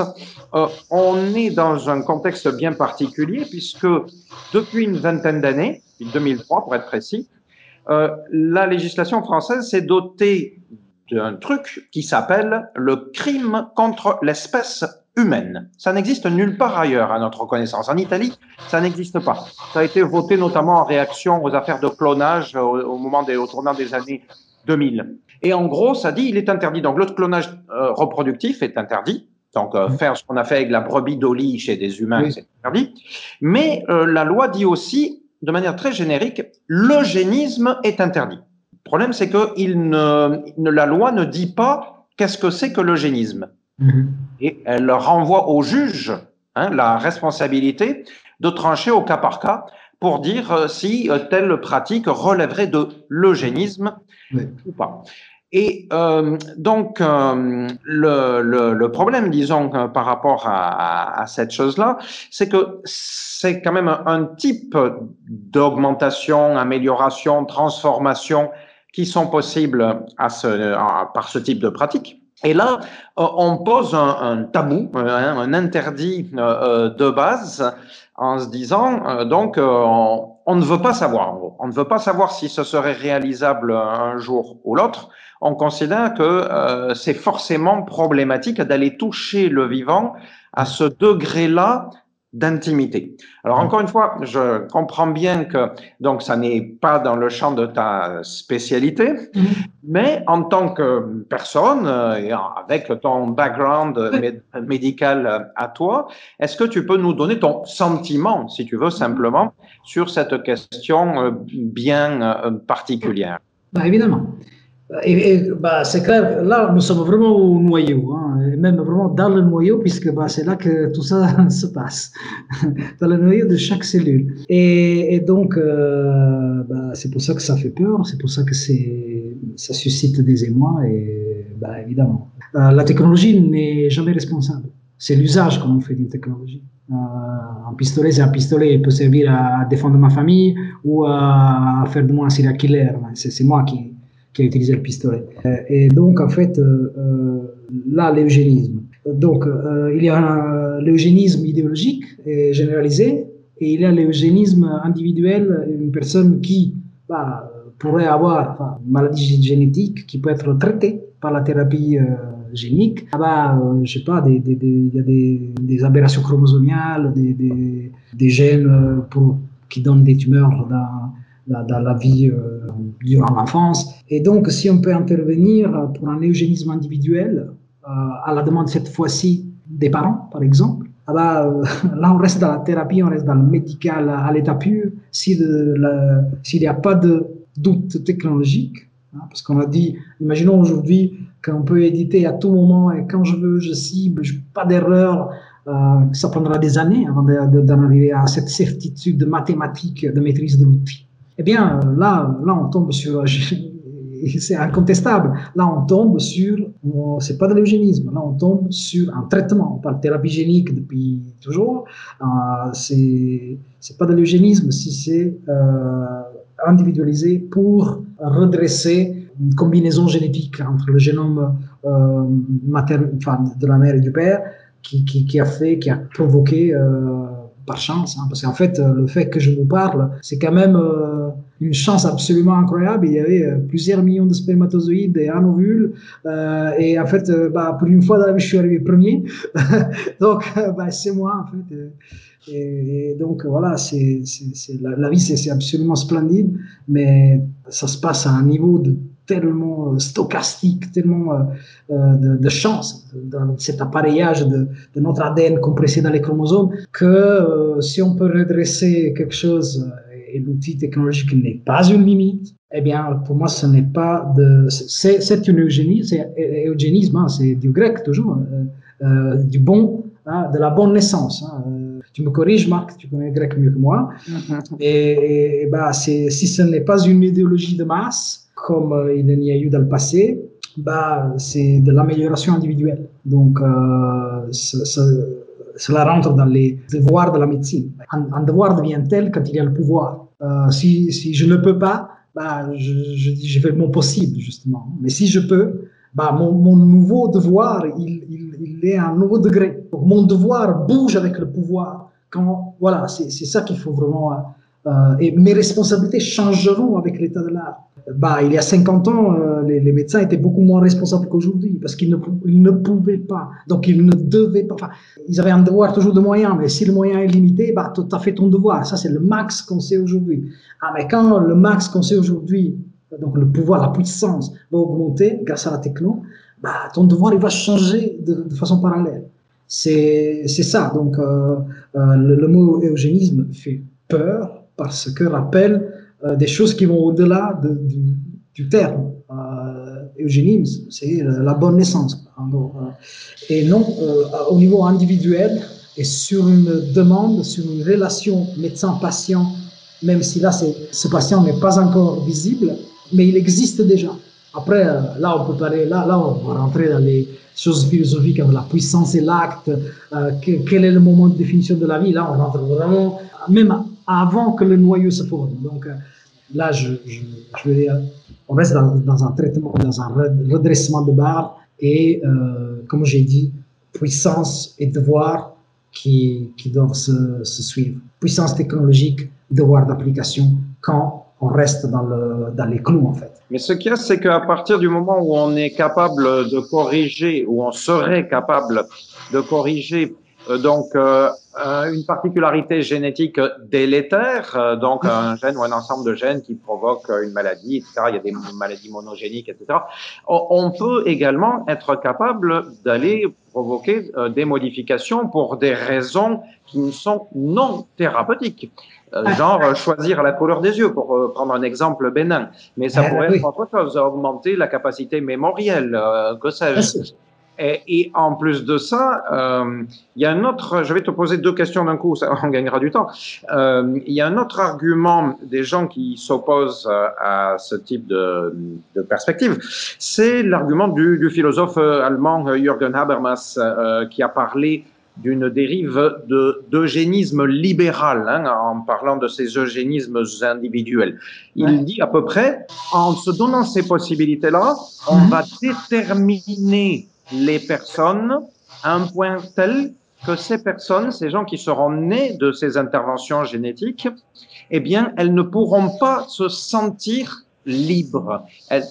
euh, on est dans un contexte bien particulier puisque depuis une vingtaine d'années, 2003 pour être précis, euh, la législation française s'est dotée d'un truc qui s'appelle le crime contre l'espèce humaine. Ça n'existe nulle part ailleurs à notre connaissance. En Italie, ça n'existe pas. Ça a été voté notamment en réaction aux affaires de clonage au, moment des, au tournant des années 2000. Et en gros, ça dit il est interdit. Donc le clonage euh, reproductif est interdit. Donc euh, faire ce qu'on a fait avec la brebis d'Oli chez des humains, c'est interdit. Mais euh, la loi dit aussi, de manière très générique, l'eugénisme est interdit. Le problème, c'est que il ne, la loi ne dit pas qu'est-ce que c'est que l'eugénisme. Mm-hmm. Et elle renvoie au juge hein, la responsabilité de trancher au cas par cas pour dire si telle pratique relèverait de l'eugénisme ou pas. Et euh, donc, euh, le, le, le, problème, disons, euh, par rapport à, à, cette chose-là, c'est que c'est quand même un, type d'augmentation, amélioration, transformation qui sont possibles à ce, par ce type de pratique. Et là, on pose un, un tabou, un, un interdit de base en se disant, donc, on, on, ne veut pas savoir, on ne veut pas savoir si ce serait réalisable un jour ou l'autre. On considère que euh, c'est forcément problématique d'aller toucher le vivant à ce degré-là d'intimité. Alors encore une fois, je comprends bien que donc ça n'est pas dans le champ de ta spécialité, mhm. mais en tant que personne euh, et avec ton background médical à toi, est-ce que tu peux nous donner ton sentiment, si tu veux simplement, sur cette question euh, bien euh, particulière? Bah, Évidemment. Et, bah, c'est clair, là, nous sommes vraiment au noyau, hein, et même vraiment dans le noyau, puisque bah, c'est là que tout ça se passe, dans le noyau de chaque cellule. Et, donc, euh, bah, c'est pour ça que ça fait peur, c'est pour ça que ça suscite des émois, et bah, évidemment. Euh, la technologie n'est jamais responsable. C'est l'usage qu'on fait d'une technologie. Euh, un pistolet, c'est un pistolet, il peut servir à défendre ma famille ou à faire de moi un serial killer. C'est moi qui, qui a utilisé le pistolet. Euh, et donc, en fait, euh, euh, là, l'eugénisme. Donc, il y a l'eugénisme idéologique et généralisé, et il y a l'eugénisme individuel, une personne qui bah, pourrait avoir une maladie génétique qui peut être traitée par la thérapie génique. Ah bah, je sais pas, il y a des, aberrations chromosomiales, des, gènes qui donnent des tumeurs dans, dans, la vie euh, durant l'enfance. Et donc, si on peut intervenir pour un eugénisme individuel, euh, à la demande cette fois-ci des parents, par exemple, ah bah, euh, là, on reste dans la thérapie, on reste dans le médical à l'état pur. S'il n'y a pas de doute technologique, hein, parce qu'on a dit, imaginons aujourd'hui qu'on peut éditer à tout moment et quand je veux, je cible, pas d'erreur. Ça prendra des années avant d'en arriver à cette certitude mathématique de maîtrise de l'outil. Eh bien, là, là, on tombe sur, c'est incontestable. Là, on tombe sur, c'est pas de l'eugénisme. Là, on tombe sur un traitement. On parle de thérapie génique depuis toujours. Euh, c'est, pas de l'eugénisme si c'est euh, individualisé pour redresser une combinaison génétique entre le génome euh, enfin, de la mère et du père qui, qui, qui a fait, qui a provoqué euh, par chance, hein, parce qu'en fait, euh, le fait que je vous parle, c'est quand même euh, une chance absolument incroyable. Il y avait euh, plusieurs millions de spermatozoïdes et un ovule, et en fait, bah, pour une fois dans la vie, je suis arrivé premier. donc, bah, c'est moi, en fait. Et, donc, voilà, c'est, la, la vie, c'est absolument splendide, mais ça se passe à un niveau de tellement euh, stochastique, tellement euh, euh, de, de, chance dans cet appareillage de, de, notre ADN compressé dans les chromosomes que si on peut redresser quelque chose et l'outil technologique n'est pas une limite, eh bien, pour moi, ce n'est pas de. C'est une eugénie, c'est eugénisme, hein, c'est du grec toujours, euh, du bon, hein, de la bonne naissance. Hein, tu me corriges, Marc, tu connais le grec mieux que moi. Mm-hmm. Et, et bah, si ce n'est pas une idéologie de masse, comme euh, il y a eu dans le passé, bah, c'est de l'amélioration individuelle. Donc, euh, cela rentre dans les devoirs de la médecine. Un, devoir devient tel quand il y a le pouvoir. Euh, si, si, je ne peux pas, bah, je, fais mon possible, justement. Mais si je peux, bah, mon, mon nouveau devoir, il, il, il, est à un nouveau degré. Donc, mon devoir bouge avec le pouvoir. Quand, voilà, c'est ça qu'il faut vraiment. Euh, et mes responsabilités changeront avec l'état de l'art bah, il y a 50 ans, euh, les, médecins étaient beaucoup moins responsables qu'aujourd'hui parce qu'ils ne, pouvaient pas. Donc, ils ne devaient pas. Ils avaient un devoir toujours de moyens, mais si le moyen est limité, bah, tu as fait ton devoir. Ça, c'est le max qu'on sait aujourd'hui. Ah, mais quand le max qu'on sait aujourd'hui, donc le pouvoir, la puissance, va augmenter grâce à la techno, bah, ton devoir, il va changer de, façon parallèle. C'est ça. Donc, euh, euh, le, mot eugénisme fait peur parce que rappelle des choses qui vont au-delà de, du, terme. Euh, eugénisme, c'est la bonne naissance. Euh, et non, euh, au niveau individuel et sur une demande, sur une relation médecin-patient, même si là, ce patient n'est pas encore visible, mais il existe déjà. Après, là, on peut parler, là, là, on va rentrer dans les choses philosophiques, la puissance et l'acte, euh, quel est le moment de définition de la vie. Là, on rentre vraiment, même avant que le noyau se forme. Donc, là, je, je, je veux dire, on reste dans, un traitement, dans un redressement de barre et, euh, comme j'ai dit, puissance et devoir qui, qui doivent se, suivre. Puissance technologique, devoir d'application quand on reste dans, le, dans les clous, en fait. Mais ce qu'il y a, c'est qu'à partir du moment où on est capable de corriger, ou on serait capable de corriger donc une particularité génétique délétère, donc un gène ou un ensemble de gènes qui provoque une maladie, etc. Il y a des maladies monogéniques, etc. On peut également être capable d'aller provoquer des modifications pour des raisons qui sont non thérapeutiques. Euh, genre euh, choisir la couleur des yeux, pour euh, prendre un exemple bénin. Mais ça pourrait être autre chose, augmenter la capacité mémorielle, que sais-je. Et, et, en plus de ça, il y a un autre. Je vais te poser deux questions d'un coup, ça, on gagnera du temps. Il y a un autre argument des gens qui s'opposent à ce type de, de perspective, c'est l'argument du, du, philosophe allemand Jürgen Habermas qui a parlé d'une dérive d'eugénisme libéral, hein, en parlant de ces eugénismes individuels. Il dit à peu près, en se donnant ces possibilités-là, on mhm. va déterminer les personnes à un point tel que ces personnes, ces gens qui seront nés de ces interventions génétiques, eh bien, elles ne pourront pas se sentir libres.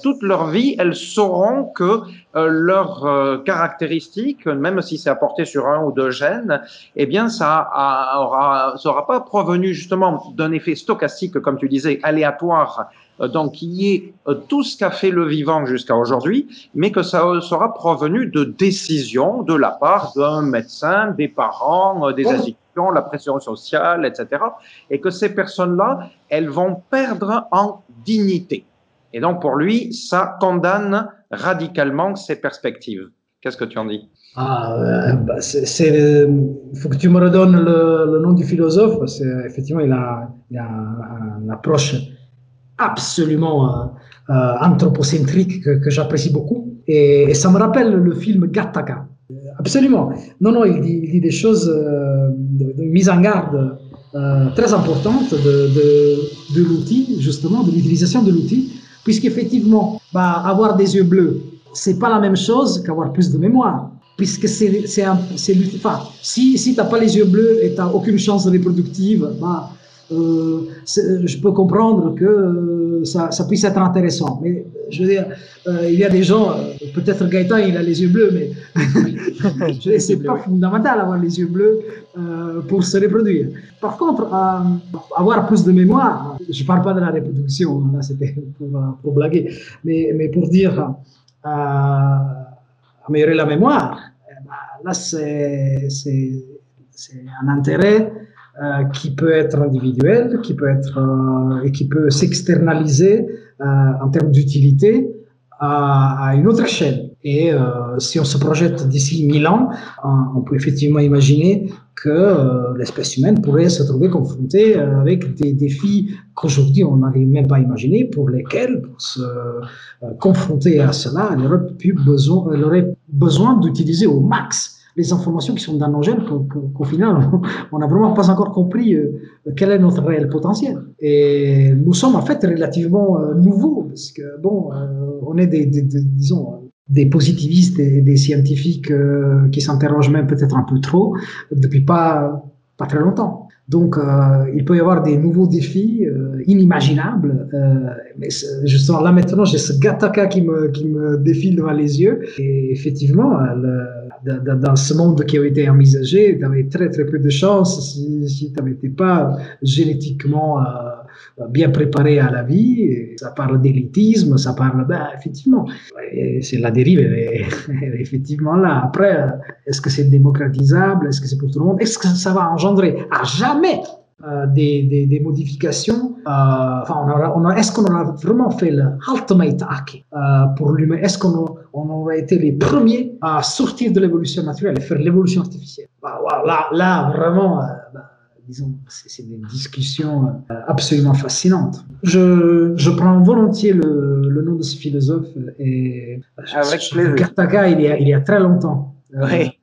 Toute leur vie, elles sauront que euh, leurs euh, caractéristiques, même si c'est apporté sur un ou deux gènes, eh bien, ça aura, ça aura pas provenu justement d'un effet stochastique, comme tu disais, aléatoire, euh, donc qui est tout ce qu'a fait le vivant jusqu'à aujourd'hui, mais que ça sera provenu de décisions de la part d'un médecin, des parents, des institutions, la pression sociale, etc. Et que ces personnes-là, elles vont perdre en dignité. Et donc, pour lui, ça condamne radicalement ces perspectives. Qu'est-ce que tu en dis? Ah, euh, bah, c'est, il faut que tu me redonnes le, nom du philosophe, parce qu'effectivement, il a, il a une approche absolument euh, euh, anthropocentrique que, j'apprécie beaucoup. Et, ça me rappelle le film Gattaca. Absolument. Non, non, il dit, des choses de, mise en garde très importantes de, de, l'outil, justement, de l'utilisation de l'outil Puisqu'effectivement, bah, avoir des yeux bleus, c'est pas la même chose qu'avoir plus de mémoire. Puisque c'est, c'est, enfin, si, si tu n'as pas les yeux bleus et tu n'as aucune chance reproductive, bah, euh, je peux comprendre que euh, ça, ça, puisse être intéressant. Mais je veux dire, euh, il y a des gens, peut-être Gaëtan, il a les yeux bleus, mais c'est pas fondamental d'avoir les yeux bleus pour se reproduire. Par contre, avoir plus de mémoire, je ne parle pas de la reproduction, là c'était pour, pour, blaguer, mais, mais pour dire améliorer la mémoire, eh ben, là c'est un intérêt euh, qui peut être individuel, qui peut être euh, et qui peut s'externaliser euh, en termes d'utilité à, à, une autre échelle. Et si on se projette d'ici 1000 ans, on peut effectivement imaginer que l'espèce humaine pourrait se trouver confrontée avec des défis qu'aujourd'hui on n'arrive même pas à imaginer, pour lesquels, pour se confronter à cela, elle aurait, pu besoin, elle aurait besoin d'utiliser au max les informations qui sont dans nos gènes qu'au final, on n'a vraiment pas encore compris euh, quel est notre réel potentiel. Et nous sommes en fait relativement euh, nouveaux, parce que, bon, euh, on est des, disons, des positivistes et des scientifiques qui s'interrogent même peut-être un peu trop depuis pas, pas très longtemps. Donc, il peut y avoir des nouveaux défis inimaginables. Mais justement, là maintenant, j'ai ce Gataka qui me, qui me défile devant les yeux. Et effectivement, dans, ce monde qui a été envisagé, tu avais très très peu de chance si, si tu n'étais pas génétiquement euh, bien préparé à la vie. ça parle d'élitisme, ça parle, ben, effectivement, c'est la dérive, effectivement là. Après, est-ce que c'est démocratisable? Est-ce que c'est pour tout le monde? Est-ce que ça va engendrer? À jamais des, des, des, modifications. Euh, enfin, on, on est-ce qu'on a vraiment fait le ultimate hack euh, pour l'humain? Est-ce qu'on on aurait été les premiers à sortir de l'évolution naturelle et faire l'évolution artificielle? Bah, là, là, vraiment, bah, disons, c'est, des discussions absolument fascinantes. Je, je prends volontiers le, le, nom de ce philosophe et avec plaisir. Kartaka, il y a, il y a très longtemps. Oui.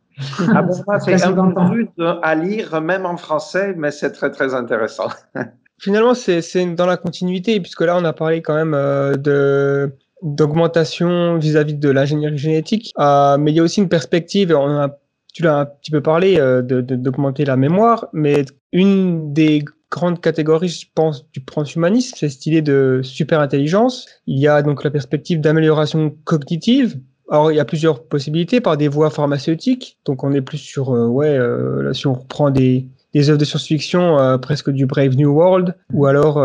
Ah c'est un peu à lire, même en français, mais c'est très très intéressant. Finalement, c'est dans la continuité, puisque là, on a parlé quand même euh, de d'augmentation vis-à-vis de l'ingénierie génétique, euh, mais il y a aussi une perspective, on a, tu l'as un petit peu parlé, euh, d'augmenter la mémoire, mais une des grandes catégories, je pense, du transhumanisme, c'est cette idée de super intelligence. Il y a donc la perspective d'amélioration cognitive, Alors, il y a plusieurs possibilités par des voies pharmaceutiques. Donc, on est plus sur, ouais, si on reprend des, des œuvres de science-fiction presque du Brave New World, ou alors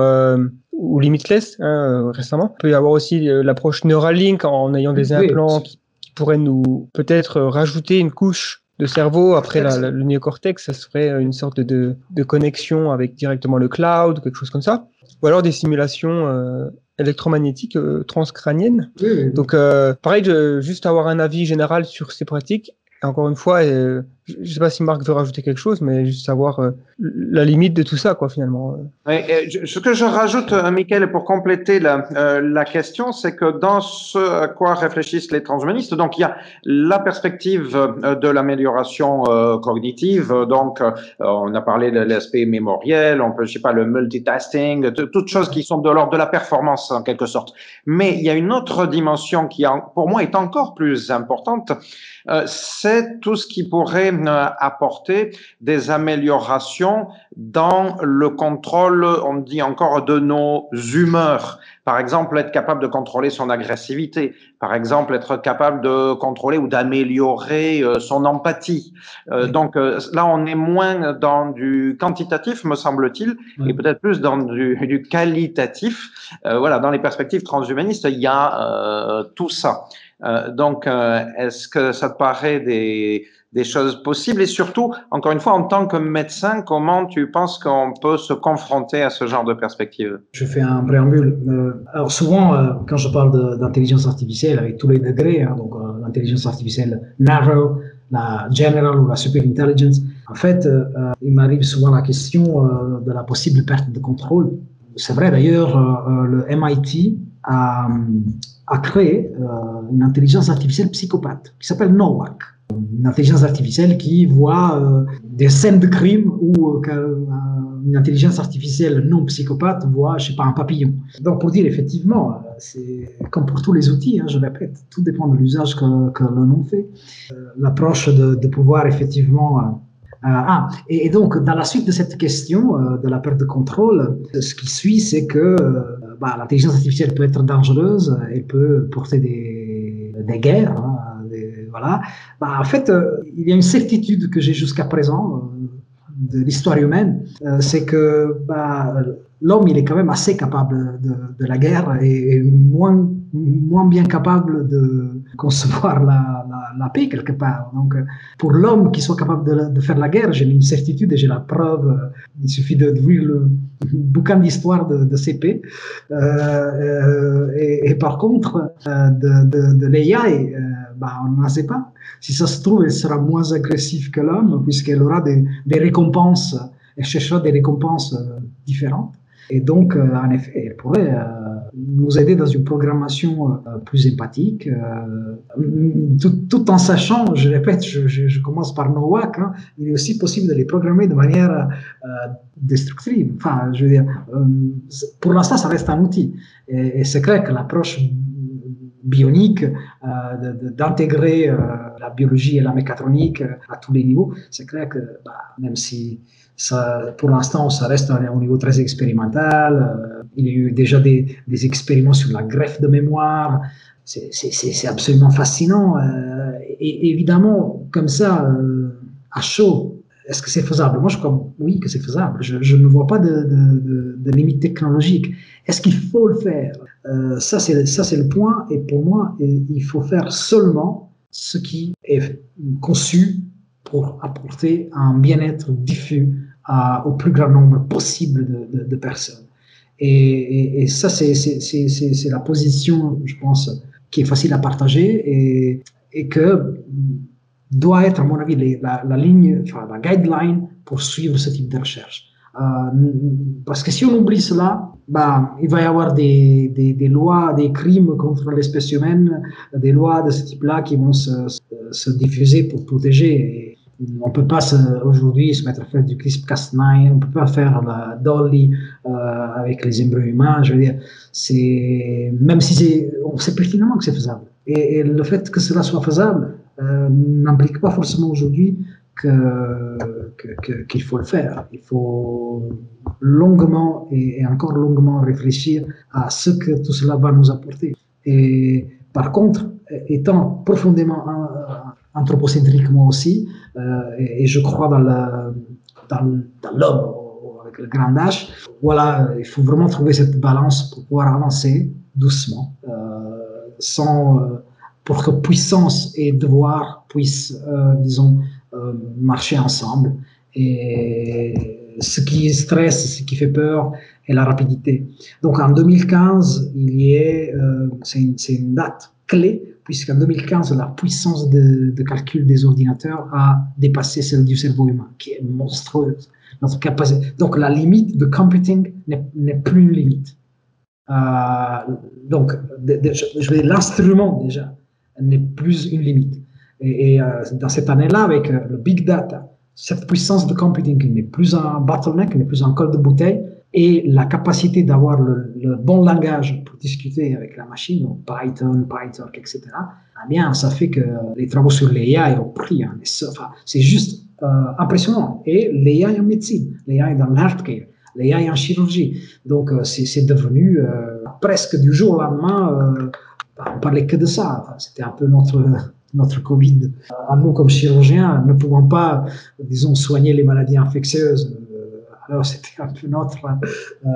ou Limitless hein, récemment. Il peut y avoir aussi l'approche Neuralink en ayant des implants qui, qui, pourraient nous peut-être rajouter une couche de cerveau. Après le néocortex, ça serait une sorte de, de, connexion avec directement le cloud, quelque chose comme ça. Ou alors des simulations euh, électromagnétiques euh, transcrâniennes. Donc, euh, pareil, de, juste avoir un avis général sur ces pratiques encore une fois, euh, je ne sais pas si Marc veut rajouter quelque chose, mais juste savoir euh, la limite de tout ça, quoi, finalement. ce que je rajoute, euh, Michael, pour compléter la, la question, c'est que dans ce à quoi réfléchissent les transhumanistes, donc il y a la perspective de l'amélioration cognitive, donc on a parlé de l'aspect mémoriel, on peut, je sais pas, le multitasking, toutes choses qui sont de l'ordre de la performance en quelque sorte. Mais il y a une autre dimension qui, pour moi, est encore plus importante, euh, c'est tout ce qui pourrait euh, apporter des améliorations dans le contrôle, on dit encore, de nos humeurs. Par exemple, être capable de contrôler son agressivité. Par exemple, être capable de contrôler ou d'améliorer euh, son empathie. donc là, on est moins dans du quantitatif, me semble-t-il, et peut-être plus dans du, du qualitatif. voilà, dans les perspectives transhumanistes, il y a tout ça. Euh, donc, euh, est-ce que ça te paraît des, des choses possibles Et surtout, encore une fois, en tant que médecin, comment tu penses qu'on peut se confronter à ce genre de perspective? Je fais un préambule. Euh, alors souvent, quand je parle d'intelligence artificielle, avec tous les degrés, hein, donc l'intelligence artificielle narrow, la general ou la super intelligence, en fait, il m'arrive souvent la question de la possible perte de contrôle. C'est vrai d'ailleurs, le MIT a a créé euh, une intelligence artificielle psychopathe qui s'appelle NOAC. Une intelligence artificielle qui voit euh, des scènes de crime où euh, une intelligence artificielle non psychopathe voit, je sais pas, un papillon. Donc pour dire effectivement, c'est comme pour tous les outils, hein, je répète, tout dépend de l'usage que, l'on en fait. L'approche de, pouvoir effectivement ah, et, donc, dans la suite de cette question de la perte de contrôle, ce qui suit, c'est que bah, l'intelligence artificielle peut être dangereuse, elle peut porter des, des guerres. Hein, Bah, en fait, euh, il y a une certitude que j'ai jusqu'à présent euh, de l'histoire humaine, euh, c'est que bah, l'homme, il est quand même assez capable de, la guerre et, moins, moins bien capable de concevoir la, paix quelque part. Donc, pour l'homme qui soit capable de, faire la guerre, j'ai une certitude et j'ai la preuve. Il suffit de d'ouvrir le bouquin d'histoire de, CP. Et, par contre, de, de, l'AI, bah, on n'en sait pas. Si ça se trouve, elle sera moins agressive que l'homme puisqu'elle aura des, des récompenses, elle cherchera des récompenses différentes. Et donc, euh, en effet, elle pourrait euh, nous aider dans une programmation euh, plus empathique, tout, en sachant, je répète, je, commence par NOAC, hein, il est aussi possible de les programmer de manière destructive. Enfin, je veux dire, pour l'instant, ça reste un outil. Et, et c'est clair que l'approche bionique, euh, d'intégrer euh, la biologie et la mécatronique à tous les niveaux, c'est clair que bah, même si pour l'instant, ça reste à un niveau très expérimental. Euh, il y a eu déjà des, des, expériments sur la greffe de mémoire. C'est absolument fascinant. Euh, et évidemment, comme ça, euh, à chaud, est-ce que c'est faisable? Moi, je crois oui que c'est faisable. Je, ne vois pas de, limite technologique. Est-ce qu'il faut le faire? Euh, Ça, c'est ça, c'est le point. Et pour moi, il faut faire seulement ce qui est conçu pour apporter un bien-être diffus au plus grand nombre possible de, personnes. Et, et, et ça, c'est la position, je pense, qui est facile à partager et, et que doit être, à mon avis, la, la, ligne, enfin, la guideline pour suivre ce type de recherche. Euh, parce que si on oublie cela, bah, il va y avoir des, des, lois, des crimes contre l'espèce humaine, des lois de ce type-là qui vont se, se, se, diffuser pour protéger. On peut pas aujourd'hui se mettre à faire du CRISPR-Cas9, on peut pas faire la Dolly euh, avec les embryons humains. Je veux dire, même si on sait pertinemment que c'est faisable. Et, et, le fait que cela soit faisable euh, n'implique pas forcément aujourd'hui qu'il faut le faire. Il faut longuement et, encore longuement réfléchir à ce que tout cela va nous apporter. Et par contre, étant profondément anthropocentrique moi aussi, et, je crois dans l'homme avec le grand H, voilà, il faut vraiment trouver cette balance pour pouvoir avancer doucement, sans pour que puissance et devoir puissent, disons, marcher ensemble. Et ce qui stresse, ce qui fait peur est la rapidité. Donc en 2015, il euh, c'est une, date clé, puisqu'en 2015, la puissance de, calcul des ordinateurs a dépassé celle du cerveau humain, qui est monstrueuse. Donc la limite de computing n'est plus une limite. Euh, donc, l'instrument déjà n'est plus une limite. Et, euh, dans cette année-là, avec le big data, cette puissance de computing n'est plus un bottleneck, n'est plus un col de bouteille, et la capacité d'avoir le, bon langage pour discuter avec la machine, Python, PyTorch, etc., eh bien, ça fait que les travaux sur l'AI ont pris. C'est juste euh, impressionnant. Et l'AI en médecine, l'AI dans l'healthcare, l'AI en chirurgie. Donc, euh, c'est devenu euh, presque du jour au lendemain, on parlait que de ça. C'était un peu notre notre Covid. À nous, comme chirurgiens, ne pouvons pas, disons, soigner les maladies infectieuses. Euh, alors, c'était un peu notre euh,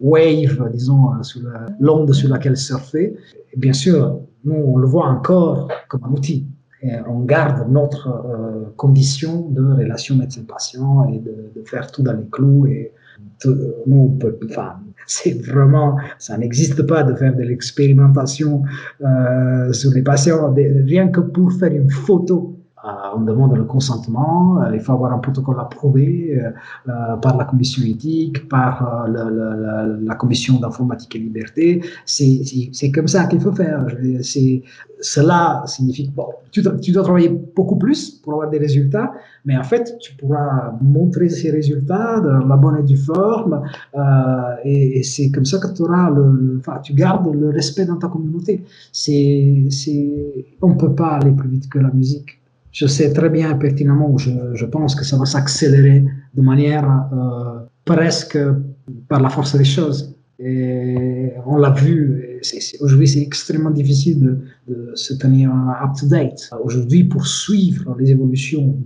wave, disons, euh, l'onde sur laquelle surfer. Bien sûr, nous, on le voit encore comme un outil. On garde notre condition de relation médecin-patient et de, de, faire tout dans les clous. Et nous, on peut, enfin, c'est vraiment, ça n'existe pas de faire de l'expérimentation euh, sur les patients, rien que pour faire une photo on demande le consentement, euh, il faut avoir un protocole approuvé euh, par la commission éthique, par la commission d'informatique et liberté. C'est comme ça qu'il faut faire. Cela signifie que tu, dois travailler beaucoup plus pour avoir des résultats, mais en fait, tu pourras montrer ces résultats dans la bonne et due forme, et, c'est comme ça que tu auras le, tu gardes le respect dans ta communauté. C'est, on ne peut pas aller plus vite que la musique je sais très bien pertinemment, je, pense que ça va s'accélérer de manière euh, presque par la force des choses. On l'a vu, aujourd'hui c'est extrêmement difficile de, se tenir up-to-date. Aujourd'hui, pour suivre les évolutions,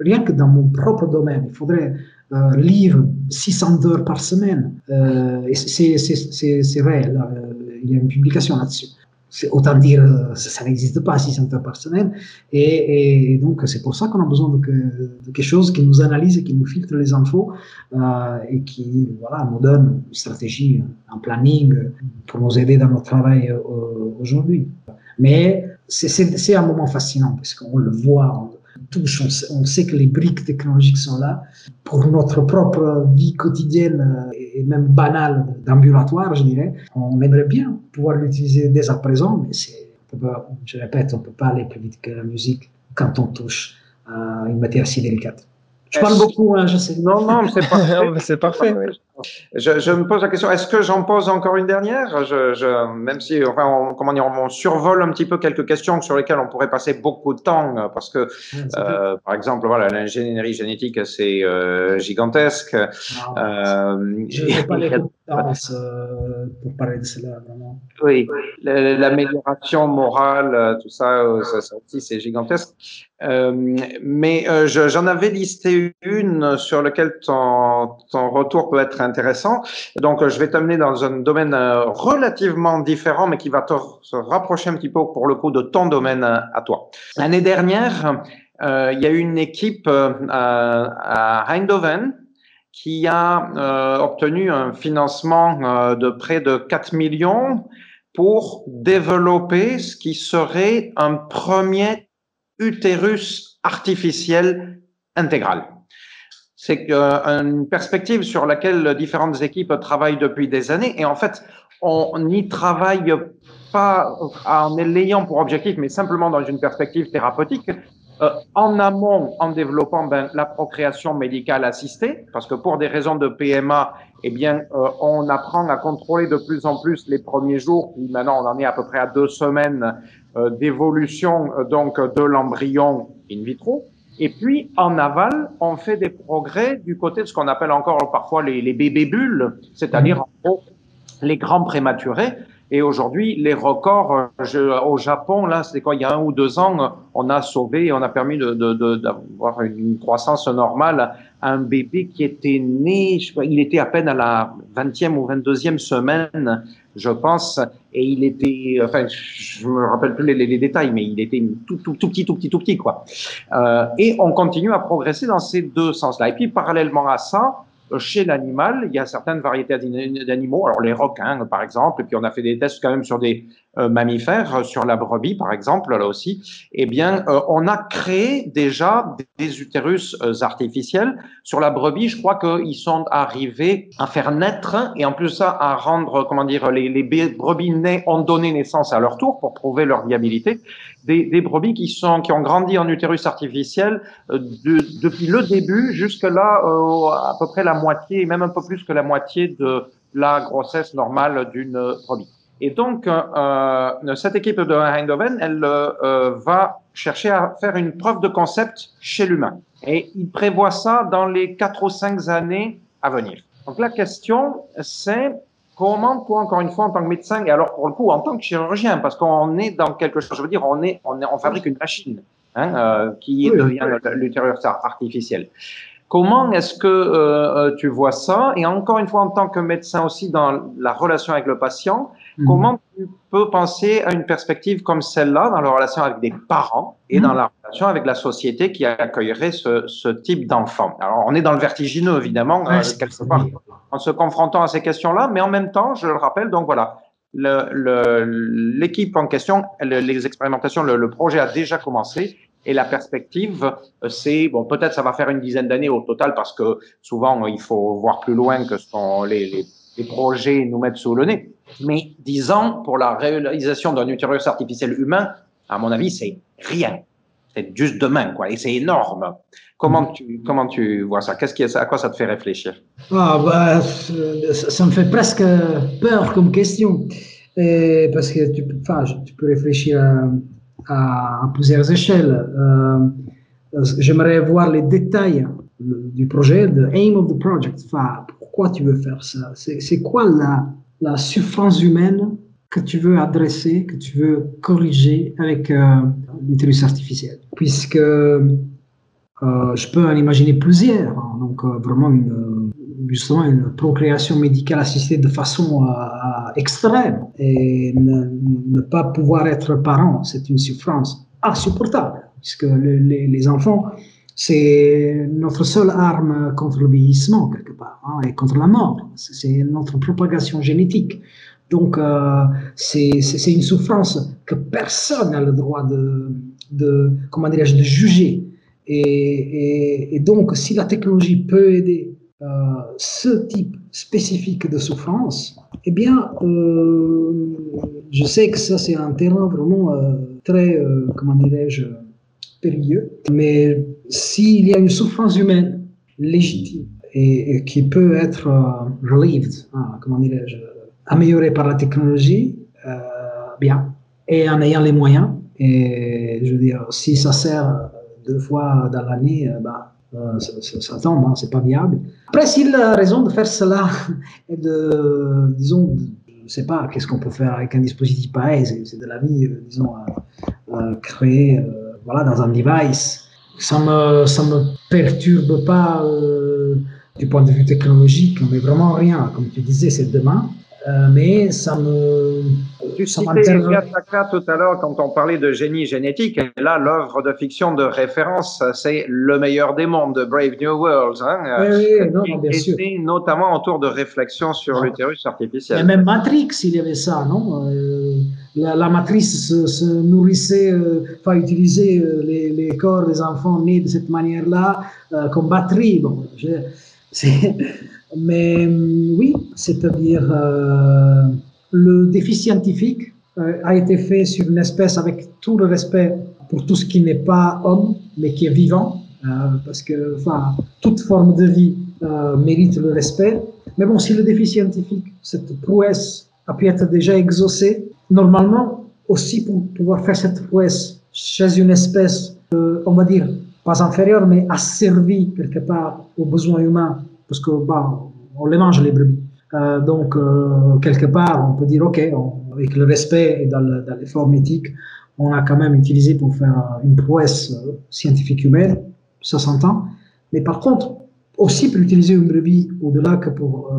rien que dans mon propre domaine, il faudrait euh, lire 600 heures par semaine. Euh, c'est réel, il y a une publication là-dessus autant dire, euh, ça, n'existe pas, 600 heures par semaine. Et, donc, c'est pour ça qu'on a besoin de, quelque chose qui nous analyse et qui nous filtre les infos euh, et qui voilà, nous donne une stratégie, un planning pour nous aider dans notre travail euh, aujourd'hui. Mais c'est un moment fascinant parce qu'on le voit, touche, on sait, que les briques technologiques sont là. Pour notre propre vie quotidienne et même banale d'ambulatoire, je dirais, on aimerait bien pouvoir l'utiliser dès à présent, mais c'est, je répète, on ne peut pas aller plus vite que la musique quand on touche à une matière si délicate. Je parle beaucoup, hein, je sais. Non, non, c'est parfait. c'est parfait, je, je, me pose la question, est-ce que j'en pose encore une dernière? Je, je, Même si, enfin, on, comment dire, on survole un petit peu quelques questions sur lesquelles on pourrait passer beaucoup de temps, parce que, euh, par exemple, voilà, l'ingénierie génétique, c'est euh, gigantesque. euh, je n'ai pas les compétences euh, pour parler de cela, vraiment. Oui, l'amélioration morale, tout ça, ça, ça aussi, c'est gigantesque. Euh, mais euh, j'en avais listé une sur laquelle ton, ton retour peut être intéressant. Donc, je vais t'amener dans un domaine euh, relativement différent, mais qui va te se rapprocher un petit peu pour le coup de ton domaine à toi. L'année dernière, euh, il y a eu une équipe à Eindhoven qui a obtenu un financement de près de 4 millions pour développer ce qui serait un premier utérus artificiel intégral. C'est euh, une perspective sur laquelle différentes équipes travaillent depuis des années et en fait, on n'y travaille pas en l'ayant pour objectif, mais simplement dans une perspective thérapeutique. Euh, en amont, en développant ben, la procréation médicale assistée, parce que pour des raisons de PMA, eh bien, euh, on apprend à contrôler de plus en plus les premiers jours. maintenant, on en est à peu près à deux semaines d'évolution euh, donc de l'embryon in vitro. Et puis en aval, on fait des progrès du côté de ce qu'on appelle encore parfois les, les bébés bulles, c'est-à-dire en gros les grands prématurés. Et aujourd'hui, les records, je, au Japon, là, c'était quoi, il y a un ou deux ans, on a sauvé, on a permis d'avoir de, une croissance normale à un bébé qui était né, je il était à peine à la 20e ou 22e semaine, je pense, et il était, enfin, je me rappelle plus les, les, détails, mais il était tout, tout, tout petit, tout petit, tout petit, quoi. Euh, et on continue à progresser dans ces deux sens-là. Et puis, parallèlement à ça, chez l'animal, il y a certaines variétés d'animaux, alors les requins par exemple, et puis on a fait des tests quand même sur des mammifères, sur la brebis par exemple, là aussi, eh bien euh, on a créé déjà des utérus euh, artificiels. Sur la brebis, je crois qu'ils sont arrivés à faire naître et en plus ça à rendre, comment dire, les, les brebis nés ont donné naissance à leur tour pour prouver leur viabilité des, des, brebis qui sont qui ont grandi en utérus artificiel euh, de, depuis le début jusque là euh, à peu près la moitié même un peu plus que la moitié de la grossesse normale d'une brebis. Et donc euh, cette équipe de Eindhoven, elle euh, va chercher à faire une preuve de concept chez l'humain et il prévoit ça dans les quatre ou cinq années à venir. Donc la question c'est comment toi, encore une fois, en tant que médecin, et alors pour le coup, en tant que chirurgien, parce qu'on est dans quelque chose, je veux dire, on est, on, est, on fabrique une machine hein, euh, qui devient l'utérus artificiel. Comment est-ce que euh, euh, tu vois ça? Et encore une fois, en tant que médecin aussi dans la relation avec le patient, mhm. comment tu peux penser à une perspective comme celle-là dans la relation avec des parents et dans mhm. la relation avec la société qui accueillerait ce, ce type d'enfant? Alors, on est dans le vertigineux, évidemment, euh, quelque part, en se confrontant à ces questions-là, mais en même temps, je le rappelle, donc voilà, l'équipe en question, les expérimentations, le, le projet a déjà commencé et la perspective, euh, c'est bon, peut-être ça va faire une dizaine d'années au total parce que souvent il faut voir plus loin que ce qu'on les, les, les, projets nous mettent sous le nez. Mais dix ans pour la réalisation d'un utérus artificiel humain, à mon avis, c'est rien. C'est juste demain, quoi. Et c'est énorme. Comment tu, comment tu vois ça? Qu'est-ce qui, à quoi ça te fait réfléchir? Ah, bah, Ça me fait presque peur comme question. Et parce que tu, enfin, tu peux réfléchir à à, plusieurs échelles. Euh, j'aimerais voir les détails du projet, the aim of the project. Enfin, pourquoi tu veux faire ça? C'est quoi la, la souffrance humaine que tu veux adresser, que tu veux corriger avec euh, l'utérus artificiel Puisque euh, je peux en imaginer plusieurs. Hein. donc, vraiment une, justement une procréation médicale assistée de façon euh, extrême et ne, pas pouvoir être parent, c'est une souffrance insupportable, puisque les enfants, c'est notre seule arme contre le vieillissement, quelque part, hein, et contre la mort. C'est notre propagation génétique. Donc, euh, c'est une souffrance que personne n'a le droit de, de comment de juger. Et, et, donc, si la technologie peut aider euh, ce type spécifique de souffrance, eh bien, euh, je sais que ça, c'est un terrain vraiment très, comment dirais-je, périlleux. Mais s'il y a une souffrance humaine légitime et, qui peut être relieved, hein, comment dirais-je, améliorée par la technologie, bien, et en ayant les moyens, et je veux dire, si ça sert deux fois dans l'année, bah, euh, ça, tombe, hein, c'est pas viable. Après, s'il a raison de faire cela et de, disons, je ne sais pas, qu'est-ce qu'on peut faire avec un dispositif pareil, c'est de la vie, euh, disons, créer, euh, voilà, dans un device. Ça me, ça me perturbe pas du point de vue technologique, mais vraiment rien. Comme tu disais, c'est demain. Euh, mais ça me. Tu citais Gattaca tout à l'heure quand on parlait de génie génétique. Et là, l'œuvre de fiction de référence, c'est Le meilleur des mondes de Brave New Worlds. Hein, oui, oui, non, bien sûr. notamment autour de réflexions sur l'utérus artificiel. Et même Matrix, il y avait ça, non? Euh, la, matrice se, nourrissait, euh, enfin, utilisait les, les, corps des enfants nés de cette manière-là comme batterie. Bon, c'est. Mais oui, c'est-à-dire euh, le défi scientifique euh, a été fait sur une espèce avec tout le respect pour tout ce qui n'est pas homme, mais qui est vivant, euh, parce que enfin, toute forme de vie mérite le respect. Mais bon, si le défi scientifique, cette prouesse, a pu être déjà exaucée, normalement, aussi pour pouvoir faire cette prouesse chez une espèce, on va dire, pas inférieure, mais asservie quelque part aux besoins humains parce que bah, on les mange les brebis. Euh, donc, euh, quelque part, on peut dire, OK, avec le respect et dans l'effort mythique, on a quand même utilisé pour faire une prouesse scientifique humaine, ça s'entend. Mais par contre, aussi pour utiliser une brebis au-delà que pour,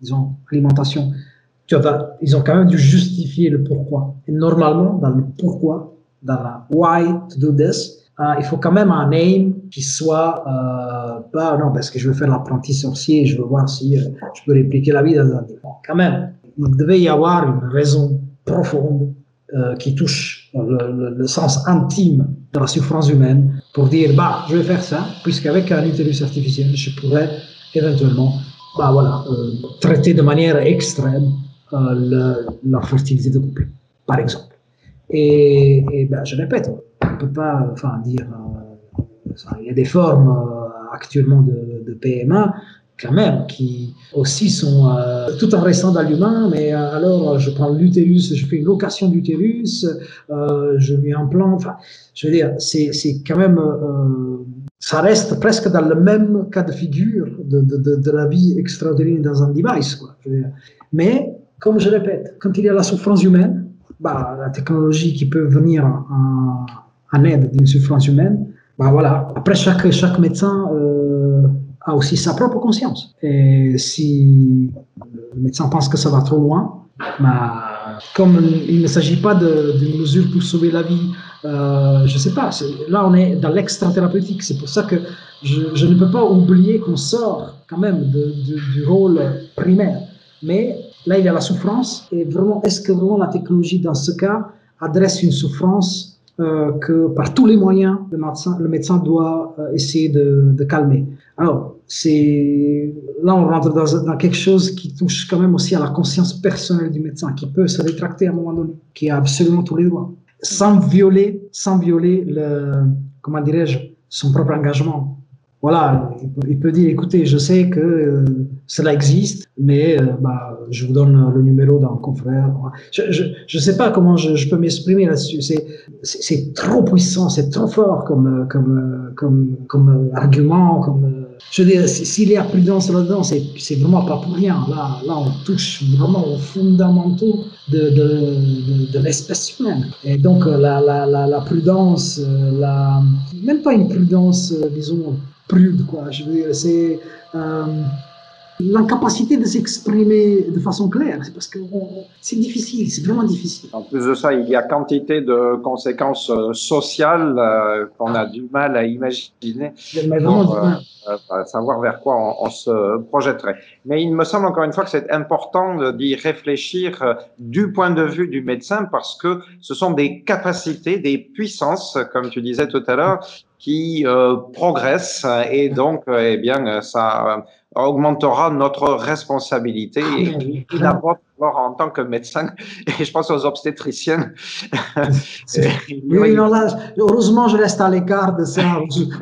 disons, alimentation, ils ont quand même dû justifier le pourquoi. Et normalement, dans le pourquoi, dans la why to do this, euh, il faut quand même un aim qui soit euh, pas non parce que je veux faire l'apprenti sorcier, je veux voir si euh, je peux répliquer la vie dans un Quand même, il devait y avoir une raison profonde euh, qui touche le, le, sens intime de la souffrance humaine pour dire bah je vais faire ça puisqu'avec un utérus artificiel je pourrais éventuellement bah voilà traiter de manière extrême le, la fertilité de couple par exemple. Et, et ben, je répète, on ne peut pas enfin, dire. Euh, il y a des formes euh, actuellement de, de, PMA, quand même, qui aussi sont euh, tout en restant dans l'humain, mais alors je prends l'utérus, je fais une location d'utérus, je mets un plan. Enfin, je veux dire, c'est quand même. ça reste presque dans le même cas de figure de, de, de la vie extraordinaire dans un device. Quoi, Mais, comme je répète, quand il y a la souffrance humaine, bah, la technologie qui peut venir en, aide d'une souffrance humaine, bah voilà. Après, chaque, chaque médecin euh, a aussi sa propre conscience. Et si le médecin pense que ça va trop loin, bah, comme il ne s'agit pas d'une mesure pour sauver la vie, euh, je sais pas, là on est dans l'extra-thérapeutique, c'est pour ça que je, ne peux pas oublier qu'on sort quand même du rôle primaire. Mais là il y a la souffrance, et vraiment, est-ce que vraiment la technologie dans ce cas adresse une souffrance euh, que par tous les moyens, le médecin, le médecin doit euh, essayer de, calmer? Alors, c'est là on rentre dans, dans, quelque chose qui touche quand même aussi à la conscience personnelle du médecin, qui peut se rétracter à un moment donné, qui a absolument tous les droits, sans violer, sans violer le, comment dirais-je, son propre engagement voilà, il peut, dire, écoutez, je sais que euh, cela existe, mais euh, bah, je vous donne le numéro d'un confrère. Je ne sais pas comment je, peux m'exprimer là-dessus. C'est trop puissant, c'est trop fort comme, comme, comme, comme argument, comme je veux dire, s'il y a prudence là-dedans, c'est vraiment pas pour rien. Là, là, on touche vraiment aux fondamentaux de, de, de, l'espèce humaine. Et donc, la, la, la, la prudence, la, même pas une prudence, disons, prude, quoi. Je veux dire, c'est euh, l'incapacité de s'exprimer de façon claire. C'est parce que c'est difficile, c'est vraiment difficile. En plus de ça, il y a quantité de conséquences euh, sociales euh, qu'on a du mal à imaginer. Mais vraiment du mal. À savoir vers quoi on, on, se projetterait. Mais il me semble encore une fois que c'est important d'y réfléchir du point de vue du médecin parce que ce sont des capacités, des puissances, comme tu disais tout à l'heure, qui euh, progresse et donc euh, eh bien ça euh, augmentera notre responsabilité et d'abord en tant que médecin et je pense aux obstétriciennes. oui, non, là, heureusement je reste à l'écart de ça.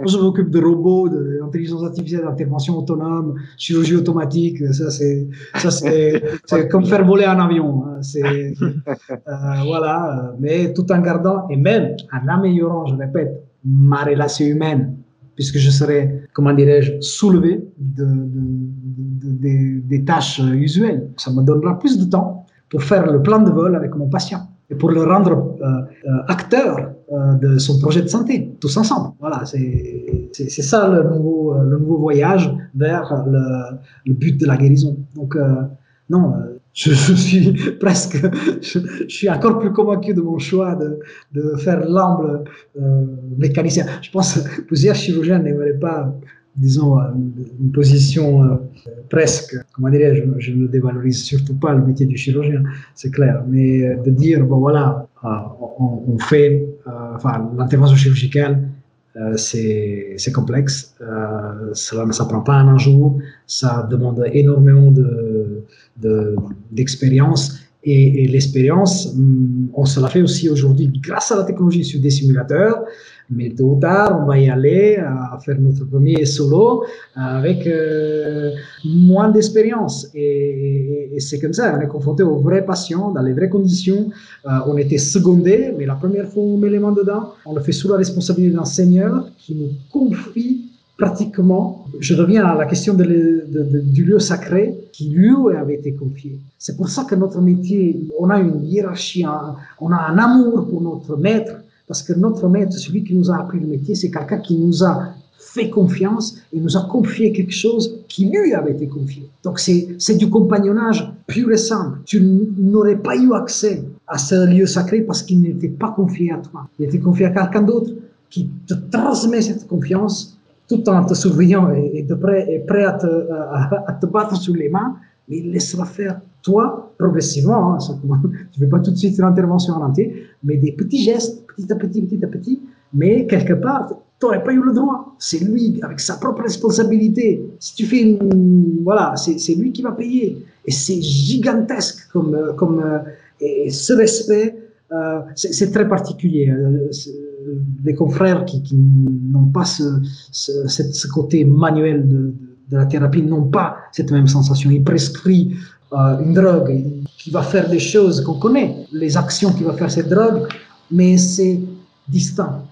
Je, m'occupe de robots, d'intelligence artificielle, d'intervention autonome, chirurgie automatique. Ça c'est ça c'est comme faire voler un avion. Hein. C'est euh, voilà, mais tout en gardant et même en améliorant, je répète ma relation humaine, puisque je serai, comment dirais-je, soulevé de, des tâches usuelles. Ça me donnera plus de temps pour faire le plan de vol avec mon patient et pour le rendre euh, euh, acteur euh, de son projet de santé, tous ensemble. Voilà, c'est ça le nouveau, le nouveau voyage vers le, le but de la guérison. Donc, non, je, suis presque, je, suis encore plus convaincu de mon choix de, de faire l'amble euh, mécanicien. Je pense que plusieurs chirurgiens n'aimeraient pas, disons, euh, une position euh, presque, comment dirais-je, je ne dévalorise surtout pas le métier du chirurgien, c'est clair, mais de dire, bon voilà, on, fait, enfin, l'intervention chirurgicale, c'est complexe, ça ne prend pas un jour, ça demande énormément de d'expérience. et, l'expérience, mm, on se la fait aussi aujourd'hui grâce à la technologie sur des simulateurs. Mais tôt ou tard, on va y aller à faire notre premier solo avec euh, moins d'expérience. Et, c'est comme ça, on est confronté aux vrais patients, dans les vraies conditions. Euh, on était secondé, mais la première fois on met les mains dedans, on le fait sous la responsabilité d'un seigneur qui nous confie pratiquement, je reviens à la question du lieu sacré qui lui avait été confié. C'est pour ça que notre métier, on a une hiérarchie, on a un amour pour notre maître, parce que notre maître, celui qui nous a appris le métier, c'est quelqu'un qui nous a fait confiance et nous a confié quelque chose qui lui avait été confié. Donc c'est du compagnonnage pur et simple. Tu n'aurais pas eu accès à ce lieu sacré parce qu'il n'était pas confié à toi. Il était confié à quelqu'un d'autre qui te transmet cette confiance tout en te surveillant et, de près, et prêt à te, à, te, battre sous les mains, mais il laissera faire toi progressivement. Hein, tu ne fais pas tout de suite une intervention en entier, mais des petits gestes, petit à petit, petit à petit, mais quelque part, tu n'aurais pas eu le droit. C'est lui, avec sa propre responsabilité. Si tu fais une. Voilà, c'est lui qui va payer. Et c'est gigantesque comme. comme et ce respect, euh, c'est très particulier. Euh, les confrères qui, n'ont pas ce, côté manuel de, la thérapie n'ont pas cette même sensation. Il prescrit euh, une drogue qui va faire des choses qu'on connaît, les actions qui va faire cette drogue, mais c'est distant.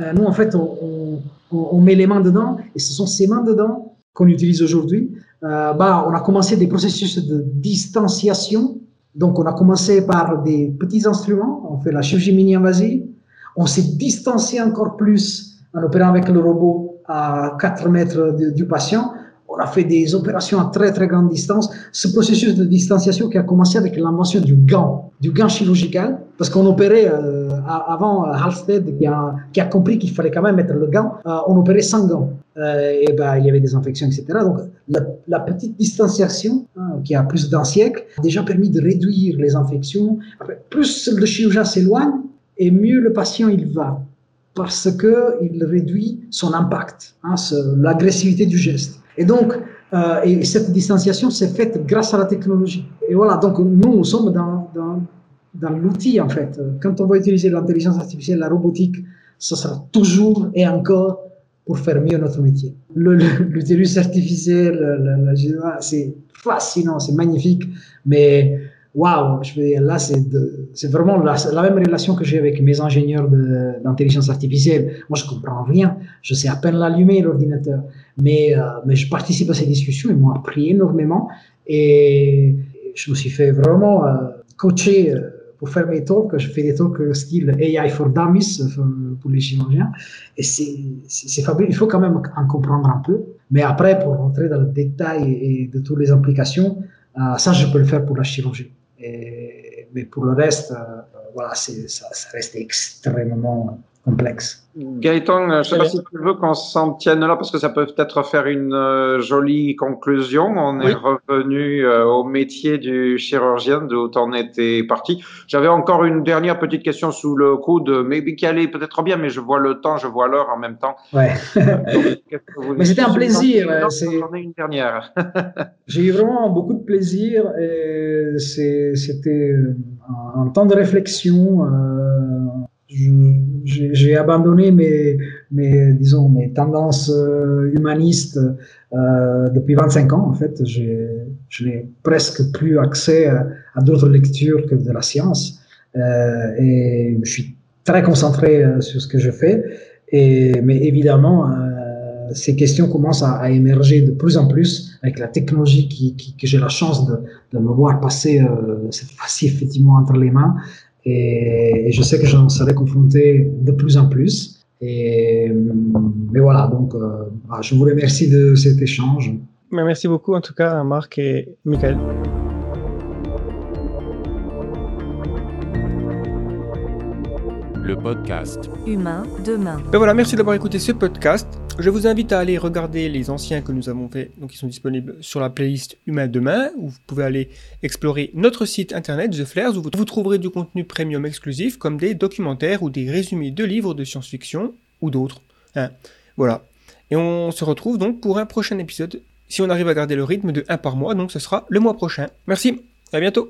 Euh, nous, en fait, on, met les mains dedans et ce sont ces mains dedans qu'on utilise aujourd'hui. Euh, bah, on a commencé des processus de distanciation. Donc, on a commencé par des petits instruments. On fait la chirurgie mini-invasive. On s'est distancié encore plus en opérant avec le robot à 4 mètres du patient. On a fait des opérations à très très grande distance. Ce processus de distanciation qui a commencé avec l'invention du gant, du gant chirurgical, parce qu'on opérait euh, avant euh, Halstead qui a, compris qu'il fallait quand même mettre le gant, euh, on opérait sans gant. et ben il y avait des infections, etc. Donc la, petite distanciation hein, qui a plus d'un siècle a déjà permis de réduire les infections. plus le chirurgien s'éloigne, et mieux le patient il va parce que il réduit son impact, hein, l'agressivité du geste. Et donc, euh, et cette distanciation s'est faite grâce à la technologie. Et voilà, donc nous, nous sommes dans l'outil en fait. Quand on va utiliser l'intelligence artificielle, la robotique, ce sera toujours et encore pour faire mieux notre métier. L'utérus artificiel, c'est fascinant, c'est magnifique, mais waouh, je veux dire, là, c'est vraiment la, même relation que j'ai avec mes ingénieurs d'intelligence artificielle. Moi, je comprends rien. Je sais à peine l'allumer, l'ordinateur. Mais, euh, mais je participe à ces discussions. Ils m'ont appris énormément. Et je me suis fait vraiment euh, coacher euh, pour faire mes talks. Je fais des talks style AI for Dummies pour les chirurgiens. Et c'est fabuleux. Il faut quand même en comprendre un peu. Mais après, pour rentrer dans le détail et de toutes les implications, ça, je peux le faire pour la chirurgie. Mais pour le reste, euh, voilà, ça, ça reste extrêmement complexe. Gaëtan, je ne sais pas si tu veux qu'on s'en tienne là parce que ça peut peut-être faire une euh, jolie conclusion. On est revenu euh, au métier du chirurgien d'où on était parti. J'avais encore une dernière petite question sous le coude, mais qui allait peut-être bien, mais je vois le temps, je vois l'heure en même temps. Ouais. mais c'était un plaisir. J'en ai une dernière. J'ai eu vraiment beaucoup de plaisir et c'était un, temps de réflexion. Euh, j'ai abandonné mes, mes, disons, mes tendances euh, humanistes euh, depuis 25 ans. En fait, je n'ai presque plus accès à, d'autres lectures que de la science. Euh, et je suis très concentré euh, sur ce que je fais. Et, mais évidemment, euh, ces questions commencent à, émerger de plus en plus avec la technologie qui, qui que j'ai la chance de, de me voir passer cette fois-ci effectivement entre les mains. Et, je sais que j'en serai confronté de plus en plus. Et, mais voilà, donc euh, je vous remercie de cet échange. Merci beaucoup en tout cas Marc et Michael. Le podcast Humain demain. Ben voilà, merci d'avoir écouté ce podcast. Je vous invite à aller regarder les anciens que nous avons faits, donc ils sont disponibles sur la playlist Humain Demain, où vous pouvez aller explorer notre site internet The Flares, où vous trouverez du contenu premium exclusif, comme des documentaires ou des résumés de livres de science-fiction ou d'autres. Hein. Voilà. Et on se retrouve donc pour un prochain épisode, si on arrive à garder le rythme de un par mois, donc ce sera le mois prochain. Merci, à bientôt